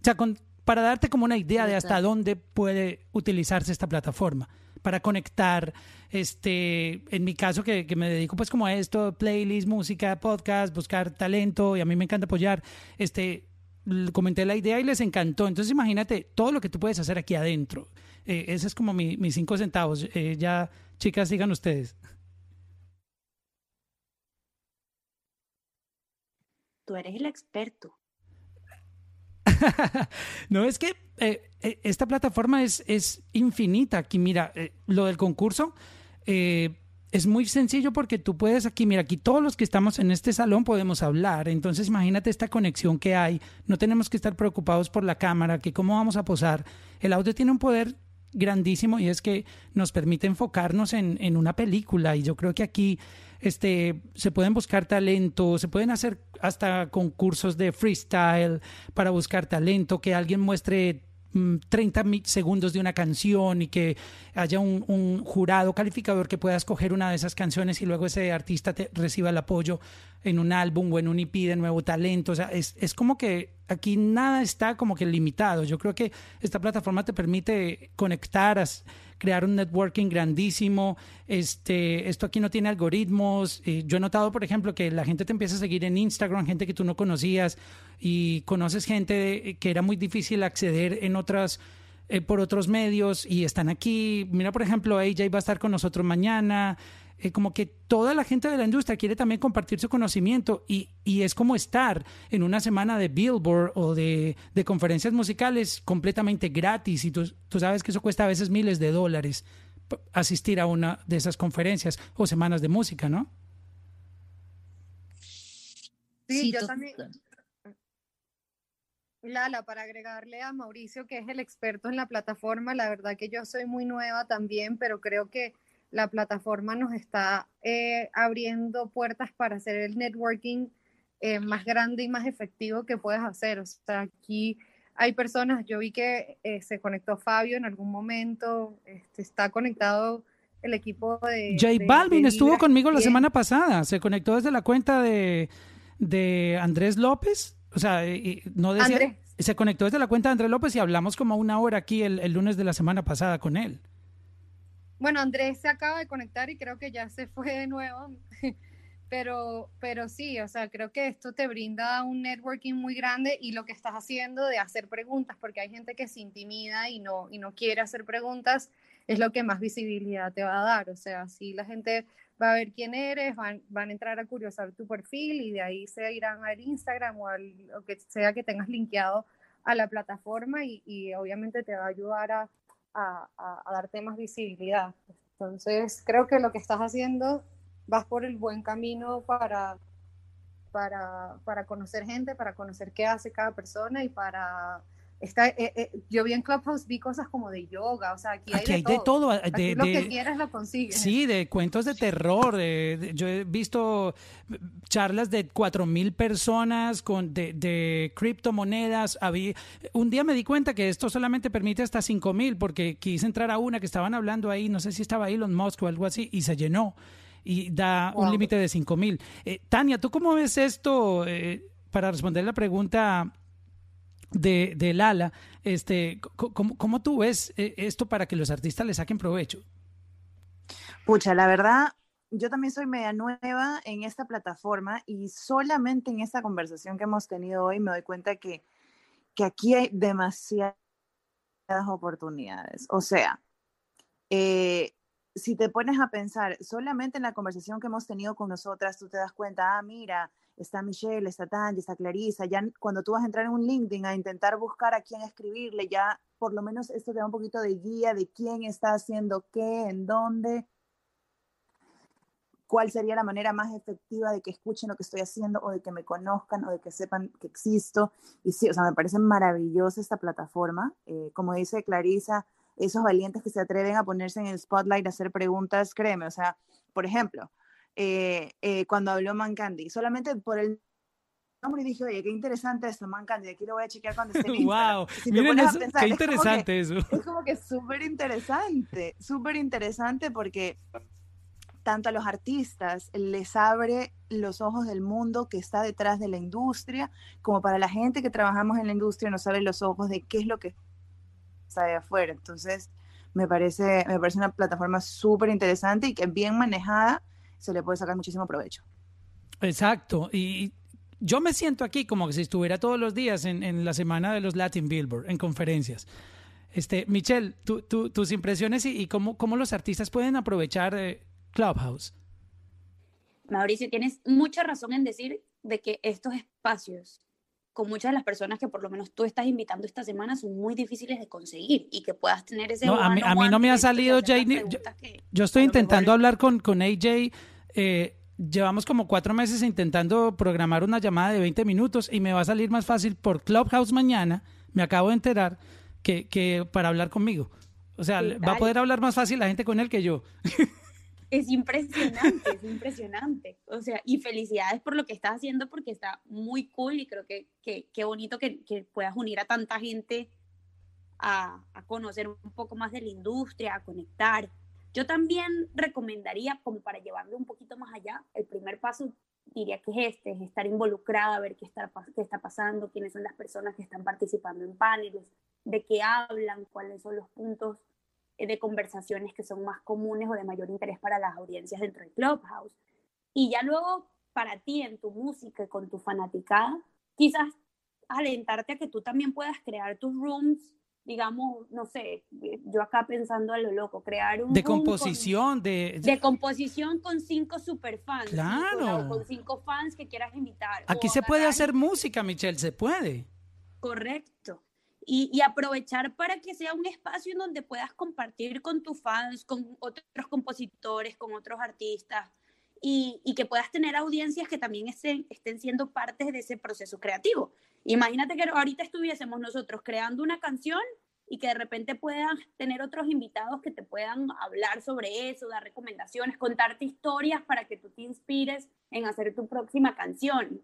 O sea, con- para darte como una idea de hasta dónde puede utilizarse esta plataforma para conectar, este, en mi caso que, que me dedico pues como a esto, playlist, música, podcast, buscar talento y a mí me encanta apoyar, este, comenté la idea y les encantó. Entonces imagínate todo lo que tú puedes hacer aquí adentro. Eh, ese es como mi- mis cinco centavos. Eh, ya, chicas, digan ustedes. Tú eres el experto. No, es que eh, esta plataforma es, es infinita. Aquí, mira, lo del concurso eh, es muy sencillo porque tú puedes aquí, mira, aquí todos los que estamos en este salón podemos hablar. Entonces, imagínate esta conexión que hay. No tenemos que estar preocupados por la cámara, que cómo vamos a posar. El audio tiene un poder grandísimo y es que nos permite enfocarnos en, en una película. Y yo creo que aquí este, se pueden buscar talento, se pueden hacer hasta concursos de freestyle para buscar talento, que alguien muestre 30 mi- segundos de una canción y que haya un, jurado calificador que pueda escoger una de esas canciones y luego ese artista te- reciba el apoyo en un álbum o en un EP de nuevo talento. O sea, es, es como que aquí nada está como que limitado. Yo creo que esta plataforma te permite conectar, as- crear un networking grandísimo. Este, esto aquí no tiene algoritmos. Eh, yo he notado, por ejemplo, que la gente te empieza a seguir en Instagram, gente que tú no conocías y conoces gente de- que era muy difícil acceder en otras eh, por otros medios y están aquí. Mira, por ejemplo, AJ va a estar con nosotros mañana. Eh, como que toda la gente de la industria quiere también compartir su conocimiento y, y es como estar en una semana de Billboard o de, de conferencias musicales completamente gratis y tú, tú sabes que eso cuesta a veces miles de dólares asistir a una de esas conferencias o semanas de música, ¿no? Sí, Sí, yo to- también. Lala, para agregarle a Mauricio, que es el experto en la plataforma, la verdad que yo soy muy nueva también, pero creo que la plataforma nos está eh, abriendo puertas para hacer el networking eh, más grande y más efectivo que puedes hacer. O sea, aquí hay personas, yo vi que eh, se conectó Fabio en algún momento, este, está conectado el equipo de... J Balvin de estuvo conmigo la semana pasada, se conectó desde la cuenta de, de Andrés López, o sea, y no decía, Andrés. se conectó desde la cuenta de Andrés López y hablamos como una hora aquí el, el lunes de la semana pasada con él. Bueno, Andrés se acaba de conectar y creo que ya se fue de nuevo, pero, pero sí, o sea, creo que esto te brinda un networking muy grande y lo que estás haciendo de hacer preguntas, porque hay gente que se intimida y no, y no quiere hacer preguntas, es lo que más visibilidad te va a dar, o sea, si la gente va a ver quién eres, van, van a entrar a curiosar tu perfil y de ahí se irán al Instagram o al lo que sea que tengas linkeado a la plataforma y obviamente te va a ayudar a, a, darte más visibilidad. Entonces, creo que lo que estás haciendo vas por el buen camino para, para, para conocer gente, para conocer qué hace cada persona y para Está, eh, eh, yo vi en Clubhouse, vi cosas como de yoga, o sea, aquí hay, de, hay de todo, eh, Aquí de- lo de- que quieras lo consigues. Sí, de cuentos de terror. de- de- yo he visto charlas de cuatro mil personas con de, criptomonedas. Había, un día me di cuenta que esto solamente permite hasta cinco mil porque quise entrar a una que estaban hablando ahí, no sé si estaba Elon Musk o algo así, y se llenó. Y da un límite de cinco mil. Eh, Tania, ¿tú cómo ves esto? eh, para responder la pregunta de, de Lala, este, ¿cómo, ¿cómo tú ves eh, esto para que los artistas le saquen provecho? Pucha, la verdad, yo también soy media nueva en esta plataforma y solamente en esta conversación que hemos tenido hoy me doy cuenta que, que aquí hay demasiadas oportunidades. O sea, eh, si te pones a pensar solamente en la conversación que hemos tenido con nosotras, tú te das cuenta, ah, mira, está Michelle, está Tanya, está Clarisa, ya cuando tú vas a entrar en un LinkedIn a intentar buscar a quién escribirle, ya por lo menos esto te da un poquito de guía de quién está haciendo qué, en dónde, cuál sería la manera más efectiva de que escuchen lo que estoy haciendo o de que me conozcan o de que sepan que existo. Y sí, o sea, me parece maravillosa esta plataforma. Eh, como dice Clarisa, esos valientes que se atreven a ponerse en el spotlight a hacer preguntas, créeme, o sea, por ejemplo, eh, eh, cuando habló Man Candy, solamente por el nombre dije, oye, qué interesante esto, Man Candy, aquí lo voy a chequear cuando esté en. Wow, si miren eso, pensar, qué es como que- interesante eso. es como que súper interesante, súper interesante porque tanto a los artistas les abre los ojos del mundo que está detrás de la industria, como para la gente que trabajamos en la industria nos abre los ojos de qué es lo que está de afuera. Entonces, me parece, me parece una plataforma súper interesante y que bien manejada se le puede sacar muchísimo provecho. Exacto. Y yo me siento aquí como que si estuviera todos los días en, en la semana de los Latin Billboard, en conferencias. Este, Michelle, tú- tú- tus impresiones y, y cómo, cómo los artistas pueden aprovechar eh, Clubhouse. Mauricio, tienes mucha razón en decir de que estos espacios con muchas de las personas que por lo menos tú estás invitando esta semana son muy difíciles de conseguir y que puedas tener ese No, a mí, a mí one-on-one no me ha salido ni- Yo, estoy intentando hablar con, con AJ. eh, llevamos como cuatro meses intentando programar una llamada de 20 minutos y me va a salir más fácil por Clubhouse mañana. Me acabo de enterar que, que para hablar conmigo. O sea, ¿Qué va a poder hablar más fácil la gente con él que yo. Es impresionante, es impresionante. O sea, y felicidades por lo que estás haciendo porque está muy cool y creo que que- qué bonito que, que puedas unir a tanta gente a, a conocer un poco más de la industria, a conectar. Yo también recomendaría, como para llevarlo un poquito más allá, el primer paso diría que es este, es estar involucrada, ver qué está, qué está pasando, quiénes son las personas que están participando en paneles, de qué hablan, cuáles son los puntos de conversaciones que son más comunes o de mayor interés para las audiencias dentro de Clubhouse. Y ya luego, para ti, en tu música y con tu fanaticada, quizás alentarte a que tú también puedas crear tus rooms, digamos, no sé, eh, yo acá pensando a lo loco, crear un De room con- composición, de, de composición con cinco superfans. ¿sí? Con- Claro. Con, cinco fans que quieras invitar. Aquí se puede hacer música, Michelle, se puede. Correcto. Y, aprovechar para que sea un espacio en donde puedas compartir con tus fans, con otros compositores, con otros artistas, y, que puedas tener audiencias que también estén, siendo partes de ese proceso creativo. Imagínate que ahorita estuviésemos nosotros creando una canción y que de repente puedan tener otros invitados que te puedan hablar sobre eso, dar recomendaciones, contarte historias para que tú te inspires en hacer tu próxima canción.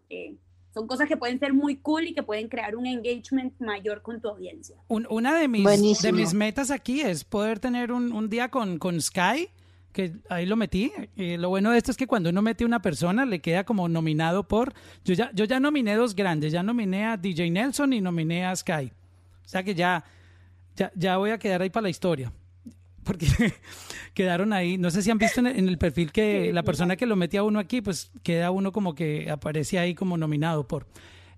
Son cosas que pueden ser muy cool y que pueden crear un engagement mayor con tu audiencia. Un- una de mis, de mis metas aquí es poder tener un, un día con, con Sky, que ahí lo metí. Eh, lo bueno de esto es que cuando uno mete una persona le queda como nominado por... Yo ya, yo ya nominé dos grandes, ya nominé a DJ Nelson y nominé a Sky. O sea que ya, ya, ya voy a quedar ahí para la historia. Porque quedaron ahí, no sé si han visto en el, perfil que la persona que lo metía a uno aquí, pues queda uno como que aparece ahí como nominado por...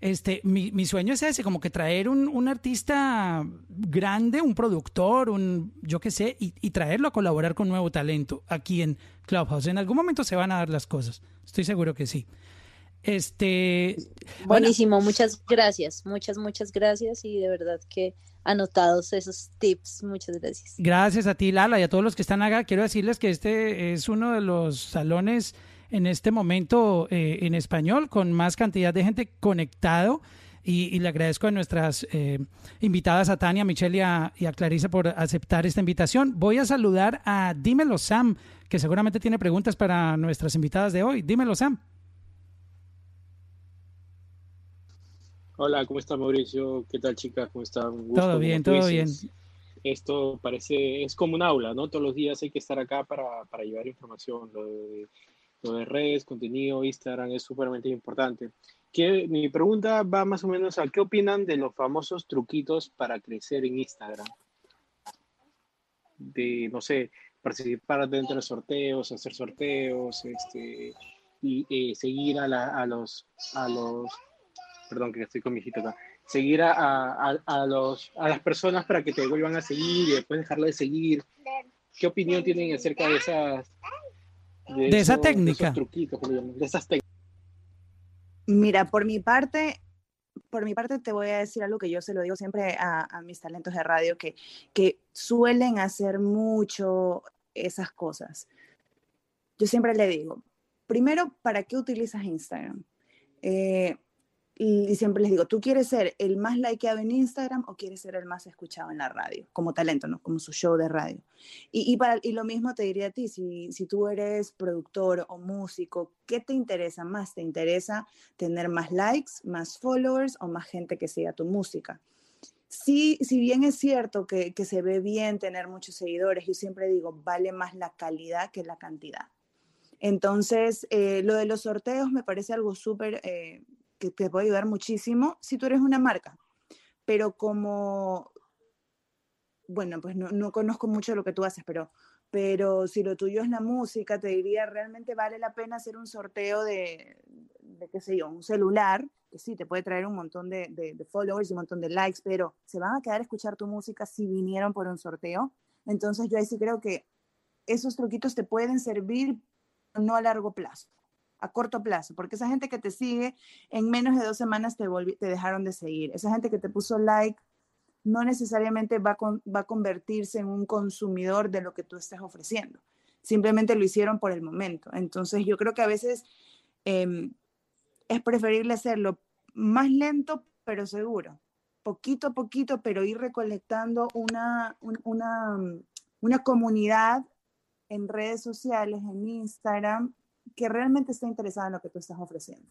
Este, mi, mi sueño es ese, como que traer un, un artista grande, un productor, un yo qué sé, y, y traerlo a colaborar con nuevo talento aquí en Clubhouse. En algún momento se van a dar las cosas, estoy seguro que sí. Este, bueno, Buenísimo, muchas gracias, muchas, muchas gracias y de verdad que anotados esos tips, muchas gracias. Gracias a ti, Lala, y a todos los que están acá. Quiero decirles que este es uno de los salones en este momento eh, en español con más cantidad de gente conectado. y, le agradezco a nuestras eh, invitadas, a Tania, a Michelle y a, y a Clarisa por aceptar esta invitación. Voy a saludar a Dímelo Sam, que seguramente tiene preguntas para nuestras invitadas de hoy. Dímelo Sam. Hola, ¿cómo está Mauricio? ¿Qué tal chicas? ¿Cómo están? Gusto, Todo bien, todo dices. bien. Esto parece, es como un aula, ¿no? Todos los días hay que estar acá para, para llevar información. Lo de, lo de redes, contenido, Instagram es súpermente importante. ¿Qué- mi pregunta va más o menos a qué opinan de los famosos truquitos para crecer en Instagram. De, no sé, participar dentro de sorteos, hacer sorteos, este, y eh, seguir a, la- a los, a los, perdón que estoy con mi hijito acá, seguir a, a, a- los, a las personas para que te vuelvan a seguir y después dejarlo de seguir. ¿Qué opinión tienen acerca de esas, De esa esos- técnica. truquitos, de esas técnicas? Mira, por mi parte, por mi parte te voy a decir algo que yo se lo digo siempre a, a mis talentos de radio, que, que suelen hacer mucho esas cosas. Yo siempre le digo, primero, ¿para qué utilizas Instagram? Eh, y, siempre les digo, ¿tú quieres ser el más likeado en Instagram o quieres ser el más escuchado en la radio? Como talento, ¿no? Como su show de radio. Y, y, para, y lo mismo te diría a ti, si, si tú eres productor o músico, ¿qué te interesa más? ¿Te interesa tener más likes, más followers o más gente que siga tu música? Sí, si bien es cierto que, que se ve bien tener muchos seguidores, yo siempre digo, vale más la calidad que la cantidad. Entonces, eh, lo de los sorteos me parece algo súper eh, que te puede ayudar muchísimo si tú eres una marca. Pero como, bueno, pues no, no conozco mucho lo que tú haces, pero, pero si lo tuyo es la música, te diría, realmente vale la pena hacer un sorteo de, qué sé yo, un celular, que sí, te puede traer un montón de, de, de followers y un montón de likes, pero se van a quedar a escuchar tu música si vinieron por un sorteo. Entonces yo ahí sí creo que esos truquitos te pueden servir, no a largo plazo, a corto plazo, porque esa gente que te sigue en menos de dos semanas te, te dejaron de seguir. Esa gente que te puso like no necesariamente va con- va a convertirse en un consumidor de lo que tú estás ofreciendo. Simplemente lo hicieron por el momento. Entonces yo creo que a veces em, es preferible hacerlo más lento, pero seguro. Poquito a poquito, pero ir recolectando una, un- una, una comunidad en redes sociales, en Instagram, que realmente esté interesada en lo que tú estás ofreciendo.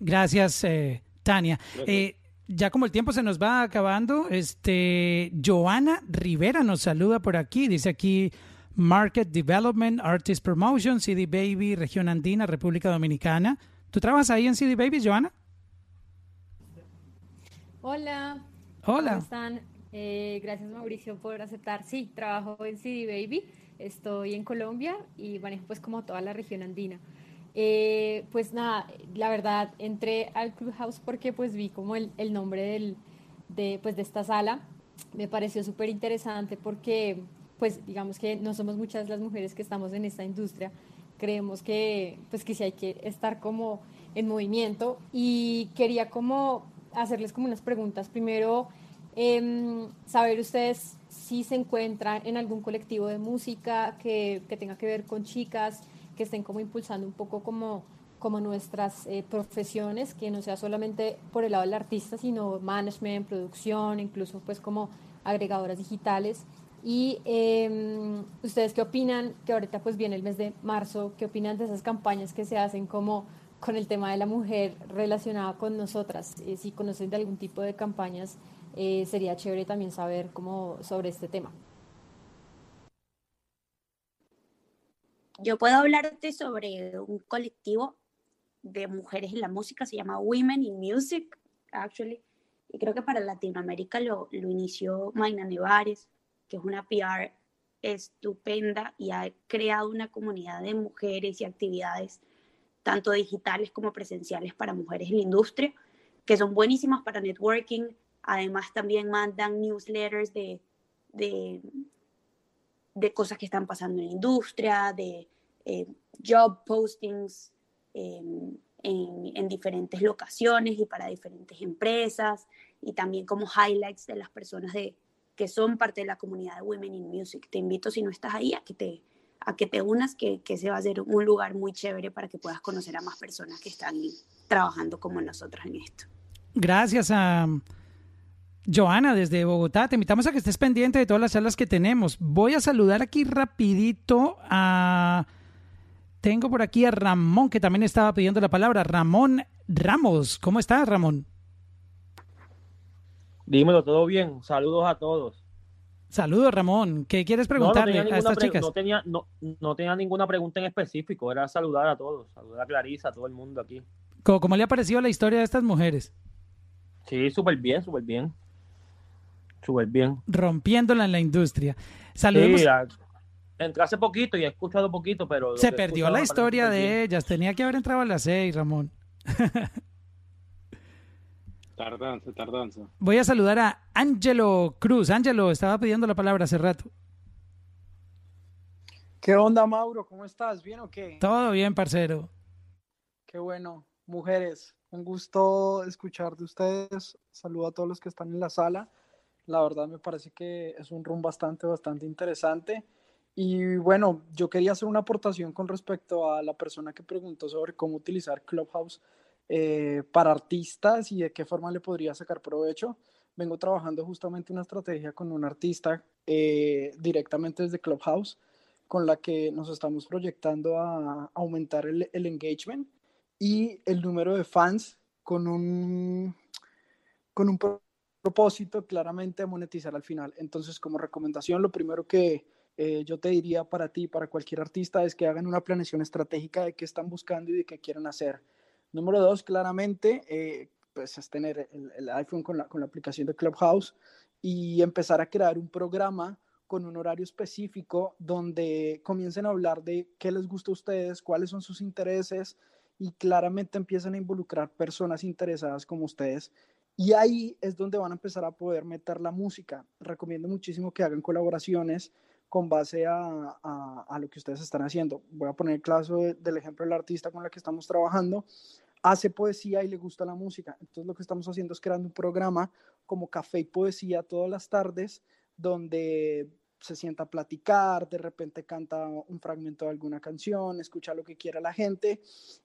Gracias, eh, Tania. Gracias. Eh, ya como el tiempo se nos va acabando, este Joana Rivera nos saluda por aquí. Dice aquí Market Development, Artist Promotion, CD Baby, Región Andina, República Dominicana. ¿Tú trabajas ahí en CD Baby, Joana? Hola. Hola. ¿Cómo están? Eh, gracias Mauricio por aceptar. Sí, trabajo en CD Baby. Estoy en Colombia y manejo pues como toda la región andina. Eh, pues nada, la verdad entré al Clubhouse porque pues vi como el, nombre del, de, pues, de esta sala. Me pareció súper interesante porque pues digamos que no somos muchas las mujeres que estamos en esta industria. Creemos que pues que sí hay que estar como en movimiento y quería como hacerles como unas preguntas. Primero, em, saber ustedes si se encuentran en algún colectivo de música que, que tenga que ver con chicas, que estén como impulsando un poco como, como nuestras eh, profesiones, que no sea solamente por el lado del artista, sino management, producción, incluso pues como agregadoras digitales. Y em, ustedes qué opinan, que ahorita pues viene el mes de marzo, qué opinan de esas campañas que se hacen como con el tema de la mujer relacionada con nosotras. Eh, si conocen de algún tipo de campañas, eh, sería chévere también saber cómo sobre este tema. Yo puedo hablarte sobre un colectivo de mujeres en la música, se llama Women in Music, actually, y creo que para Latinoamérica lo, lo inició Maina Nevares, que es una PR estupenda y ha creado una comunidad de mujeres y actividades, tanto digitales como presenciales, para mujeres en la industria, que son buenísimas para networking. Además, también mandan newsletters de, de, de cosas que están pasando en la industria, de eh, job postings en, en, en, diferentes locaciones y para diferentes empresas, y también como highlights de las personas de, que son parte de la comunidad de Women in Music. Te invito, si no estás ahí, a que te, a que te unas, que, que se va a ser un lugar muy chévere para que puedas conocer a más personas que están trabajando como nosotras en esto. Gracias a Joana desde Bogotá. Te invitamos a que estés pendiente de todas las charlas que tenemos. Voy a saludar aquí rapidito a... Tengo por aquí a Ramón, que también estaba pidiendo la palabra. Ramón Ramos. ¿Cómo estás, Ramón? Dímelo, todo bien. Saludos a todos. Saludos, Ramón. ¿Qué quieres No, no preguntarle tenía a estas pre- chicas? no tenía, no, no tenía ninguna pregunta en específico, era saludar a todos, saludar a Clarisa, a todo el mundo aquí. ¿Cómo, cómo le ha parecido la historia de estas mujeres? Sí, súper bien, súper bien. Súper bien. Rompiéndola en la industria. Saludemos. Sí, entré hace poquito y he escuchado poquito, pero... Se perdió la historia de ellas. Tenía que haber entrado a las seis, Ramón. Tardanza, tardanza. Voy a saludar a Ángelo Cruz. Ángelo, estaba pidiendo la palabra hace rato. ¿Qué onda, Mauro? ¿Cómo estás? ¿Bien o qué? Todo bien, parcero. Qué bueno. Mujeres, un gusto escuchar de ustedes. Saludo a todos los que están en la sala. La verdad me parece que es un room bastante, bastante interesante. Y bueno, yo quería hacer una aportación con respecto a la persona que preguntó sobre cómo utilizar Clubhouse eh, para artistas y de qué forma le podría sacar provecho. Vengo trabajando justamente una estrategia con un artista eh, directamente desde Clubhouse, con la que nos estamos proyectando a aumentar el, el engagement y el número de fans con un, con un propósito claramente monetizar al final. Entonces, como recomendación, lo primero que eh, yo te diría para ti, para cualquier artista, es que hagan una planeación estratégica de qué están buscando y de qué quieren hacer. Número dos, claramente, eh, pues es tener el, el iPhone con la, con la aplicación de Clubhouse y empezar a crear un programa con un horario específico donde comiencen a hablar de qué les gusta a ustedes, cuáles son sus intereses y claramente empiecen a involucrar personas interesadas como ustedes. Y ahí es donde van a empezar a poder meter la música. Recomiendo muchísimo que hagan colaboraciones con base a, a- lo que ustedes están haciendo. Voy a poner el caso de- del ejemplo del artista con la que estamos trabajando. Hace poesía y le gusta la música. Entonces lo que estamos haciendo es creando un programa como Café y Poesía todas las tardes donde se sienta a platicar, de repente canta un fragmento de alguna canción, escucha lo que quiera la gente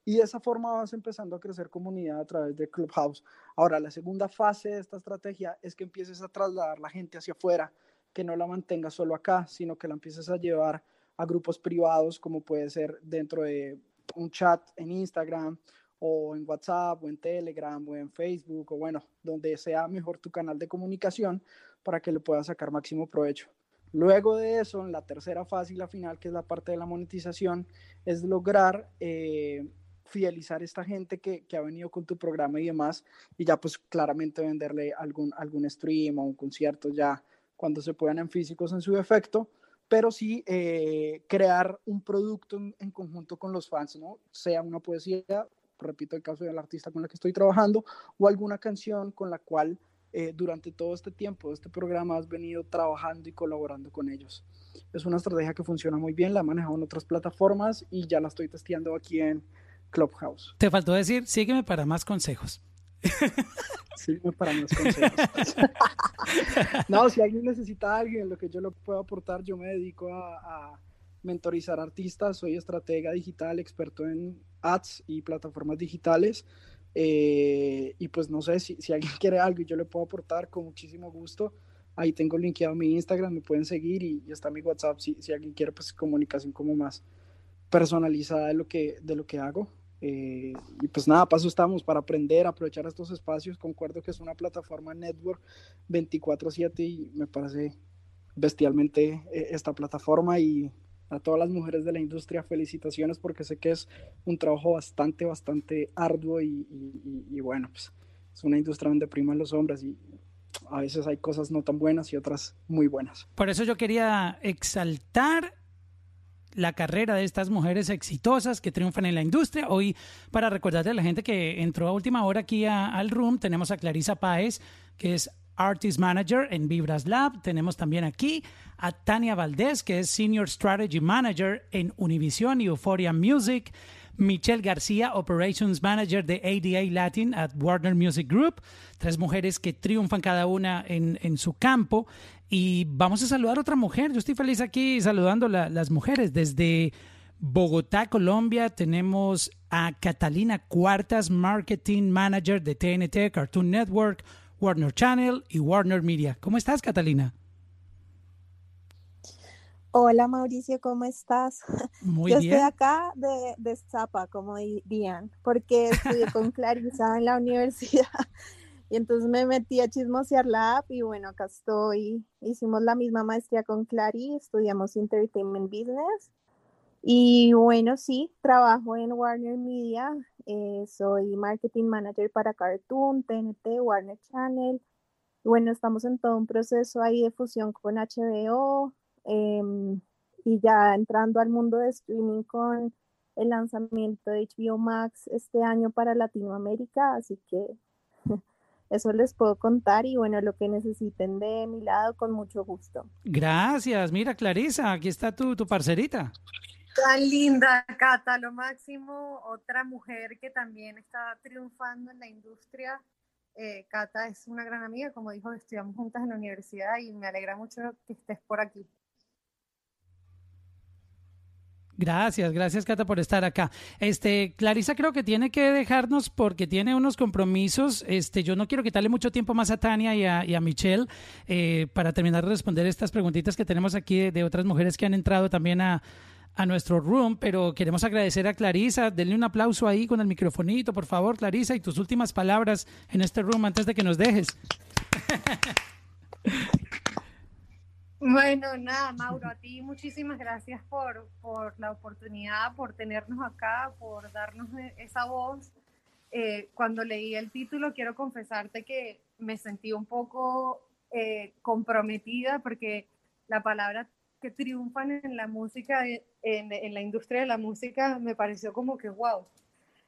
y de esa forma vas empezando a crecer comunidad a través de Clubhouse. Ahora, la segunda fase de esta estrategia es que empieces a trasladar la gente hacia afuera, que no la mantengas solo acá, sino que la empieces a llevar a grupos privados, como puede ser dentro de un chat en Instagram o en WhatsApp o en Telegram o en Facebook o bueno, donde sea mejor tu canal de comunicación para que le puedas sacar máximo provecho. Luego de eso, en la tercera fase y la final, que es la parte de la monetización, es lograr eh, fidelizar a esta gente que, ha venido con tu programa y demás, y ya pues claramente venderle algún, algún stream o un concierto ya cuando se puedan en físicos en su defecto, pero sí eh, crear un producto en, en conjunto con los fans, ¿no? Sea una poesía, repito el caso del artista con la que estoy trabajando, o alguna canción con la cual eh, durante todo este tiempo de este programa has venido trabajando y colaborando con ellos. Es una estrategia que funciona muy bien, la he manejado en otras plataformas y ya la estoy testeando aquí en Clubhouse. Te faltó decir, sígueme para más consejos. Sígueme para más consejos. no, si alguien necesita a alguien, lo que yo lo puedo aportar, yo me dedico a, a mentorizar artistas, soy estratega digital, experto en ads y plataformas digitales. Eh, y pues no sé si, si alguien quiere algo y yo le puedo aportar con muchísimo gusto. Ahí tengo linkeado mi Instagram, me pueden seguir y, y está mi WhatsApp si, si alguien quiere pues comunicación como más personalizada de lo que, de lo que hago. Eh, y pues nada, paso estamos para aprender, aprovechar estos espacios. Concuerdo que es una plataforma network 24/7 y me parece bestialmente eh, esta plataforma y a todas las mujeres de la industria felicitaciones porque sé que es un trabajo bastante, bastante arduo y, bueno, pues es una industria donde priman los hombres y a veces hay cosas no tan buenas y otras muy buenas. Por eso yo quería exaltar la carrera de estas mujeres exitosas que triunfan en la industria. Hoy, para recordarle a la gente que entró a última hora aquí al room, tenemos a Clarisa Páez, que es Artist Manager en Vibras Lab. Tenemos también aquí a Tania Valdés, que es Senior Strategy Manager en Univision y Euphoria Music. Michelle García, Operations Manager de ADA Latin at Warner Music Group. Tres mujeres que triunfan cada una en, en su campo. Y vamos a saludar a otra mujer. Yo estoy feliz aquí saludando las mujeres desde Bogotá, Colombia, tenemos a Catalina Cuartas, Marketing Manager de TNT, Cartoon Network, Warner Channel y Warner Media. ¿Cómo estás, Catalina? Hola Mauricio, ¿cómo estás? Muy Yo bien. estoy acá de, de Zapa, como dirían, porque estudié con Clarisa en la universidad y entonces me metí a chismosear la app y bueno, acá estoy. Hicimos la misma maestría con Clary, estudiamos Entertainment Business y bueno, sí, trabajo en Warner Media, eh, soy Marketing Manager para Cartoon, TNT, Warner Channel. Bueno, estamos en todo un proceso ahí de fusión con HBO em, y ya entrando al mundo de streaming con el lanzamiento de HBO Max este año para Latinoamérica, así que eso les puedo contar y bueno, lo que necesiten de mi lado con mucho gusto. Gracias. Mira, Clarisa, aquí está tu, tu parcerita. Tan linda, Cata, lo máximo. Otra mujer que también está triunfando en la industria. Eh, Cata es una gran amiga, como dijo, estudiamos juntas en la universidad y me alegra mucho que estés por aquí. Gracias, gracias Cata por estar acá. Este, Clarisa creo que tiene que dejarnos porque tiene unos compromisos. Este, yo no quiero quitarle mucho tiempo más a Tania y a, a Michelle eh, para terminar de responder estas preguntitas que tenemos aquí de otras mujeres que han entrado también a, a nuestro room, pero queremos agradecer a Clarisa. Denle un aplauso ahí con el microfonito, por favor, Clarisa, y tus últimas palabras en este room antes de que nos dejes. Bueno, nada, Mauro, a ti muchísimas gracias por, por la oportunidad, por tenernos acá, por darnos e- esa voz. Eh, cuando leí el título, quiero confesarte que me sentí un poco eh, comprometida porque la palabra que triunfan en la música, en, en la industria de la música, me pareció como que, wow,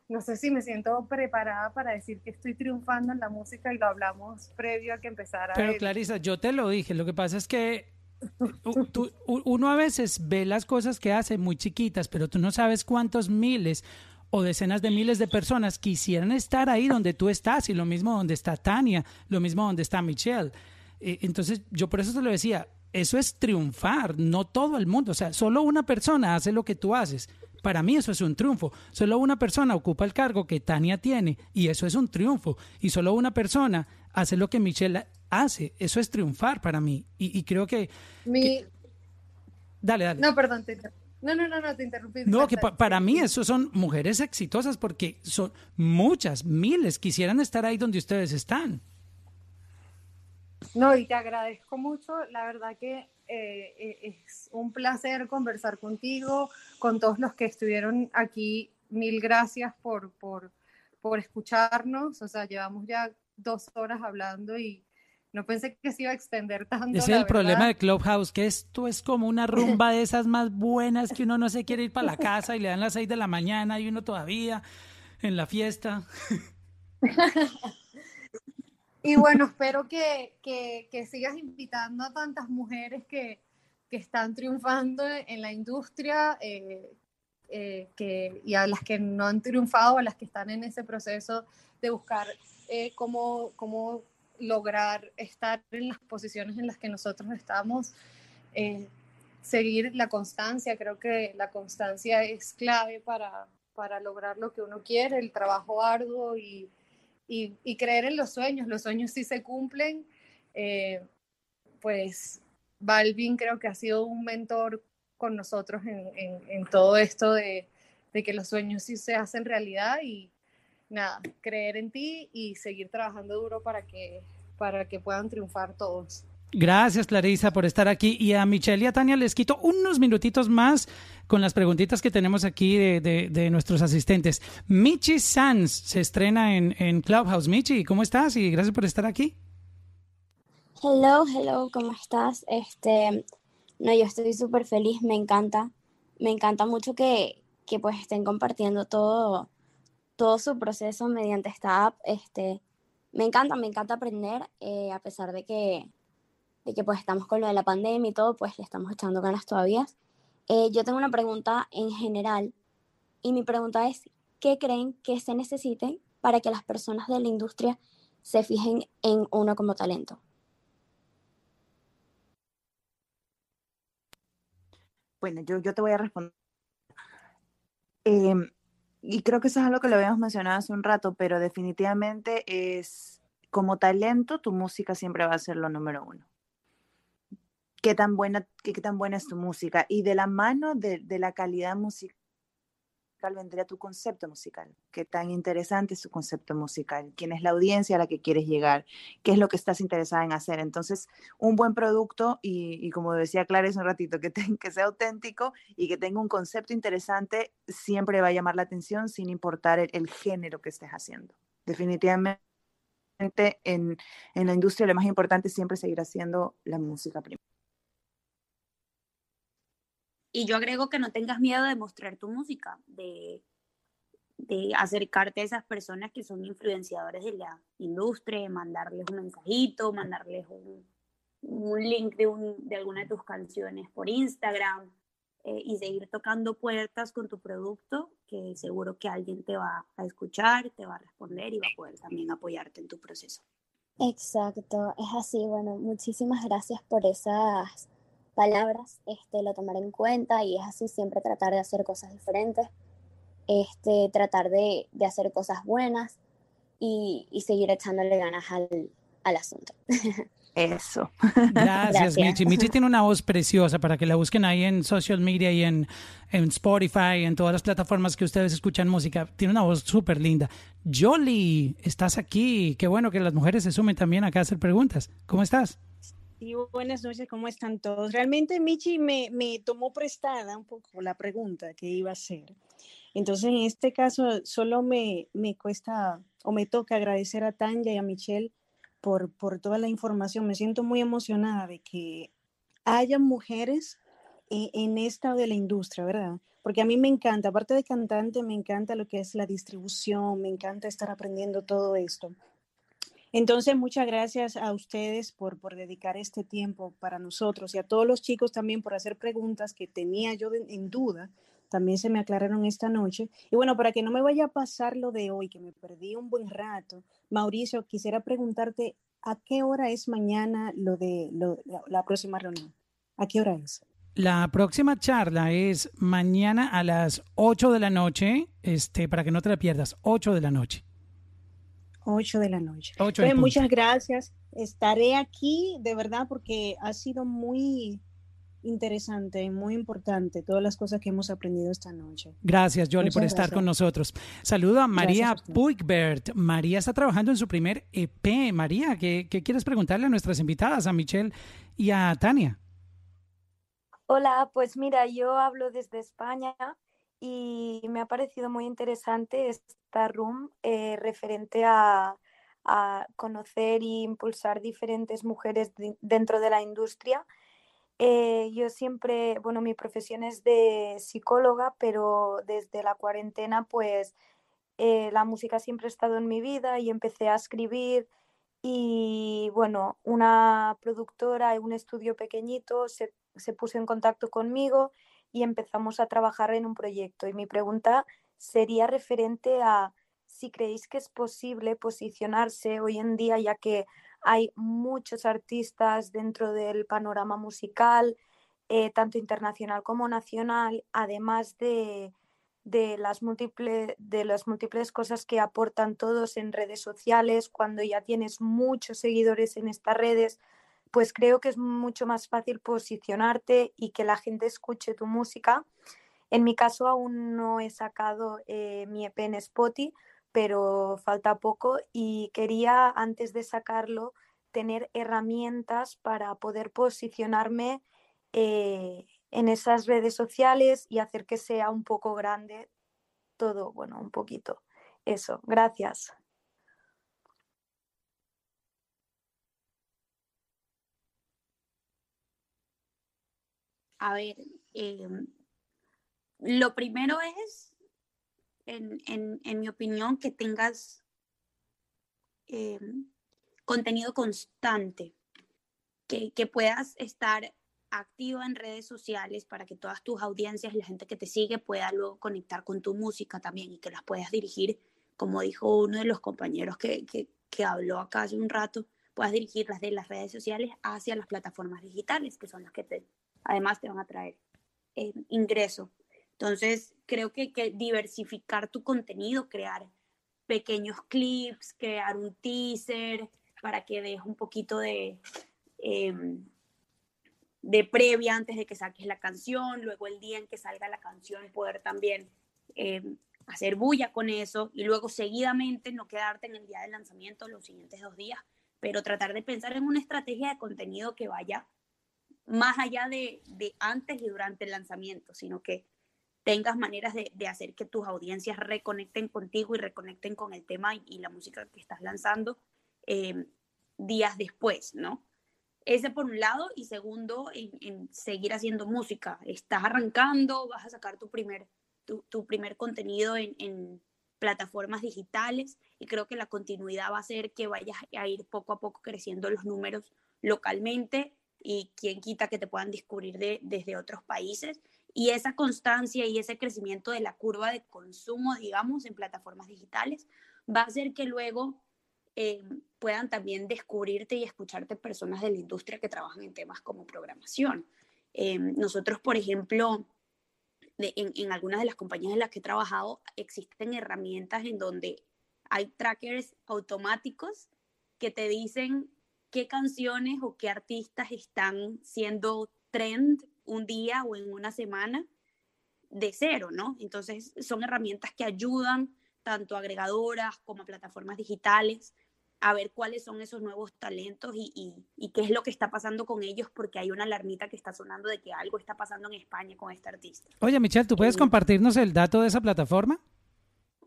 no sé si me siento preparada para decir que estoy triunfando en la música y lo hablamos previo a que empezara. Pero el- Clarisa, yo te lo dije, lo que pasa es que tú- uno a veces ve las cosas que hace muy chiquitas, pero tú no sabes cuántos miles o decenas de miles de personas quisieran estar ahí donde tú estás y lo mismo donde está Tania, lo mismo donde está Michelle. Eh, Entonces, yo por eso te lo decía, eso es triunfar, no todo el mundo, o sea, solo una persona hace lo que tú haces. Para mí eso es un triunfo. Solo una persona ocupa el cargo que Tania tiene y eso es un triunfo. Y solo una persona hace lo que Michelle hace. Eso es triunfar para mí. Y, y creo que... Mi... Dale, dale. No, perdón, te No, no, no, no, te interrumpí. No, que pa- para mí eso son mujeres exitosas porque son muchas, miles, quisieran estar ahí donde ustedes están. No, y te agradezco mucho. La verdad que eh, eh, es un placer conversar contigo, con todos los que estuvieron aquí. Mil gracias por, por, por escucharnos. O sea, llevamos ya dos horas hablando y no pensé que se iba a extender tanto. Ese es el problema de Clubhouse, que esto es como una rumba de esas más buenas que uno no se quiere ir para la casa y le dan las seis de la mañana y uno todavía en la fiesta. Y bueno, espero que, que, que sigas invitando a tantas mujeres que, que están triunfando en la industria eh, eh, que, y a las que no han triunfado, a las que están en ese proceso de buscar eh, cómo, cómo lograr estar en las posiciones en las que nosotros estamos. eh, seguir la constancia, creo que la constancia es clave para, para lograr lo que uno quiere, el trabajo arduo y, y, creer en los sueños. Los sueños sí se cumplen. Eh, pues Balvin creo que ha sido un mentor con nosotros en todo esto de, de, que los sueños sí se hacen realidad y nada, creer en ti y seguir trabajando duro para que, para que puedan triunfar todos. Gracias, Clarisa, por estar aquí. Y a Michelle y a Tania les quito unos minutitos más con las preguntitas que tenemos aquí de, nuestros asistentes. Michi Sanz se estrena en, en Clubhouse. Michi, ¿cómo estás? Y gracias por estar aquí. Hello, hello, ¿cómo estás? Este, no, yo estoy súper feliz, me encanta, me encanta mucho que, que pues estén compartiendo todo, todo su proceso mediante esta app. Este, me encanta, me encanta aprender, eh, a pesar de que, de que pues estamos con lo de la pandemia y todo, pues le estamos echando ganas todavía. Eh, yo tengo una pregunta en general y mi pregunta es, ¿qué creen que se necesite para que las personas de la industria se fijen en uno como talento? Bueno, yo, yo te voy a responder. Em, y creo que eso es algo que lo habíamos mencionado hace un rato, pero definitivamente es como talento, tu música siempre va a ser lo número uno. Qué tan buena, qué, tan buena es tu música. Y de la mano de, de la calidad musical vendría tu concepto musical. Qué tan interesante es tu concepto musical. ¿Quién es la audiencia a la que quieres llegar? ¿Qué es lo que estás interesada en hacer? Entonces, un buen producto y, y como decía Clara hace un ratito, que, te, que sea auténtico y que tenga un concepto interesante, siempre va a llamar la atención sin importar el, género que estés haciendo. Definitivamente en, en la industria lo más importante siempre seguir haciendo la música primero. Y yo agrego que no tengas miedo de mostrar tu música, de, de acercarte a esas personas que son influenciadores de la industria, mandarles un mensajito, mandarles un, un link de, un, de alguna de tus canciones por Instagram eh, y seguir tocando puertas con tu producto, que seguro que alguien te va a escuchar, te va a responder y va a poder también apoyarte en tu proceso. Exacto, es así. Bueno, muchísimas gracias por esas palabras, este, lo tomaré en cuenta y es así siempre tratar de hacer cosas diferentes, este, tratar de, de hacer cosas buenas y, y, seguir echándole ganas al, al asunto. Eso. Gracias, Gracias, Michi. Michi tiene una voz preciosa para que la busquen ahí en social media y en, en Spotify, en todas las plataformas que ustedes escuchan música. Tiene una voz súper linda. Jolie, estás aquí. Qué bueno que las mujeres se sumen también acá a hacer preguntas. ¿Cómo estás? Sí, buenas noches, ¿cómo están todos? Realmente Michi me, me tomó prestada un poco la pregunta que iba a hacer. Entonces, en este caso, solo me, me cuesta o me toca agradecer a Tanya y a Michelle por, por toda la información. Me siento muy emocionada de que haya mujeres en, en esta de la industria, ¿verdad? Porque a mí me encanta, aparte de cantante, me encanta lo que es la distribución, me encanta estar aprendiendo todo esto. Entonces, muchas gracias a ustedes por, por dedicar este tiempo para nosotros y a todos los chicos también por hacer preguntas que tenía yo en duda. También se me aclararon esta noche. Y bueno, para que no me vaya a pasar lo de hoy, que me perdí un buen rato, Mauricio, quisiera preguntarte a qué hora es mañana lo de la próxima reunión. ¿A qué hora es? La próxima charla es mañana a las 8 de la noche, este, para que no te la pierdas, 8 de la noche. 8 de la noche. 8 Entonces, muchas gracias. Estaré aquí de verdad porque ha sido muy interesante y muy importante todas las cosas que hemos aprendido esta noche. Gracias, Jolie, por estar gracias. con nosotros. Saludo a María Puigbert. María está trabajando en su primer EP. María, ¿qué, ¿qué, quieres preguntarle a nuestras invitadas, a Michelle y a Tania? Hola, pues mira, yo hablo desde España y me ha parecido muy interesante esta room eh, referente a, conocer e impulsar diferentes mujeres de, dentro de la industria. Eh, yo siempre, bueno, mi profesión es de psicóloga, pero desde la cuarentena, pues eh, la música siempre ha estado en mi vida y empecé a escribir y bueno, una productora y un estudio pequeñito se, se puso en contacto conmigo y empezamos a trabajar en un proyecto. Y mi pregunta sería referente a si creéis que es posible posicionarse hoy en día, ya que hay muchos artistas dentro del panorama musical, eh, tanto internacional como nacional, además de, de, las de las múltiples cosas que aportan todos en redes sociales, cuando ya tienes muchos seguidores en estas redes, pues creo que es mucho más fácil posicionarte y que la gente escuche tu música. En mi caso aún no he sacado eh, mi EP en Spotify, pero falta poco y quería antes de sacarlo tener herramientas para poder posicionarme eh, en esas redes sociales y hacer que sea un poco grande todo, bueno, un poquito. Eso, gracias. A ver, eh, lo primero es, en, mi opinión, que tengas eh, contenido constante, que, puedas estar activo en redes sociales para que todas tus audiencias y la gente que te sigue pueda luego conectar con tu música también y que las puedas dirigir, como dijo uno de los compañeros que, que, que habló acá hace un rato, puedas dirigirlas de las redes sociales hacia las plataformas digitales, que son las que te además te van a traer eh, ingreso. Entonces, creo que, que diversificar tu contenido, crear pequeños clips, crear un teaser para que des un poquito de, em, de previa antes de que saques la canción, luego el día en que salga la canción poder también em, hacer bulla con eso y luego seguidamente no quedarte en el día del lanzamiento los siguientes dos días, pero tratar de pensar en una estrategia de contenido que vaya más allá de, de antes y durante el lanzamiento, sino que tengas maneras de, de, hacer que tus audiencias reconecten contigo y reconecten con el tema y, la música que estás lanzando eh, días después, ¿no? Ese por un lado, y segundo, en, en, seguir haciendo música. Estás arrancando, vas a sacar tu primer, tu, tu primer contenido en, en, plataformas digitales y creo que la continuidad va a ser que vayas a ir poco a poco creciendo los números localmente y quien quita que te puedan descubrir de, desde otros países. Y esa constancia y ese crecimiento de la curva de consumo, digamos, en plataformas digitales, va a hacer que luego eh, puedan también descubrirte y escucharte personas de la industria que trabajan en temas como programación. Eh, nosotros, por ejemplo, de, en, en, algunas de las compañías en las que he trabajado, existen herramientas en donde hay trackers automáticos que te dicen qué canciones o qué artistas están siendo trend un día o en una semana de cero, ¿no? Entonces son herramientas que ayudan tanto a agregadoras como a plataformas digitales a ver cuáles son esos nuevos talentos y, y, y, qué es lo que está pasando con ellos, porque hay una alarmita que está sonando de que algo está pasando en España con este artista. Oye, Michelle, ¿tú puedes compartirnos el dato de esa plataforma?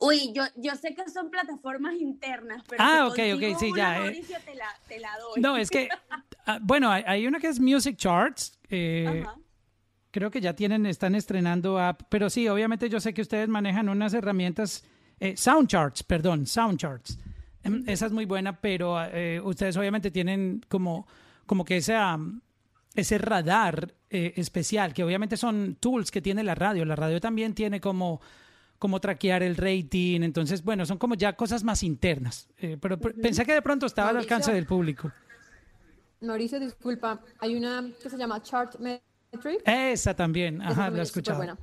Uy, yo, yo sé que son plataformas internas, pero ah, si ok, ok, sí, ya. Mauricio, eh. te, la, te, la, doy. No, es que, ah, bueno, hay, hay, una que es Music Charts. Eh, creo que ya tienen, están estrenando app, pero sí, obviamente yo sé que ustedes manejan unas herramientas, eh, Sound Charts, perdón, Sound Charts. Esa es muy buena, pero eh, ustedes obviamente tienen como, como que ese, ese radar especial, que obviamente son tools que tiene la radio. La radio también tiene como, como traquear el rating. Entonces, bueno, son como ya cosas más internas. Eh, pero uh -huh. pensé que de pronto estaba Mauricio, al alcance del público. Mauricio, disculpa, hay una que se llama Chartmetric. Esa también, ajá, Esa la he escuchado. Buena.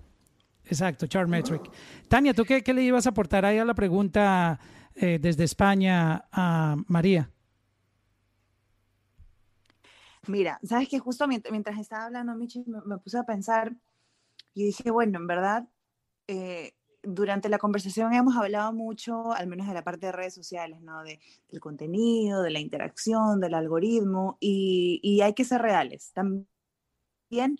Exacto, Chartmetric. Tania, ¿tú qué, qué, le ibas a aportar ahí a la pregunta eh, desde España a María? Mira, sabes que justo mientras, mientras estaba hablando, Michi, me, me, puse a pensar y dije, bueno, en verdad, eh, durante la conversación hemos hablado mucho, al menos de la parte de redes sociales, ¿no? De, del contenido, de la interacción, del algoritmo, y, y hay que ser reales. También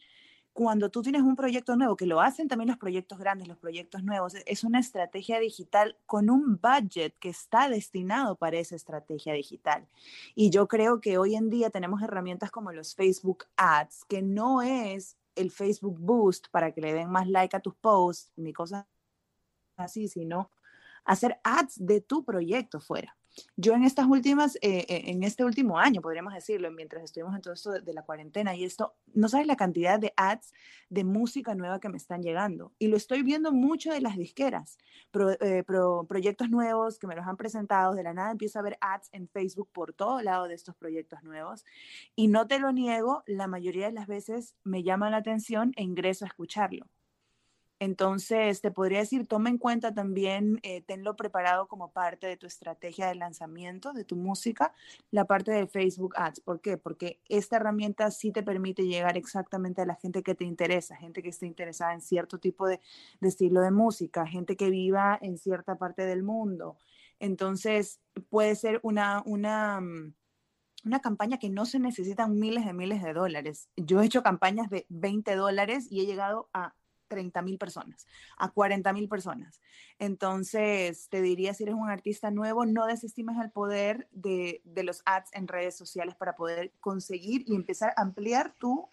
cuando tú tienes un proyecto nuevo, que lo hacen también los proyectos grandes, los proyectos nuevos, es una estrategia digital con un budget que está destinado para esa estrategia digital. Y yo creo que hoy en día tenemos herramientas como los Facebook Ads, que no es el Facebook Boost para que le den más like a tus posts ni cosas así, sino hacer ads de tu proyecto fuera. Yo en estas últimas, eh, en este último año, podríamos decirlo, mientras estuvimos en todo esto de, de, la cuarentena y esto, no sabes la cantidad de ads de música nueva que me están llegando. Y lo estoy viendo mucho de las disqueras, pro, eh, pro, proyectos nuevos que me los han presentado, de la nada empiezo a ver ads en Facebook por todo lado de estos proyectos nuevos. Y no te lo niego, la mayoría de las veces me llama la atención e ingreso a escucharlo. Entonces, te podría decir, toma en cuenta también, eh, tenlo preparado como parte de tu estrategia de lanzamiento de tu música, la parte de Facebook Ads. ¿Por qué? Porque esta herramienta sí te permite llegar exactamente a la gente que te interesa, gente que esté interesada en cierto tipo de, de estilo de música, gente que viva en cierta parte del mundo. Entonces, puede ser una, una, una campaña que no se necesitan miles de miles de dólares. Yo he hecho campañas de 20 dólares y he llegado a 30 mil personas, a 40 mil personas. Entonces, te diría, si eres un artista nuevo, no desestimes el poder de, de los ads en redes sociales para poder conseguir y empezar a ampliar tu,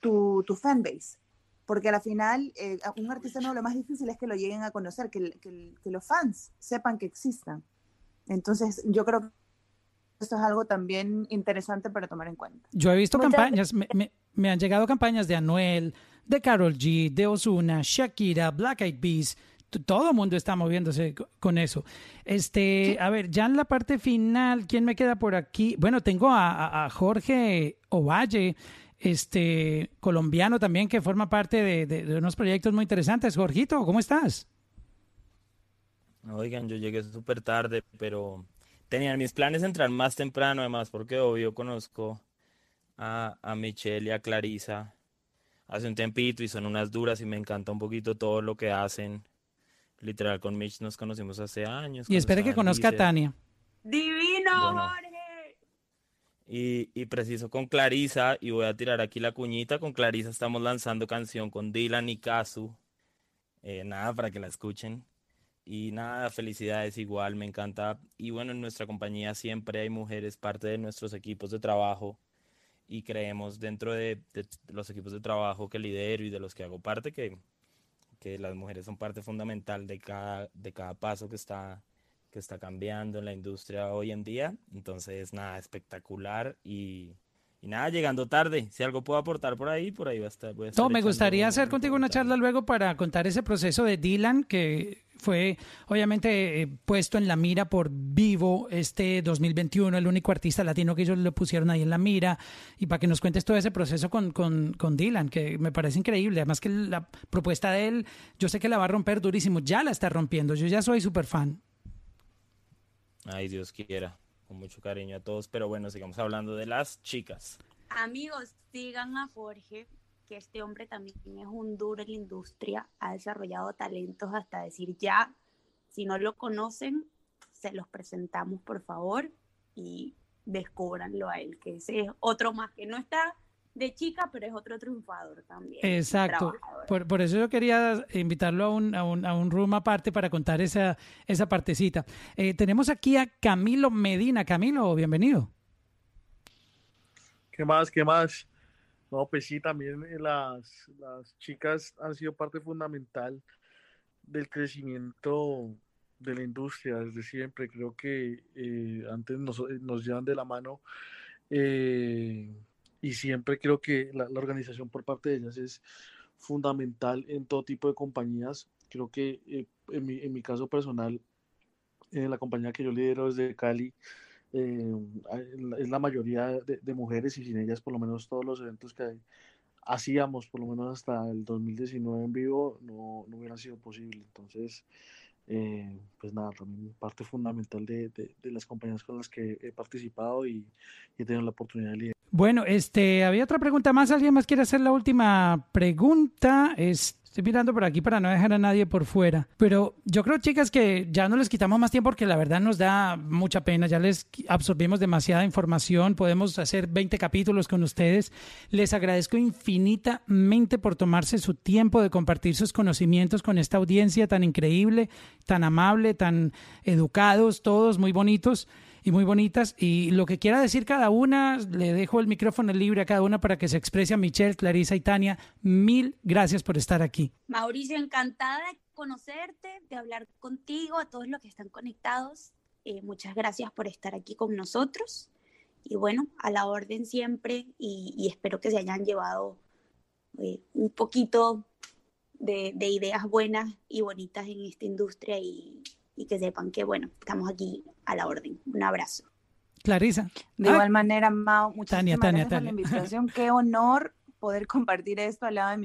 tu, tu fanbase. Porque al final, eh, un artista nuevo lo más difícil es que lo lleguen a conocer, que, que, que los fans sepan que existan. Entonces, yo creo que esto es algo también interesante para tomar en cuenta. Yo he visto Muchas campañas, me, me, me, han llegado campañas de Anuel, de Carol G, de Ozuna, Shakira, Black Eyed Peas. Todo el mundo está moviéndose con eso. Este, a ver, ya en la parte final, ¿quién me queda por aquí? Bueno, tengo a, a Jorge Ovalle. este colombiano también que forma parte de, de- de unos proyectos muy interesantes. Jorgito, ¿cómo estás? Oigan, yo llegué súper tarde, pero tenía mis planes entrar más temprano, además, porque obvio conozco a, a Michelle y a Clarisa hace un tempito y son unas duras y me encanta un poquito todo lo que hacen. Literal, con Mitch nos conocimos hace años. Y espere que conozca a. Tania. Divino, Bueno. Jorge. Y, y preciso con Clarisa, y voy a tirar aquí la cuñita, con Clarisa estamos lanzando canción con Dylan y Kazu. Eh, nada, para que la escuchen. Y nada, felicidades igual, me encanta. Y bueno, en nuestra compañía siempre hay mujeres, parte de nuestros equipos de trabajo. Y creemos dentro de, de los equipos de trabajo que lidero y de los que hago parte que, que las mujeres son parte fundamental de cada, de cada paso que está, que está cambiando en la industria hoy en día. Entonces, nada, espectacular y, y nada, llegando tarde. Si algo puedo aportar por ahí, por ahí va a estar. voy a estar No, me gustaría un hacer contigo una charla luego para contar ese proceso de Dylan que fue obviamente eh, puesto en la mira por Vivo este 2021, el único artista latino que ellos le pusieron ahí en la mira y para que nos cuentes todo ese proceso con, con, con Dylan, que me parece increíble. Además que la propuesta de él, yo sé que la va a romper durísimo, ya la está rompiendo, yo ya soy súper fan. Ay, Dios quiera. Con mucho cariño a todos. Pero bueno, sigamos hablando de las chicas. Amigos, sigan a Jorge, que este hombre también es un duro en la industria, ha desarrollado talentos hasta decir ya, si no lo conocen, se los presentamos por favor y descúbranlo a él, que ese es otro más que no está de chica, pero es otro triunfador también. Exacto. Por, por eso yo quería invitarlo a un, a un, a un room aparte para contar esa, esa partecita. Eh, tenemos aquí a Camilo Medina. Camilo, bienvenido. ¿Qué más? ¿Qué más? No, pues sí, también eh, las, las chicas han sido parte fundamental del crecimiento de la industria desde siempre. Creo que eh, antes nos, nos llevan de la mano eh, y siempre creo que la, organización por parte de ellas es fundamental en todo tipo de compañías. Creo que eh, en mi, en mi caso personal, en la compañía que yo lidero desde Cali, eh, es la mayoría de, mujeres y sin ellas por lo menos todos los eventos que hacíamos por lo menos hasta el 2019 en vivo no, no hubieran sido posible. Entonces, eh, pues nada, también parte fundamental de, de, de las compañías con las que he participado y, y he tenido la oportunidad de liderar. Bueno, este, había otra pregunta más. ¿Alguien más quiere hacer la última pregunta? Es- Estoy mirando por aquí para no dejar a nadie por fuera. Pero yo creo, chicas, que ya no les quitamos más tiempo porque la verdad nos da mucha pena. Ya les absorbimos demasiada información. Podemos hacer 20 capítulos con ustedes. Les agradezco infinitamente por tomarse su tiempo de compartir sus conocimientos con esta audiencia tan increíble, tan amable, tan educados, todos muy bonitos y muy bonitas. Y lo que quiera decir cada una, le dejo el micrófono libre a cada una para que se exprese a Michelle, Clarisa y Tania. Mil gracias por estar aquí. Mauricio, encantada de conocerte, de hablar contigo, a todos los que están conectados. Eh, muchas gracias por estar aquí con nosotros. Y bueno, a la orden siempre y, y espero que se hayan llevado eh, un poquito de, de ideas buenas y bonitas en esta industria y, y que sepan que, bueno, estamos aquí a la orden. Un abrazo. Clarisa. De Ah, igual manera, Mao, muchísimas Tania, Tania, gracias por la Tania. invitación. Qué honor poder compartir esto al lado de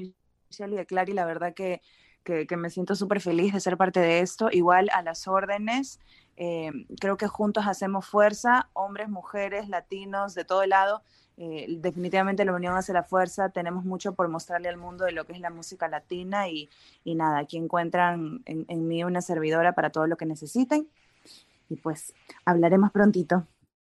Michelle y de Clary. La verdad que, que, que me siento súper feliz de ser parte de esto. Igual a las órdenes. eh, creo que juntos hacemos fuerza, hombres, mujeres, latinos, de todo lado. Eh, definitivamente la unión hace la fuerza. Tenemos mucho por mostrarle al mundo de lo que es la música latina y, nada, aquí encuentran en, en mí una servidora para todo lo que necesiten. Y pues hablaremos prontito.